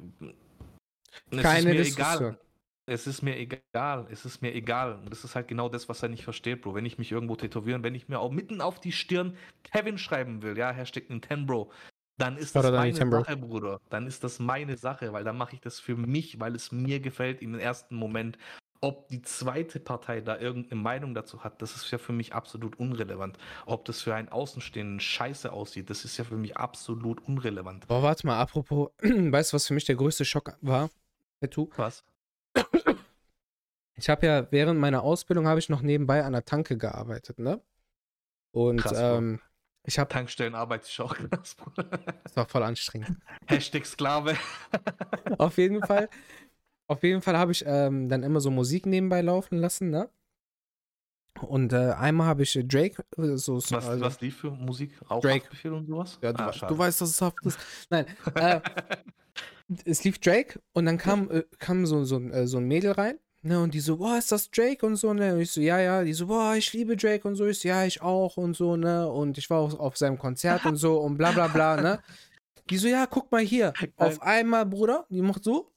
Es Keine ist mir Diskussion. egal. Es ist mir egal. Es ist mir egal. Und das ist halt genau das, was er nicht versteht, Bro. Wenn ich mich irgendwo tätowieren, wenn ich mir auch mitten auf die Stirn Kevin schreiben will, ja, Hashtag Nintendo, dann ist das meine Nintendo. Sache, Bruder. Dann ist das meine Sache, weil dann mache ich das für mich, weil es mir gefällt im ersten Moment. Ob die zweite Partei da irgendeine Meinung dazu hat, das ist ja für mich absolut unrelevant. Ob das für einen Außenstehenden scheiße aussieht, das ist ja für mich absolut unrelevant. Boah, warte mal, apropos, weißt du, was für mich der größte Schock war? Tattoo. Was? Ich habe ja während meiner Ausbildung habe ich noch nebenbei an der Tanke gearbeitet, ne? Und Krass, ähm, ich habe, Tankstellen arbeite ich auch krass, das war voll anstrengend. Hashtag Sklave. auf jeden Fall, auf jeden Fall habe ich ähm, dann immer so Musik nebenbei laufen lassen, ne? Und äh, einmal habe ich Drake, äh, so, so Was, also, was lief für Musik? Auch Drake. Haftbefehl und sowas? ja, du, Ah, du weißt, dass es haft ist. Nein, äh, es lief Drake und dann kam, äh, kam so, so, äh, so ein Mädel rein. Ne, und die so, boah, ist das Drake und so, ne? Und ich so, ja, ja. Die so, boah, ich liebe Drake und so. Ich so, ja, ich auch und so, ne? Und ich war auch auf seinem Konzert und so und bla bla bla, ne? Die so, ja, guck mal hier. Auf einmal, Bruder, die macht so,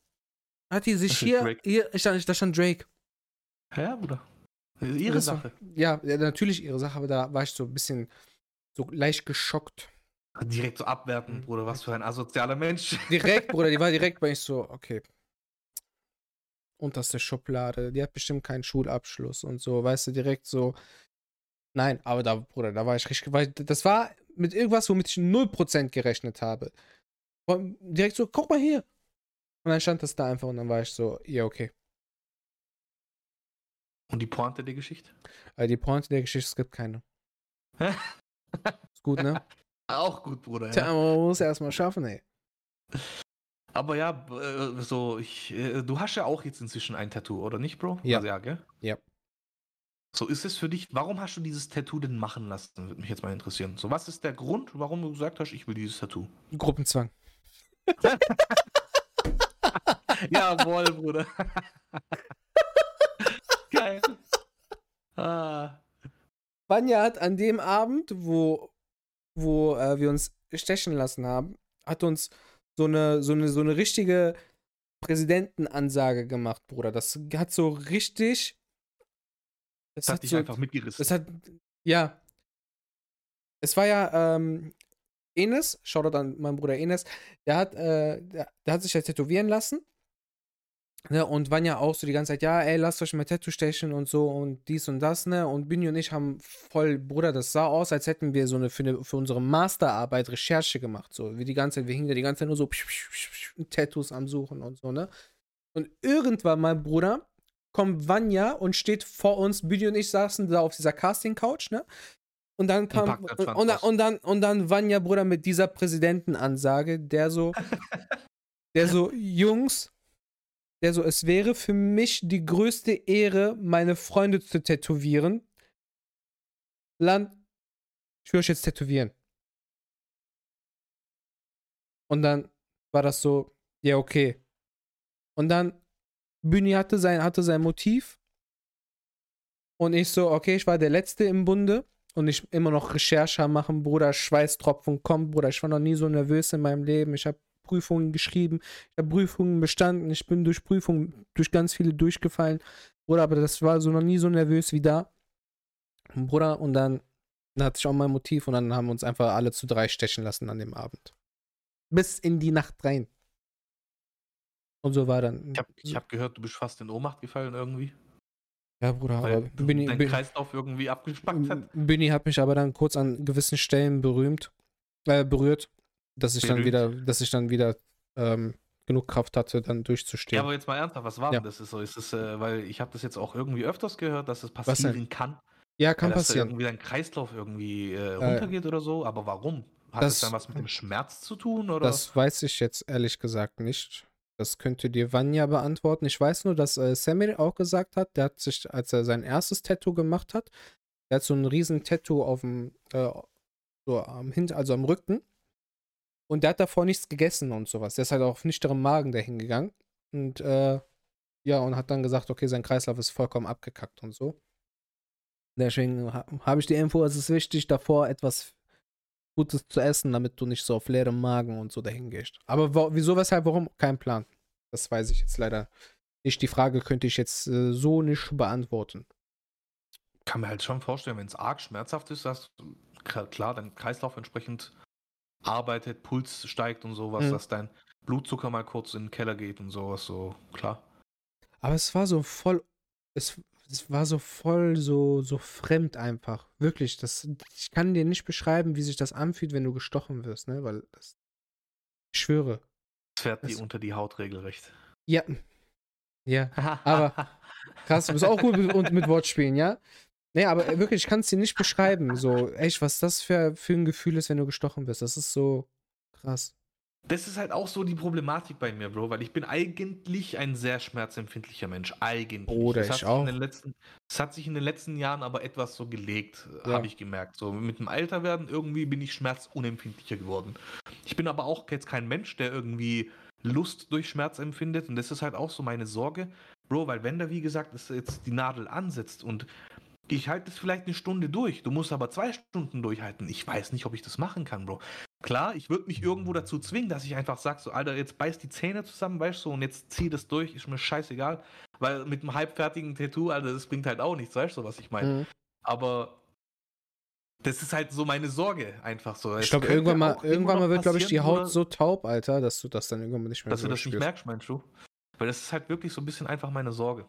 hat die sich hier, hier, ich stand, da stand Drake. Ja, Bruder. Ihre war- Sache. Ja, ja, natürlich ihre Sache, aber da war ich so ein bisschen so leicht geschockt. Direkt so abwerten. Bruder, was für ein asozialer Mensch. Direkt, Bruder, die war direkt bei ich so, okay. Unterste Schublade, die hat bestimmt keinen Schulabschluss und so, weißt du, direkt so. Nein, aber da, Bruder, da war ich richtig, weil das war mit irgendwas, womit ich 0% gerechnet habe. Und direkt so, guck mal hier. Und dann stand das da einfach und dann war ich so, ja, okay. Und die Pointe der Geschichte? Also die Pointe der Geschichte, es gibt keine. Ist gut, ne? Auch gut, Bruder. Tja, Ja. man muss erstmal schaffen, ey. Aber ja, äh, so, ich, äh, du hast ja auch jetzt inzwischen ein Tattoo, oder nicht, Bro? Ja. Also, ja, gell? Ja. So ist es für dich, warum hast du dieses Tattoo denn machen lassen? Würde mich jetzt mal interessieren. So, was ist der Grund, warum du gesagt hast, ich will dieses Tattoo? Gruppenzwang. Jawohl, Bruder. Geil. Ah. Vanya hat an dem Abend, wo, wo äh, wir uns stechen lassen haben, hat uns so eine, so eine, so eine richtige Präsidentenansage gemacht, Bruder. Das hat so richtig. Das Das hat dich so, einfach mitgerissen. Das hat. Ja. Es war ja, ähm, Enes, Shoutout an meinen Bruder Enes, der hat, äh, der, der hat sich ja tätowieren lassen. Ne, und waren ja auch so die ganze Zeit, ja, ey, lasst euch mal Tattoo stechen und so und dies und das, ne? Und Bini und ich haben voll, Bruder, das sah aus, als hätten wir so eine für, eine, für unsere Masterarbeit Recherche gemacht. So, wie die ganze Zeit, wir hingen da die ganze Zeit nur so psch, psch, psch, Tattoos am Suchen und so, ne? Und irgendwann mal, Bruder, kommt Vanya und steht vor uns, Bini und ich saßen da auf dieser Casting-Couch, ne? Und dann kam, und, und, dann- und dann, und dann Vanya, Bruder, mit dieser Präsidentenansage, der so, der so, Jungs, der so, es wäre für mich die größte Ehre, meine Freunde zu tätowieren. Land, ich will euch jetzt tätowieren. Und dann war das so, ja, okay. Und dann, Bühni hatte sein, hatte sein Motiv. Und ich so, okay, ich war der Letzte im Bunde. Und ich immer noch Recherche machen, Bruder, Schweißtropfen kommt, Bruder. Ich war noch nie so nervös in meinem Leben. Ich habe Prüfungen geschrieben, ich habe Prüfungen bestanden, ich bin durch Prüfungen, durch ganz viele durchgefallen. Bruder, aber das war so noch nie so nervös wie da. Bruder, und dann, dann hatte ich auch mein Motiv und dann haben wir uns einfach alle zu drei stechen lassen an dem Abend. Bis in die Nacht rein. Und so war dann. Ich habe hab gehört, du bist fast in Ohnmacht gefallen irgendwie. ja, Bruder, Weil aber Bini, dein Bini, Kreislauf irgendwie abgespackt hat. Bini hat mich aber dann kurz an gewissen Stellen berühmt, äh, berührt, dass ich dann wieder, dass ich dann wieder ähm, genug Kraft hatte, dann Ja, durchzustehen. aber jetzt mal ernsthaft, was war Ja. denn das? Ist so, ist es, äh, weil ich habe das jetzt auch irgendwie öfters gehört, dass es denn? passieren kann. Ja, kann ja, dass da passieren. irgendwie dein Kreislauf irgendwie äh, runtergeht oder so. Aber warum? Hat das- das dann was mit dem Schmerz zu tun? Oder? Das weiß ich jetzt ehrlich gesagt nicht. Das könnte dir Vanya beantworten. Ich weiß nur, dass äh, Samir auch gesagt hat, der hat sich, als er sein erstes Tattoo gemacht hat, der hat so ein riesen Tattoo auf dem, äh, so am Hint, also am Rücken. Und der hat davor nichts gegessen und sowas. Der ist halt auf nüchternem Magen dahin gegangen. Und äh, ja, und hat dann gesagt, okay, sein Kreislauf ist vollkommen abgekackt und so. Deswegen ha habe ich die Info, es ist wichtig, davor etwas Gutes zu essen, damit du nicht so auf leerem Magen und so dahin gehst. Aber wieso, weshalb, warum? Kein Plan. Das weiß ich jetzt leider nicht. Die Frage könnte ich jetzt äh, so nicht beantworten. kann mir halt schon vorstellen, wenn es arg schmerzhaft ist, dass klar, dein Kreislauf entsprechend arbeitet, Puls steigt und sowas, Mhm. dass dein Blutzucker mal kurz in den Keller geht und sowas, so klar. Aber es war so voll, es, es war so voll so, so fremd einfach. Wirklich, das, ich kann dir nicht beschreiben, wie sich das anfühlt, wenn du gestochen wirst, ne, weil das, ich schwöre. Es fährt dir Es- unter die Haut regelrecht. Ja. Ja, Aber- krass, du bist auch gut mit, und mit Wortspielen, ja? Nee, aber äh, wirklich, ich kann es dir nicht beschreiben, so, echt, was das für, für ein Gefühl ist, wenn du gestochen wirst. Das ist so krass. Das ist halt auch so die Problematik bei mir, Bro, weil ich bin eigentlich ein sehr schmerzempfindlicher Mensch. Eigentlich. Bruder, Das hat ich sich auch. In den letzten, das hat sich in den letzten Jahren aber etwas so gelegt, Ja. habe ich gemerkt. So mit dem Alterwerden irgendwie bin ich schmerzunempfindlicher geworden. Ich bin aber auch jetzt kein Mensch, der irgendwie Lust durch Schmerz empfindet. Und das ist halt auch so meine Sorge, Bro, weil wenn da, wie gesagt, es jetzt die Nadel ansetzt und ich halte es vielleicht eine Stunde durch, du musst aber zwei Stunden durchhalten. Ich weiß nicht, ob ich das machen kann, Bro. Klar, ich würde mich irgendwo dazu zwingen, dass ich einfach sage, so, Alter, jetzt beiß die Zähne zusammen, weißt du, und jetzt zieh das durch, ist mir scheißegal. Weil mit einem halbfertigen Tattoo, Alter, das bringt halt auch nichts, weißt du, was ich meine. Mhm. Aber das ist halt so meine Sorge, einfach so. Ich glaube, irgendwann mal, irgendwann mal wird, glaube ich, die Haut so taub, Alter, dass du das dann irgendwann nicht mehr dass so du das nicht spürst. merkst, meinst du? Weil das ist halt wirklich so ein bisschen einfach meine Sorge.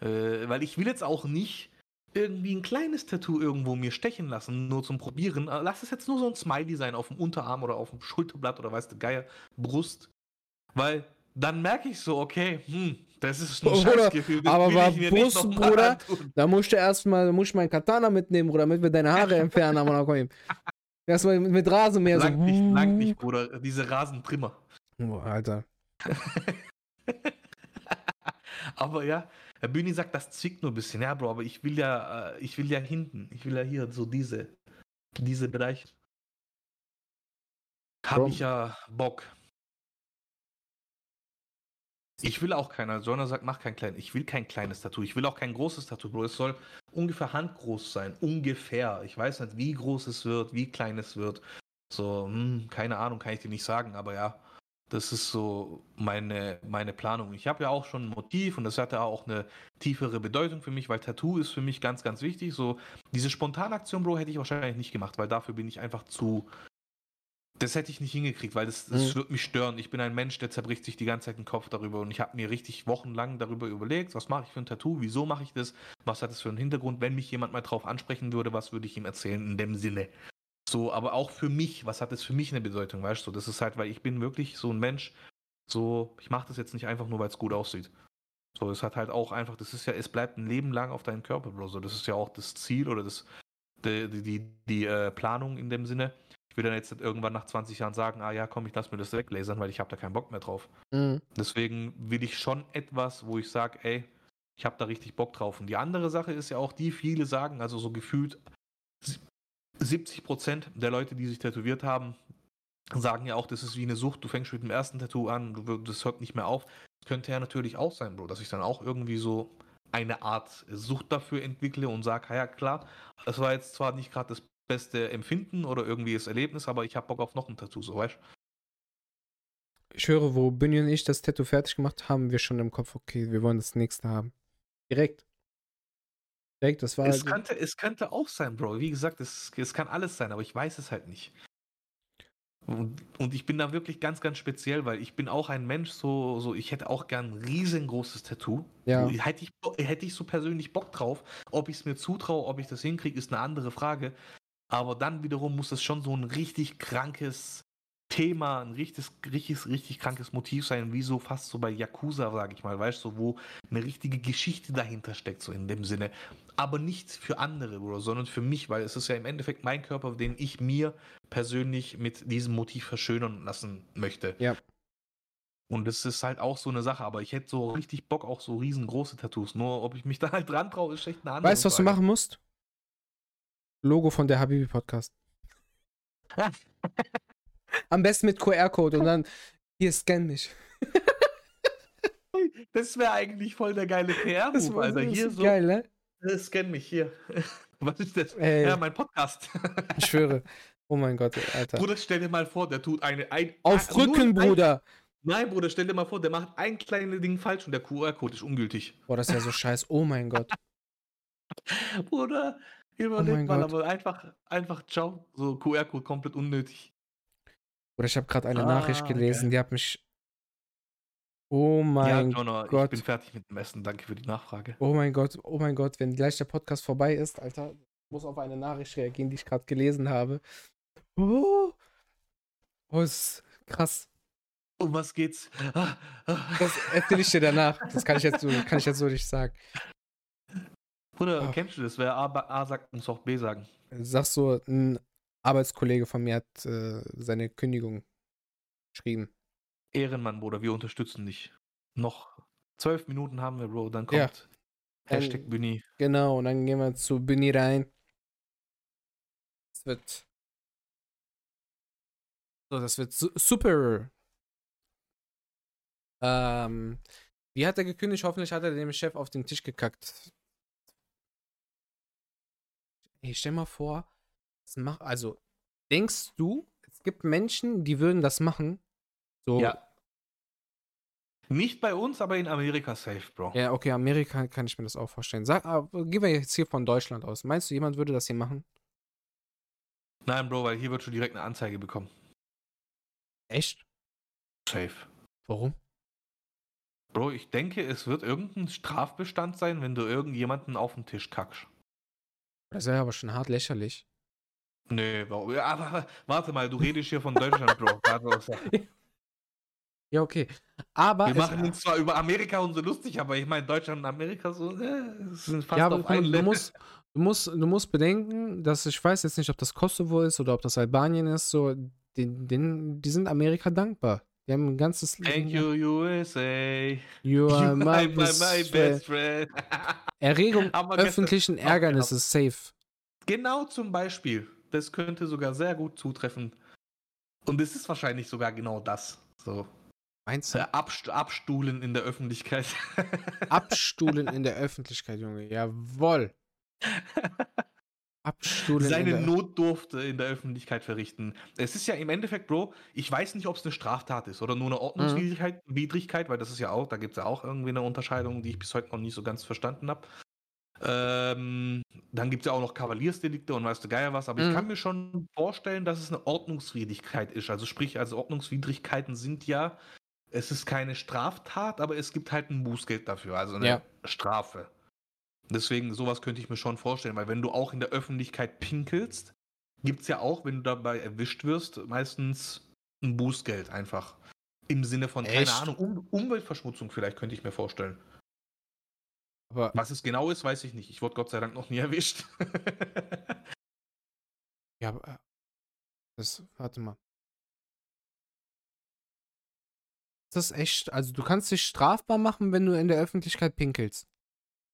Äh, weil ich will jetzt auch nicht irgendwie ein kleines Tattoo irgendwo mir stechen lassen, nur zum Probieren. Äh, Lass es jetzt nur so ein Smiley sein auf dem Unterarm oder auf dem Schulterblatt oder weißt du, Geier, Brust. Weil dann merke ich so, okay, hm, das ist ein Bruder, Scheißgefühl. das aber nicht Brust, Bruder. Da musst du erstmal, musst du meinen Katana mitnehmen, Bruder, damit wir deine Haare entfernen, aber noch kommen. Erstmal mit, Rasenmäher so. Lang nicht, lang nicht, Bruder. Diese Rasentrimmer. Boah, Alter. aber ja, Herr Bühni sagt, das zwickt nur ein bisschen. Ja, Bro, aber ich will ja, äh, ich will ja hinten. Ich will ja hier so diese, diese Bereiche. Habe ich ja Bock. Ich will auch keiner. Joanna sagt, mach kein kleines. Ich will kein kleines Tattoo. Ich will auch kein großes Tattoo, Bro. Es soll ungefähr handgroß sein. Ungefähr. Ich weiß nicht, wie groß es wird, wie klein es wird. So, hm, keine Ahnung, kann ich dir nicht sagen, aber ja, das ist so meine, meine Planung. Ich habe ja auch schon ein Motiv und das hatte auch eine tiefere Bedeutung für mich, weil Tattoo ist für mich ganz, ganz wichtig. So, diese Spontanaktion, Bro, hätte ich wahrscheinlich nicht gemacht, weil dafür bin ich einfach zu. Das hätte ich nicht hingekriegt, weil das, das Mhm. würde mich stören. Ich bin ein Mensch, der zerbricht sich die ganze Zeit den Kopf darüber und ich habe mir richtig wochenlang darüber überlegt, was mache ich für ein Tattoo, wieso mache ich das, was hat das für einen Hintergrund, wenn mich jemand mal drauf ansprechen würde, was würde ich ihm erzählen in dem Sinne. So, aber auch für mich, was hat das für mich eine Bedeutung, weißt du? Das ist halt, weil ich bin wirklich so ein Mensch, so, ich mache das jetzt nicht einfach nur, weil es gut aussieht. So, es hat halt auch einfach, das ist ja, es bleibt ein Leben lang auf deinem Körper, Bro. So, das ist ja auch das Ziel oder das, die, die, die, die äh, Planung in dem Sinne. Ich will dann jetzt nicht irgendwann nach 20 Jahren sagen, ah ja, komm, ich lass mir das weglasern, weil ich habe da keinen Bock mehr drauf. Mhm. Deswegen will ich schon etwas, wo ich sage, ey, ich habe da richtig Bock drauf. Und die andere Sache ist ja auch die, viele sagen, also so gefühlt 70 Prozent der Leute, die sich tätowiert haben, sagen ja auch, das ist wie eine Sucht. Du fängst mit dem ersten Tattoo an, du, das hört nicht mehr auf. Das könnte ja natürlich auch sein, Bro, dass ich dann auch irgendwie so eine Art Sucht dafür entwickle und sage, ja klar, das war jetzt zwar nicht gerade das beste Empfinden oder irgendwie das Erlebnis, aber ich habe Bock auf noch ein Tattoo, so weißt Ich höre, wo Bunny und ich das Tattoo fertig gemacht haben, wir schon im Kopf, okay, wir wollen das nächste haben. Direkt. Direkt, das war. Es könnte, es könnte auch sein, Bro. Wie gesagt, es, es kann alles sein, aber ich weiß es halt nicht. Und, und ich bin da wirklich ganz, ganz speziell, weil ich bin auch ein Mensch, so, so ich hätte auch gern ein riesengroßes Tattoo. Ja. Hätte, ich, hätte ich so persönlich Bock drauf. Ob ich es mir zutraue, ob ich das hinkriege, ist eine andere Frage. Aber dann wiederum muss es schon so ein richtig krankes Thema, ein richtiges, richtig, richtig krankes Motiv sein, wie so fast so bei Yakuza, sage ich mal, weißt du, so, wo eine richtige Geschichte dahinter steckt, so in dem Sinne. Aber nicht für andere, Bro, sondern für mich, weil es ist ja im Endeffekt mein Körper, den ich mir persönlich mit diesem Motiv verschönern lassen möchte. Ja. Und das ist halt auch so eine Sache, aber ich hätte so richtig Bock auf so riesengroße Tattoos. Nur ob ich mich da halt dran traue, ist echt eine andere Weißt du, was du machen musst? Logo von der Habibi Podcast. Am besten mit QR-Code und dann hier scan mich. Das wäre eigentlich voll der geile Das PR-Move, Alter. Hier so, geil, ne? äh, scan mich hier. Was ist das? Ey, Ja, mein Podcast. ich schwöre. Oh mein Gott, Alter. Bruder, stell dir mal vor, der tut eine. Ein, Auf ein- Rücken, Bruder. Nein, Bruder, stell dir mal vor, der macht ein kleines Ding falsch und der QR-Code ist ungültig. Boah, das ist ja so scheiße. Oh mein Gott. Bruder, Oh überleg mein mal, aber einfach, einfach ciao. So QR-Code komplett unnötig. Oder ich habe gerade eine Ah, Nachricht gelesen, die hat mich. Oh mein ja, Jonah, Gott. ich bin fertig mit dem Essen. Danke für die Nachfrage. Oh mein Gott, oh mein Gott, wenn gleich der Podcast vorbei ist, Alter, muss auf eine Nachricht reagieren, die ich gerade gelesen habe. Oh, oh ist krass. Um was geht's? Ah, ah. Das erzähle ich dir danach. Das kann ich jetzt so, kann ich jetzt so nicht sagen. Bruder, Ah. kennst du das? Wer A, A sagt, muss auch B sagen. Sagst so, ein Arbeitskollege von mir hat äh, seine Kündigung geschrieben. Ehrenmann, Bruder, wir unterstützen dich. Noch zwölf Minuten haben wir, Bro. Dann kommt Ja. Hashtag Büni. Genau, und dann gehen wir zu Bunny rein. Das wird. So, das wird su super. Ähm, wie hat er gekündigt? Hoffentlich hat er dem Chef auf den Tisch gekackt. Ey, stell mal vor, das mach, also, denkst du, jetzt gibt Menschen, die würden das machen. So, ja. Ja. Nicht bei uns, aber in Amerika safe, Bro. okay, Amerika kann ich mir das auch vorstellen. Sag, ah, gehen wir jetzt hier von Deutschland aus. Meinst du, jemand würde das hier machen? Nein, Bro, weil hier wird schon direkt eine Anzeige bekommen. Echt? Safe. Warum? Bro, ich denke, es wird irgendein Strafbestand sein, wenn du irgendjemanden auf den Tisch kackst. Das wäre aber schon hart lächerlich. Ja, aber warte mal, du redest hier von Deutschland, Bro. Warte, Ja, okay. Aber. Wir machen uns zwar über Amerika und so lustig, aber ich meine, Deutschland und Amerika so, äh, sind fast ja, aber auf einem du musst, du, musst, du musst bedenken, dass ich weiß jetzt nicht, ob das Kosovo ist oder ob das Albanien ist, so, den, den, die sind Amerika dankbar. Die haben ein ganzes Thank you, USA. You are my, my, my, best friend. Erregung öffentlichen Ärgernisses safe. Genau zum Beispiel. Das könnte sogar sehr gut zutreffen. Und es ist wahrscheinlich sogar genau das. So. Meinst Äh, du? Abst Abstuhlen in der Öffentlichkeit. Abstuhlen in der Öffentlichkeit, Junge. Jawoll. Abstuhlen in Seine der Notdurfte in der Öffentlichkeit verrichten. Es ist ja im Endeffekt, Bro, ich weiß nicht, ob es eine Straftat ist oder nur eine Ordnungswidrigkeit, Widrigkeit, weil das ist ja auch, da gibt es ja auch irgendwie eine Unterscheidung, die ich bis heute noch nicht so ganz verstanden habe. Ähm, dann gibt es ja auch noch Kavaliersdelikte und weißt du geil was, aber Mhm. ich kann mir schon vorstellen, dass es eine Ordnungswidrigkeit ist. Also sprich, also Ordnungswidrigkeiten sind ja, es ist keine Straftat, aber es gibt halt ein Bußgeld dafür, also eine Ja. Strafe. Deswegen, sowas könnte ich mir schon vorstellen, weil wenn du auch in der Öffentlichkeit pinkelst, gibt es ja auch, wenn du dabei erwischt wirst, meistens ein Bußgeld einfach. Im Sinne von, Echt? keine Ahnung, um Umweltverschmutzung vielleicht, könnte ich mir vorstellen. Aber Was es genau ist, weiß ich nicht. Ich wurde Gott sei Dank noch nie erwischt. Ja, aber. äh, Das, warte mal. Das ist echt. Also, du kannst dich strafbar machen, wenn du in der Öffentlichkeit pinkelst.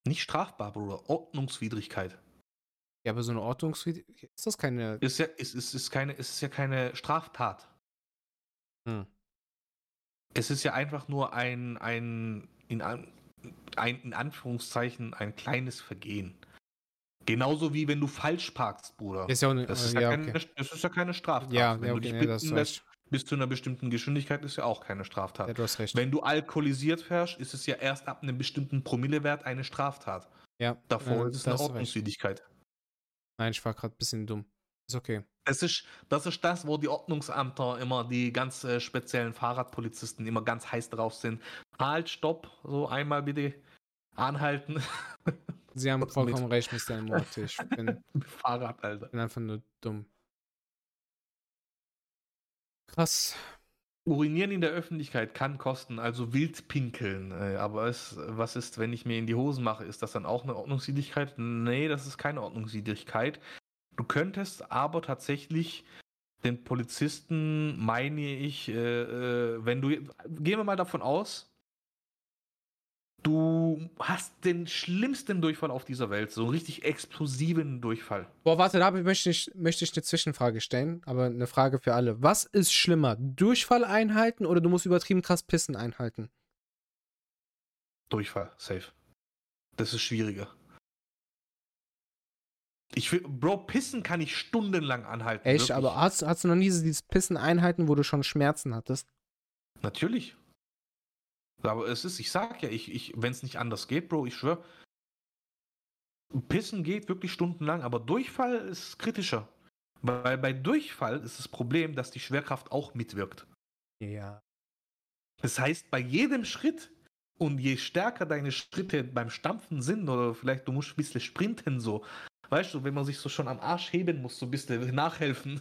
nicht strafbar, Bruder. Ordnungswidrigkeit. Ja, aber so eine Ordnungswidrigkeit. Ist das keine. Ist ja, ist, ist, ist, keine, ist ja keine Straftat. Hm. Es ist ja einfach nur ein, ein, in, ein, in Anführungszeichen, ein kleines Vergehen. Genauso wie wenn du falsch parkst, Bruder. Ist ja eine. Das ist äh, ja, ja, keine, okay. das ist ja keine Straftat. Ja, wenn ja, du okay, dich nee, das blitzen ist lässt, bis zu einer bestimmten Geschwindigkeit ist ja auch keine Straftat. Ja, du hast recht. Wenn du alkoholisiert fährst, ist es ja erst ab einem bestimmten Promillewert eine Straftat. ja, Davor ja, ist es eine du. Ordnungswidrigkeit. Nein, ich war gerade ein bisschen dumm. Ist okay. Das ist, das ist das, wo die Ordnungsamter immer, die ganz äh, speziellen Fahrradpolizisten immer ganz heiß drauf sind. Halt, stopp, so einmal bitte anhalten. Sie haben vollkommen recht, Mr. Morty. Ich bin, Fahrrad, Alter. bin einfach nur dumm. Krass. Urinieren in der Öffentlichkeit kann kosten, also wild pinkeln. Äh, aber es, was ist, wenn ich mir in die Hosen mache? Ist das dann auch eine Ordnungswidrigkeit? Nee, das ist keine Ordnungswidrigkeit. Du könntest aber tatsächlich den Polizisten, meine ich, äh, äh, wenn du, gehen wir mal davon aus, du hast den schlimmsten Durchfall auf dieser Welt, so einen richtig explosiven Durchfall. Boah, warte, da möchte ich, möchte ich eine Zwischenfrage stellen, aber eine Frage für alle. Was ist schlimmer? Durchfall einhalten oder du musst übertrieben krass pissen einhalten? Durchfall, safe. Das ist schwieriger. Ich will, Bro, pissen kann ich stundenlang anhalten. Echt, wirklich. aber hast, hast du noch nie dieses Pissen einhalten, wo du schon Schmerzen hattest? Natürlich. Aber es ist, ich sag ja, ich, ich, wenn es nicht anders geht, Bro, ich schwör. Pissen geht wirklich stundenlang, aber Durchfall ist kritischer. Weil bei Durchfall ist das Problem, dass die Schwerkraft auch mitwirkt. Ja. Das heißt, bei jedem Schritt und je stärker deine Schritte beim Stampfen sind, oder vielleicht du musst ein bisschen sprinten so, weißt du, wenn man sich so schon am Arsch heben muss, so ein bisschen nachhelfen.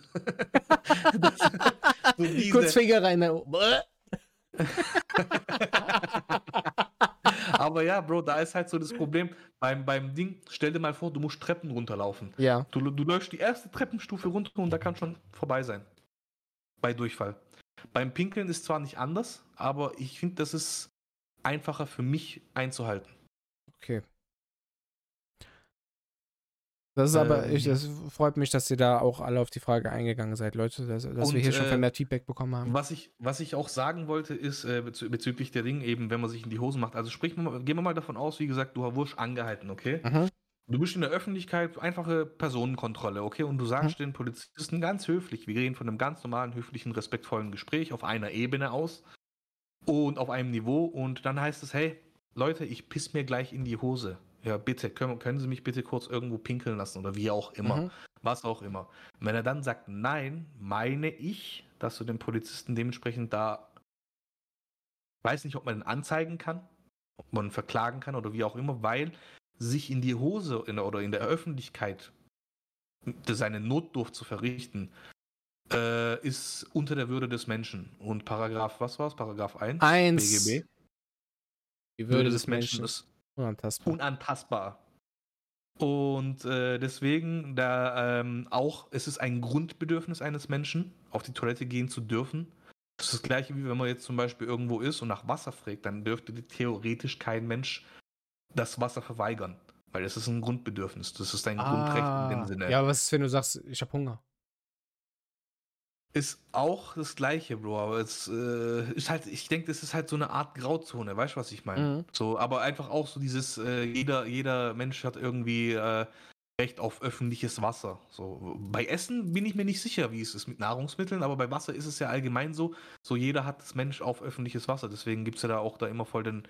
Das- so diese- Kurz Finger rein. ne? Aber ja, Bro, da ist halt so das Problem, beim, beim Ding, stell dir mal vor, du musst Treppen runterlaufen. Ja. Du, du läufst die erste Treppenstufe runter und da kann schon vorbei sein. Bei Durchfall. Beim Pinkeln ist zwar nicht anders, aber ich finde, das ist einfacher für mich einzuhalten. Okay. Das ist aber, Ähm, ich, das freut mich, dass ihr da auch alle auf die Frage eingegangen seid, Leute, dass, dass wir Und, hier schon äh, vermehrt Feedback bekommen haben. Was ich, was ich auch sagen wollte, ist äh, bezü bezüglich der Dinge, eben wenn man sich in die Hose macht. Also sprich, mal- gehen wir mal davon aus, wie gesagt, du wurdest angehalten, okay? Mhm. Du bist in der Öffentlichkeit, einfache Personenkontrolle, okay? Und du sagst den Polizisten ganz höflich, wir gehen von einem ganz normalen, höflichen, respektvollen Gespräch auf einer Ebene aus und auf einem Niveau und dann heißt es, hey, Leute, ich piss mir gleich in die Hose. Ja, bitte, können, können Sie mich bitte kurz irgendwo pinkeln lassen oder wie auch immer. Mhm. Was auch immer. Und wenn er dann sagt nein, meine ich, dass du den Polizisten dementsprechend da, weiß nicht, ob man ihn anzeigen kann, ob man ihn verklagen kann oder wie auch immer, weil sich in die Hose in der, oder in der Öffentlichkeit seine Notdurft zu verrichten, äh, ist unter der Würde des Menschen. Und Paragraph, was war es? Paragraph 1? Eins. BGB. Die Würde des Menschen ist unantastbar. unantastbar. Und äh, deswegen, da ähm, auch, es ist ein Grundbedürfnis eines Menschen, auf die Toilette gehen zu dürfen. Das ist das gleiche, wie wenn man jetzt zum Beispiel irgendwo ist und nach Wasser fragt, dann dürfte theoretisch kein Mensch das Wasser verweigern. Weil es ist ein Grundbedürfnis. Das ist ein Grundrecht in dem Sinne. Ah. Ja, was ist, wenn du sagst, ich habe Hunger? Ist auch das gleiche, Bro, aber es äh, ist halt, ich denke, das ist halt so eine Art Grauzone, weißt du, was ich meine? Mhm. So, aber einfach auch so dieses, äh, jeder, jeder Mensch hat irgendwie äh, Recht auf öffentliches Wasser. So, bei Essen bin ich mir nicht sicher, wie es ist mit Nahrungsmitteln, aber bei Wasser ist es ja allgemein so, so jeder hat das Mensch auf öffentliches Wasser. Deswegen gibt es ja da auch da immer voll den,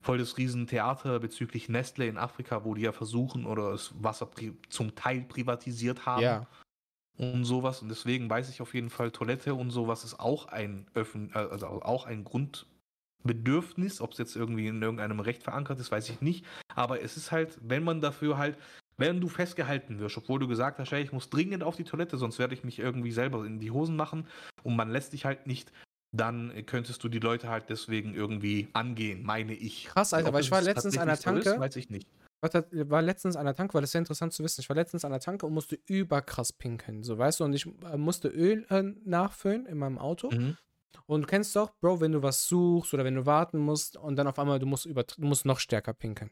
voll das Riesentheater bezüglich Nestle in Afrika, wo die ja versuchen oder das Wasser zum Teil privatisiert haben Ja. Und sowas. Und deswegen weiß ich auf jeden Fall, Toilette und sowas ist auch ein Öffn äh, also auch ein Grundbedürfnis. Ob es jetzt irgendwie in irgendeinem Recht verankert ist, weiß ich nicht. Aber es ist halt, wenn man dafür halt, wenn du festgehalten wirst, obwohl du gesagt hast, hey, ich muss dringend auf die Toilette, sonst werde ich mich irgendwie selber in die Hosen machen und man lässt dich halt nicht, dann könntest du die Leute halt deswegen irgendwie angehen, meine ich. Krass, Alter, weil ich war letztens an der tatsächlich so Tanke. Ist, weiß ich nicht. War letztens an der Tanke, weil das ist ja interessant zu wissen. Ich war letztens an der Tanke und musste überkrass pinkeln, so weißt du, und ich äh, musste Öl äh, nachfüllen in meinem Auto. Mhm. Und du kennst doch, Bro, wenn du was suchst oder wenn du warten musst und dann auf einmal du musst über, du musst noch stärker pinkeln.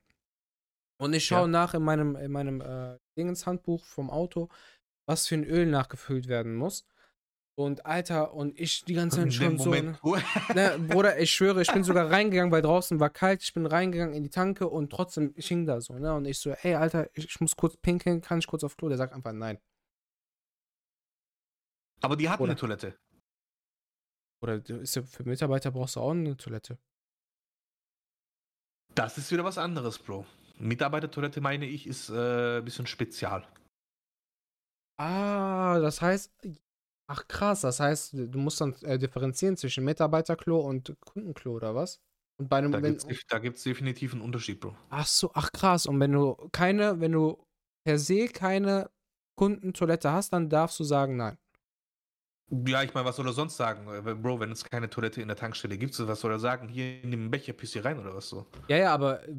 Und ich schaue Ja. nach in meinem in meinem äh, Dingenshandbuch vom Auto, was für ein Öl nachgefüllt werden muss. Und Alter, und ich die ganze Zeit schon so. Ne, ne, Bruder, ich schwöre, ich bin sogar reingegangen, weil draußen war kalt. Ich bin reingegangen in die Tanke und trotzdem, ich hing da so, ne? Und ich so, ey, Alter, ich, ich muss kurz pinkeln, kann ich kurz auf Klo? Der sagt einfach nein. Aber die hatten Oder- eine Toilette. Oder ist ja, für Mitarbeiter brauchst du auch eine Toilette. Das ist wieder was anderes, Bro. Mitarbeitertoilette, meine ich, ist äh, ein bisschen spezial. Ah, das heißt, ach krass, das heißt, du musst dann äh, differenzieren zwischen Mitarbeiterklo und Kundenklo oder was? Und bei einem, Da gibt es definitiv einen Unterschied, Bro. ach so, ach krass, und wenn du keine, wenn du per se keine Kundentoilette hast, dann darfst du sagen nein. Ja, ich meine, was soll er sonst sagen? Äh, Bro, wenn es keine Toilette in der Tankstelle gibt, was soll er sagen? Hier in dem Becher piss hier rein oder was so? Ja, ja, aber äh,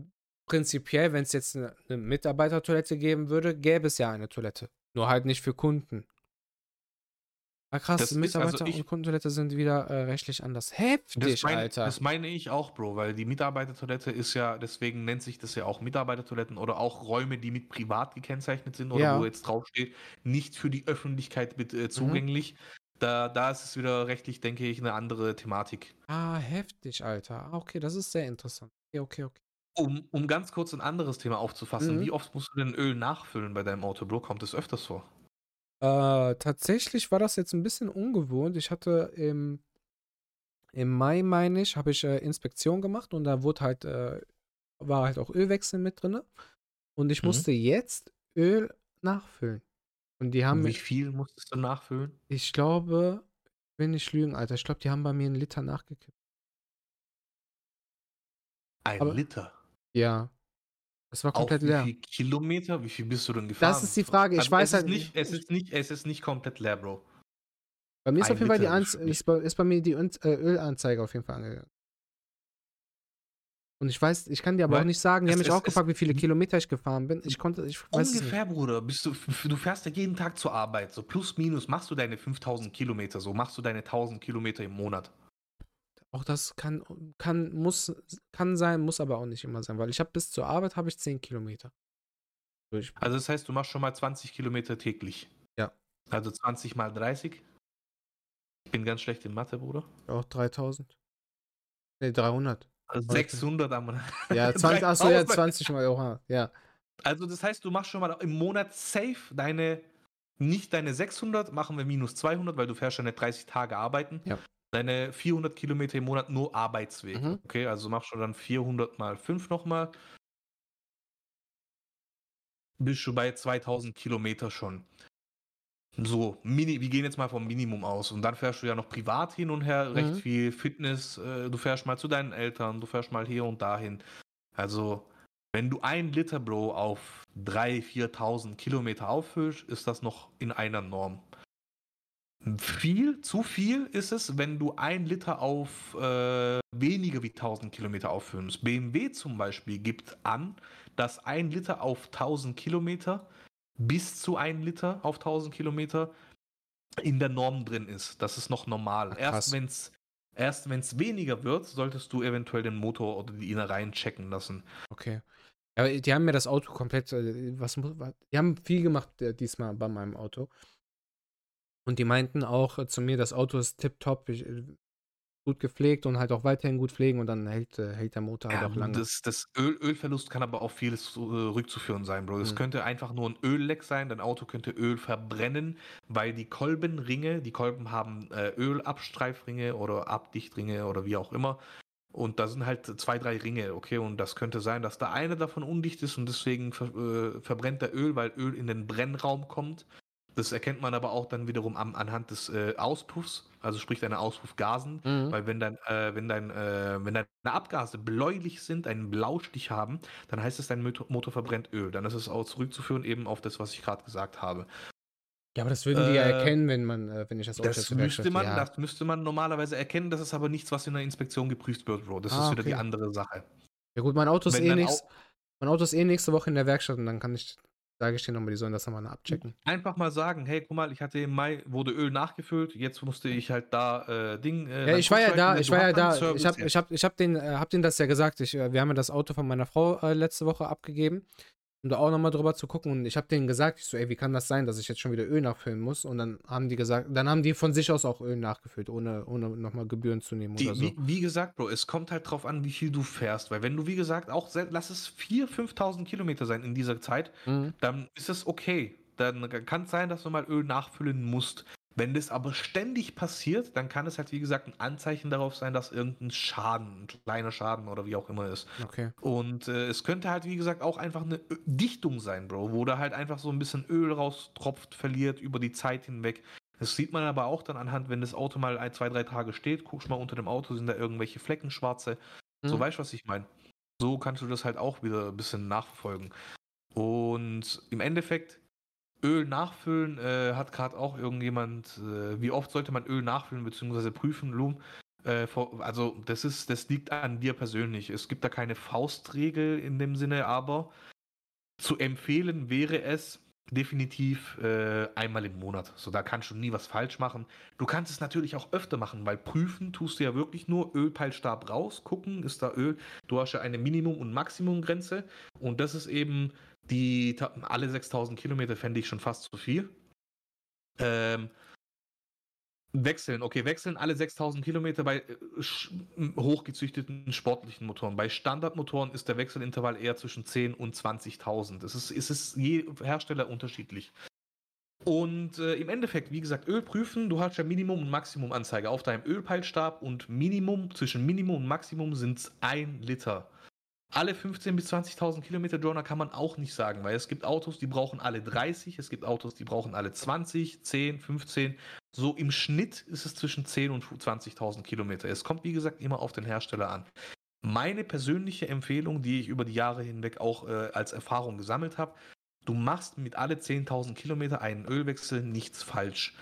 prinzipiell, wenn es jetzt eine, eine Mitarbeitertoilette geben würde, gäbe es ja eine Toilette. Nur halt nicht für Kunden. Ah, krass, Das ist- Mitarbeiter- also ich- und Kundentoilette sind wieder äh, rechtlich anders. Heftig, Das, mein, Alter. das meine ich auch, Bro, weil die Mitarbeitertoilette ist ja, deswegen nennt sich das ja auch Mitarbeitertoiletten oder auch Räume, die mit privat gekennzeichnet sind oder Ja. wo jetzt draufsteht, nicht für die Öffentlichkeit mit, Mhm. äh, zugänglich. Da, da ist es wieder rechtlich, denke ich, eine andere Thematik. ah, heftig, Alter. Ah, okay, das ist sehr interessant. Okay, okay, okay. Um, um ganz kurz ein anderes Thema aufzufassen, Mhm. wie oft musst du denn Öl nachfüllen bei deinem Auto, Bro? Kommt es öfters vor? Äh, tatsächlich war das jetzt ein bisschen ungewohnt. Ich hatte im, im Mai, meine ich, habe ich äh, Inspektion gemacht und da wurde halt, äh, war halt auch Ölwechsel mit drin. Und ich Mhm. musste jetzt Öl nachfüllen. Und die haben Und wie viel musstest du nachfüllen? ich glaube, ich will nicht lügen, Alter, ich glaube, die haben bei mir einen Liter nachgekippt. Ein Aber- Liter. Ja. Das war Auf komplett wie leer. viel Kilometer? Wie viel bist du denn gefahren? Das ist die Frage. Ich Also weiß es halt ist nicht, es ist nicht, es ist nicht komplett leer, Bro. Bei mir ist ein auf jeden Fall die ist bei, ist bei mir die äh, Ölanzeige auf jeden Fall angegangen. Und ich weiß, ich kann dir aber Weil auch nicht sagen, die es- haben mich es- auch gefragt, wie viele es- Kilometer ich gefahren bin. Ich konnte, ich weiß es nicht. Ungefähr, Bruder. Bist du, du fährst ja jeden Tag zur Arbeit. So plus minus machst du deine 5000 Kilometer. So machst du deine 1000 Kilometer im Monat. Auch das kann, kann, muss, kann sein, muss aber auch nicht immer sein, weil ich habe bis zur Arbeit habe ich 10 Kilometer. Also das heißt, du machst schon mal 20 Kilometer täglich. Ja. Also 20 mal 30. Ich bin ganz schlecht in Mathe, Bruder. Auch 3000. Ne, 300. Also Okay. 600 am Ja, 20, achso, ja, 3000. 20 mal, oha, ja. Also das heißt, du machst schon mal im Monat safe deine, nicht deine 600, machen wir minus 200, weil du fährst schon nicht 30 Tage arbeiten. Ja. Deine 400 Kilometer im Monat nur Arbeitsweg. Mhm. Okay, also machst du dann 400 mal 5 nochmal. Bist du bei 2000 Kilometer schon. So, Mini, wir gehen jetzt mal vom Minimum aus. Und dann fährst du ja noch privat hin und her, recht Mhm. viel Fitness. Äh, du fährst mal zu deinen Eltern, du fährst mal hier und dahin. Also, wenn du ein Liter, Bro, auf 3.000, 4.000 Kilometer auffüllst, ist das noch in einer Norm. Viel, zu viel ist es, wenn du ein Liter auf äh, weniger wie 1000 Kilometer auffüllst. BMW zum Beispiel gibt an, dass ein Liter auf 1000 Kilometer bis zu ein Liter auf 1000 Kilometer in der Norm drin ist. Das ist noch normal. Ach. Erst wenn es erst wenn's weniger wird, solltest du eventuell den Motor oder die Innereien checken lassen. Okay. Aber die haben mir das Auto komplett, äh, was, die haben viel gemacht äh, diesmal bei meinem Auto. Und die meinten auch äh, zu mir, das Auto ist tipptopp, ich, äh, gut gepflegt und halt auch weiterhin gut pflegen und dann hält, äh, hält der Motor halt Ja, auch lange. das, das Öl, Ölverlust kann aber auf vieles äh, rückzuführen sein, Bro. Es Mhm. könnte einfach nur ein Ölleck sein, dein Auto könnte Öl verbrennen, weil die Kolbenringe, die Kolben haben äh, Ölabstreifringe oder Abdichtringe oder wie auch immer. Und da sind halt zwei, drei Ringe, okay? Und das könnte sein, dass da eine davon undicht ist und deswegen ver äh, verbrennt der Öl, weil Öl in den Brennraum kommt. Das erkennt man aber auch dann wiederum am, anhand des äh, Auspuffs, also sprich deine Auspuffgasen. Mhm. Weil wenn dein, äh, wenn dein, äh, wenn deine Abgase bläulich sind, einen Blaustich haben, dann heißt es, dein Motor, Motor verbrennt Öl. Dann ist es auch zurückzuführen eben auf das, was ich gerade gesagt habe. Ja, aber das würden die ja Äh, erkennen, wenn man, äh, wenn ich das Auto Das müsste man, ja. das müsste man normalerweise erkennen. Das ist aber nichts, was in der Inspektion geprüft wird, Bro. Das Ah, ist wieder die okay. andere Sache. Ja gut, mein Auto ist Wenn eh auch- mein Auto ist eh nächste Woche in der Werkstatt und dann kann ich, sage ich denen nochmal, die sollen das nochmal abchecken. Einfach mal sagen, hey, guck mal, ich hatte im Mai, wurde Öl nachgefüllt, jetzt musste ich halt da äh, Ding. Äh, Ja, ich war ja da, ich war ja da. Ich habe ich hab, ich hab den, äh, hab denen das ja gesagt. Ich, äh, wir haben ja das Auto von meiner Frau äh, letzte Woche abgegeben, um da auch nochmal drüber zu gucken. Und ich habe denen gesagt, ich so, ey, wie kann das sein, dass ich jetzt schon wieder Öl nachfüllen muss? Und dann haben die gesagt, dann haben die von sich aus auch Öl nachgefüllt, ohne, ohne nochmal Gebühren zu nehmen Die, oder so. wie, wie gesagt, Bro, es kommt halt drauf an, wie viel du fährst. Weil wenn du, wie gesagt, auch, lass es 4.000, 5.000 Kilometer sein in dieser Zeit, Mhm. dann ist es okay. Dann kann es sein, dass du mal Öl nachfüllen musst. Wenn das aber ständig passiert, dann kann es halt, wie gesagt, ein Anzeichen darauf sein, dass irgendein Schaden, ein kleiner Schaden oder wie auch immer ist. Okay. Und äh, es könnte halt, wie gesagt, auch einfach eine Ö Dichtung sein, Bro, wo da halt einfach so ein bisschen Öl raustropft, verliert über die Zeit hinweg. Das sieht man aber auch dann anhand, wenn das Auto mal ein, zwei, drei Tage steht, guckst mal unter dem Auto, sind da irgendwelche Flecken schwarze. So Mhm. weißt du, was ich meine. So kannst du das halt auch wieder ein bisschen nachverfolgen. Und im Endeffekt, Öl nachfüllen, äh, hat gerade auch irgendjemand, äh, wie oft sollte man Öl nachfüllen bzw. prüfen, Loom? Äh, also das ist, das liegt an dir persönlich. Es gibt da keine Faustregel in dem Sinne, aber zu empfehlen wäre es definitiv äh, einmal im Monat. So, da kannst du nie was falsch machen. Du kannst es natürlich auch öfter machen, weil prüfen tust du ja wirklich nur Ölpeilstab raus, gucken, ist da Öl. Du hast ja eine Minimum- und Maximumgrenze und das ist eben die alle 6000 Kilometer fände ich schon fast zu viel. Ähm, wechseln, okay, wechseln alle 6000 Kilometer bei äh, hochgezüchteten sportlichen Motoren. Bei Standardmotoren ist der Wechselintervall eher zwischen 10 und 20.000. Es ist, es ist je Hersteller unterschiedlich. Und äh, im Endeffekt, wie gesagt, Öl prüfen, du hast ja Minimum- und Maximumanzeige auf deinem Ölpeilstab und Minimum, zwischen Minimum und Maximum sind es 1 Liter. Alle 15.000 bis 20.000 Kilometer Journal kann man auch nicht sagen, weil es gibt Autos, die brauchen alle 30, es gibt Autos, die brauchen alle 20, 10, 15. So im Schnitt ist es zwischen 10 und 20.000 Kilometer. Es kommt, wie gesagt, immer auf den Hersteller an. Meine persönliche Empfehlung, die ich über die Jahre hinweg auch äh, als Erfahrung gesammelt habe, du machst mit alle 10.000 Kilometer einen Ölwechsel nichts falsch.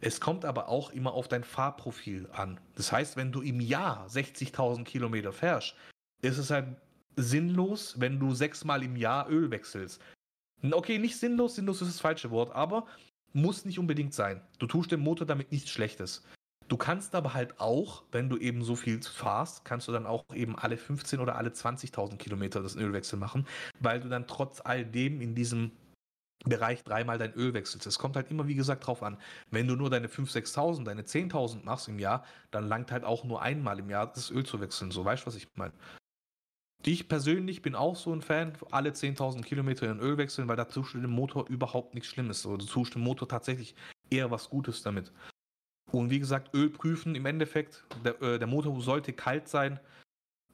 Es kommt aber auch immer auf dein Fahrprofil an. Das heißt, wenn du im Jahr 60.000 Kilometer fährst, ist es halt sinnlos, wenn du sechsmal im Jahr Öl wechselst. Okay, nicht sinnlos, sinnlos ist das falsche Wort, aber muss nicht unbedingt sein. Du tust dem Motor damit nichts Schlechtes. Du kannst aber halt auch, wenn du eben so viel fahrst, kannst du dann auch eben alle 15 oder alle 20.000 Kilometer das Ölwechsel machen, weil du dann trotz all dem in diesem Bereich dreimal dein Öl wechselst. Es kommt halt immer, wie gesagt, drauf an. Wenn du nur deine 5.000, 6.000, deine 10.000 machst im Jahr, dann langt halt auch nur einmal im Jahr das Öl zu wechseln. So, weißt du, was ich meine? Ich persönlich bin auch so ein Fan, alle 10.000 Kilometer in Öl wechseln, weil da tust du dem Motor überhaupt nichts Schlimmes. Oder du tust dem Motor tatsächlich eher was Gutes damit. Und wie gesagt, Öl prüfen im Endeffekt. Der, äh, der Motor sollte kalt sein,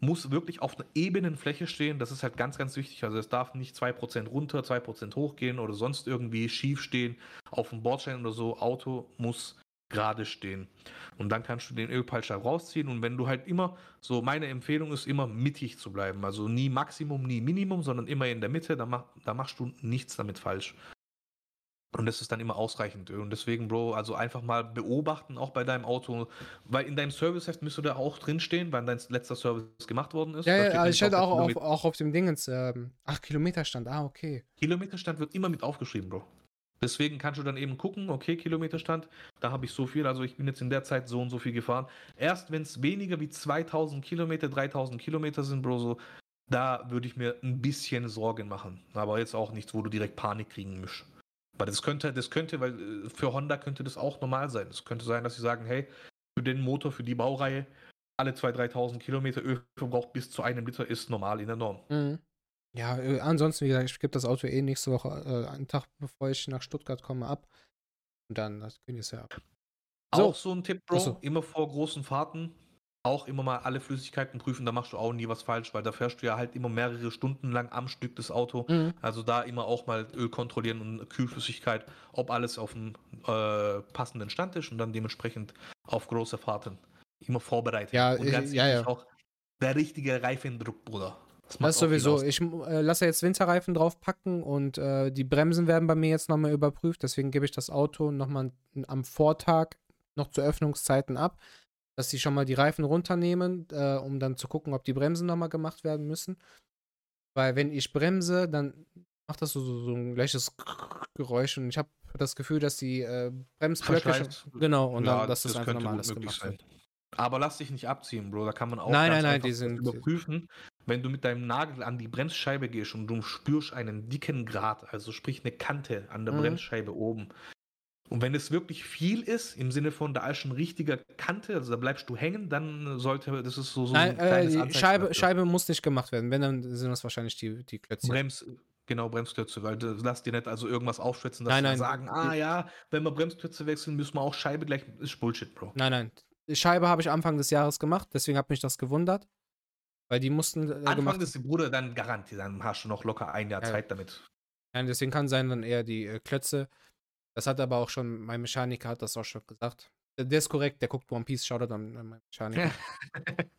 muss wirklich auf einer ebenen Fläche stehen. Das ist halt ganz, ganz wichtig. Also es darf nicht 2% runter, 2% hochgehen oder sonst irgendwie schief stehen auf dem Bordstein oder so. Auto muss gerade stehen. Und dann kannst du den Ölpeilstab rausziehen. Und wenn du halt immer, so meine Empfehlung ist immer mittig zu bleiben. Also nie Maximum, nie Minimum, sondern immer in der Mitte. Da, mach, da machst du nichts damit falsch. Und das ist dann immer ausreichend. Und deswegen, Bro, also einfach mal beobachten, auch bei deinem Auto. Weil in deinem Serviceheft müsste da auch drinstehen, wann dein letzter Service gemacht worden ist. Ja, ja, also ich hatte der auch auf, auch auf dem Dingens, ähm, ach, Kilometerstand, ah, okay. Kilometerstand wird immer mit aufgeschrieben, Bro. Deswegen kannst du dann eben gucken, okay, Kilometerstand, da habe ich so viel, also ich bin jetzt in der Zeit so und so viel gefahren. Erst wenn es weniger wie 2000 Kilometer, 3000 Kilometer sind, Bro, so, da würde ich mir ein bisschen Sorgen machen. Aber jetzt auch nichts, wo du direkt Panik kriegen musst. Weil das könnte, das könnte, weil äh, für Honda könnte das auch normal sein. Es könnte sein, dass sie sagen, hey, für den Motor, für die Baureihe, alle 2.000, 3.000 Kilometer Ölverbrauch bis zu einem Liter ist normal in der Norm. Mhm. Ja, äh, ansonsten, wie gesagt, ich gebe das Auto eh nächste Woche, äh, einen Tag bevor ich nach Stuttgart komme, ab. Und dann, das können wir es ja ab. So. Auch so ein Tipp, Bro, so. immer vor großen Fahrten auch immer mal alle Flüssigkeiten prüfen, da machst du auch nie was falsch, weil da fährst du ja halt immer mehrere Stunden lang am Stück das Auto. Mhm. Also da immer auch mal Öl kontrollieren und Kühlflüssigkeit, ob alles auf dem äh, passenden Stand ist und dann dementsprechend auf große Fahrten immer vorbereitet. Ja, und ich- ganz ja, wichtig ja. auch der richtige Reifendruck, Bruder. Das auch sowieso. Ich äh, lasse jetzt Winterreifen draufpacken und äh, die Bremsen werden bei mir jetzt nochmal überprüft. Deswegen gebe ich das Auto nochmal am Vortag noch zu Öffnungszeiten ab, dass sie schon mal die Reifen runternehmen, äh, um dann zu gucken, ob die Bremsen nochmal gemacht werden müssen. Weil wenn ich bremse, dann macht das so, so, so ein gleiches Geräusch und ich habe das Gefühl, dass die äh, Bremsblöcke schon, genau und Ja, dann, dass das, einfach könnte nochmal alles möglich gemacht sein. wird. Aber lass dich nicht abziehen, Bro. Da kann man auch Nein, ganz nein, nein, einfach die das sind- überprüfen. Wenn du mit deinem Nagel an die Bremsscheibe gehst und du spürst einen dicken Grat, also sprich eine Kante an der Mhm. Bremsscheibe oben. Und wenn es wirklich viel ist, im Sinne von, da ist schon richtiger Kante, also da bleibst du hängen, dann sollte, das ist so, so Nein, ein kleines äh, die Anzeichen Scheibe, dafür. Scheibe muss nicht gemacht werden. Wenn, dann sind das wahrscheinlich die, die Klötzchen. Brems, genau, Bremsklötze, weil du lass dir nicht also irgendwas aufschwätzen, dass Nein, wir nein. sagen, ah ja, wenn wir Bremsklötze wechseln, müssen wir auch Scheibe gleich, ist Bullshit, Bro. Nein, nein. Die Scheibe habe ich Anfang des Jahres gemacht, deswegen hat mich das gewundert. Weil die mussten äh, Anfang des Bruder, dann garantiert, dann hast du noch locker ein Jahr Ja. Zeit damit. Nein, deswegen kann sein dann eher die äh, Klötze. Das hat aber auch schon, mein Mechaniker hat das auch schon gesagt. Der, der ist korrekt, der guckt One Piece, schaut an an meinen Mechaniker.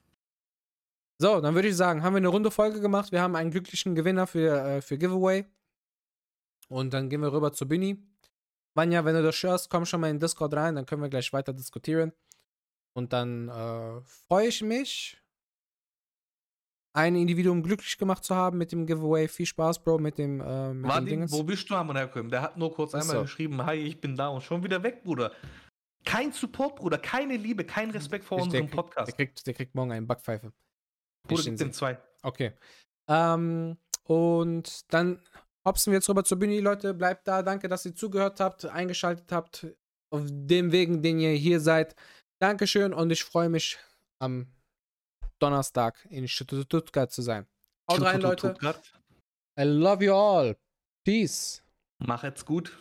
so, dann würde ich sagen, haben wir eine runde Folge gemacht. Wir haben einen glücklichen Gewinner für, äh, für Giveaway. Und dann gehen wir rüber zu Bini. Vanja, wenn du das hörst, komm schon mal in den Discord rein, dann können wir gleich weiter diskutieren. Und dann äh, freue ich mich, ein Individuum glücklich gemacht zu haben mit dem Giveaway. Viel Spaß, Bro, mit dem, äh, mit dem Martin, Dingens. wo bist du am herkommen? Der hat nur kurz Ach einmal geschrieben, hi, ich bin da und schon wieder weg, Bruder. Kein Support, Bruder, keine Liebe, kein Respekt vor Ich- unserem der, Podcast. Der kriegt, der kriegt morgen einen Backpfeife. Bruder, Ich den zwei. Okay. Ähm, und dann hopsen wir jetzt rüber zur Bühne, Leute. Bleibt da. Danke, dass ihr zugehört habt, eingeschaltet habt. Auf dem Wegen, den ihr hier seid. Dankeschön und ich freue mich am Donnerstag in Stuttgart zu sein. Haut rein, Leute. I love you all. Peace. Mach jetzt gut.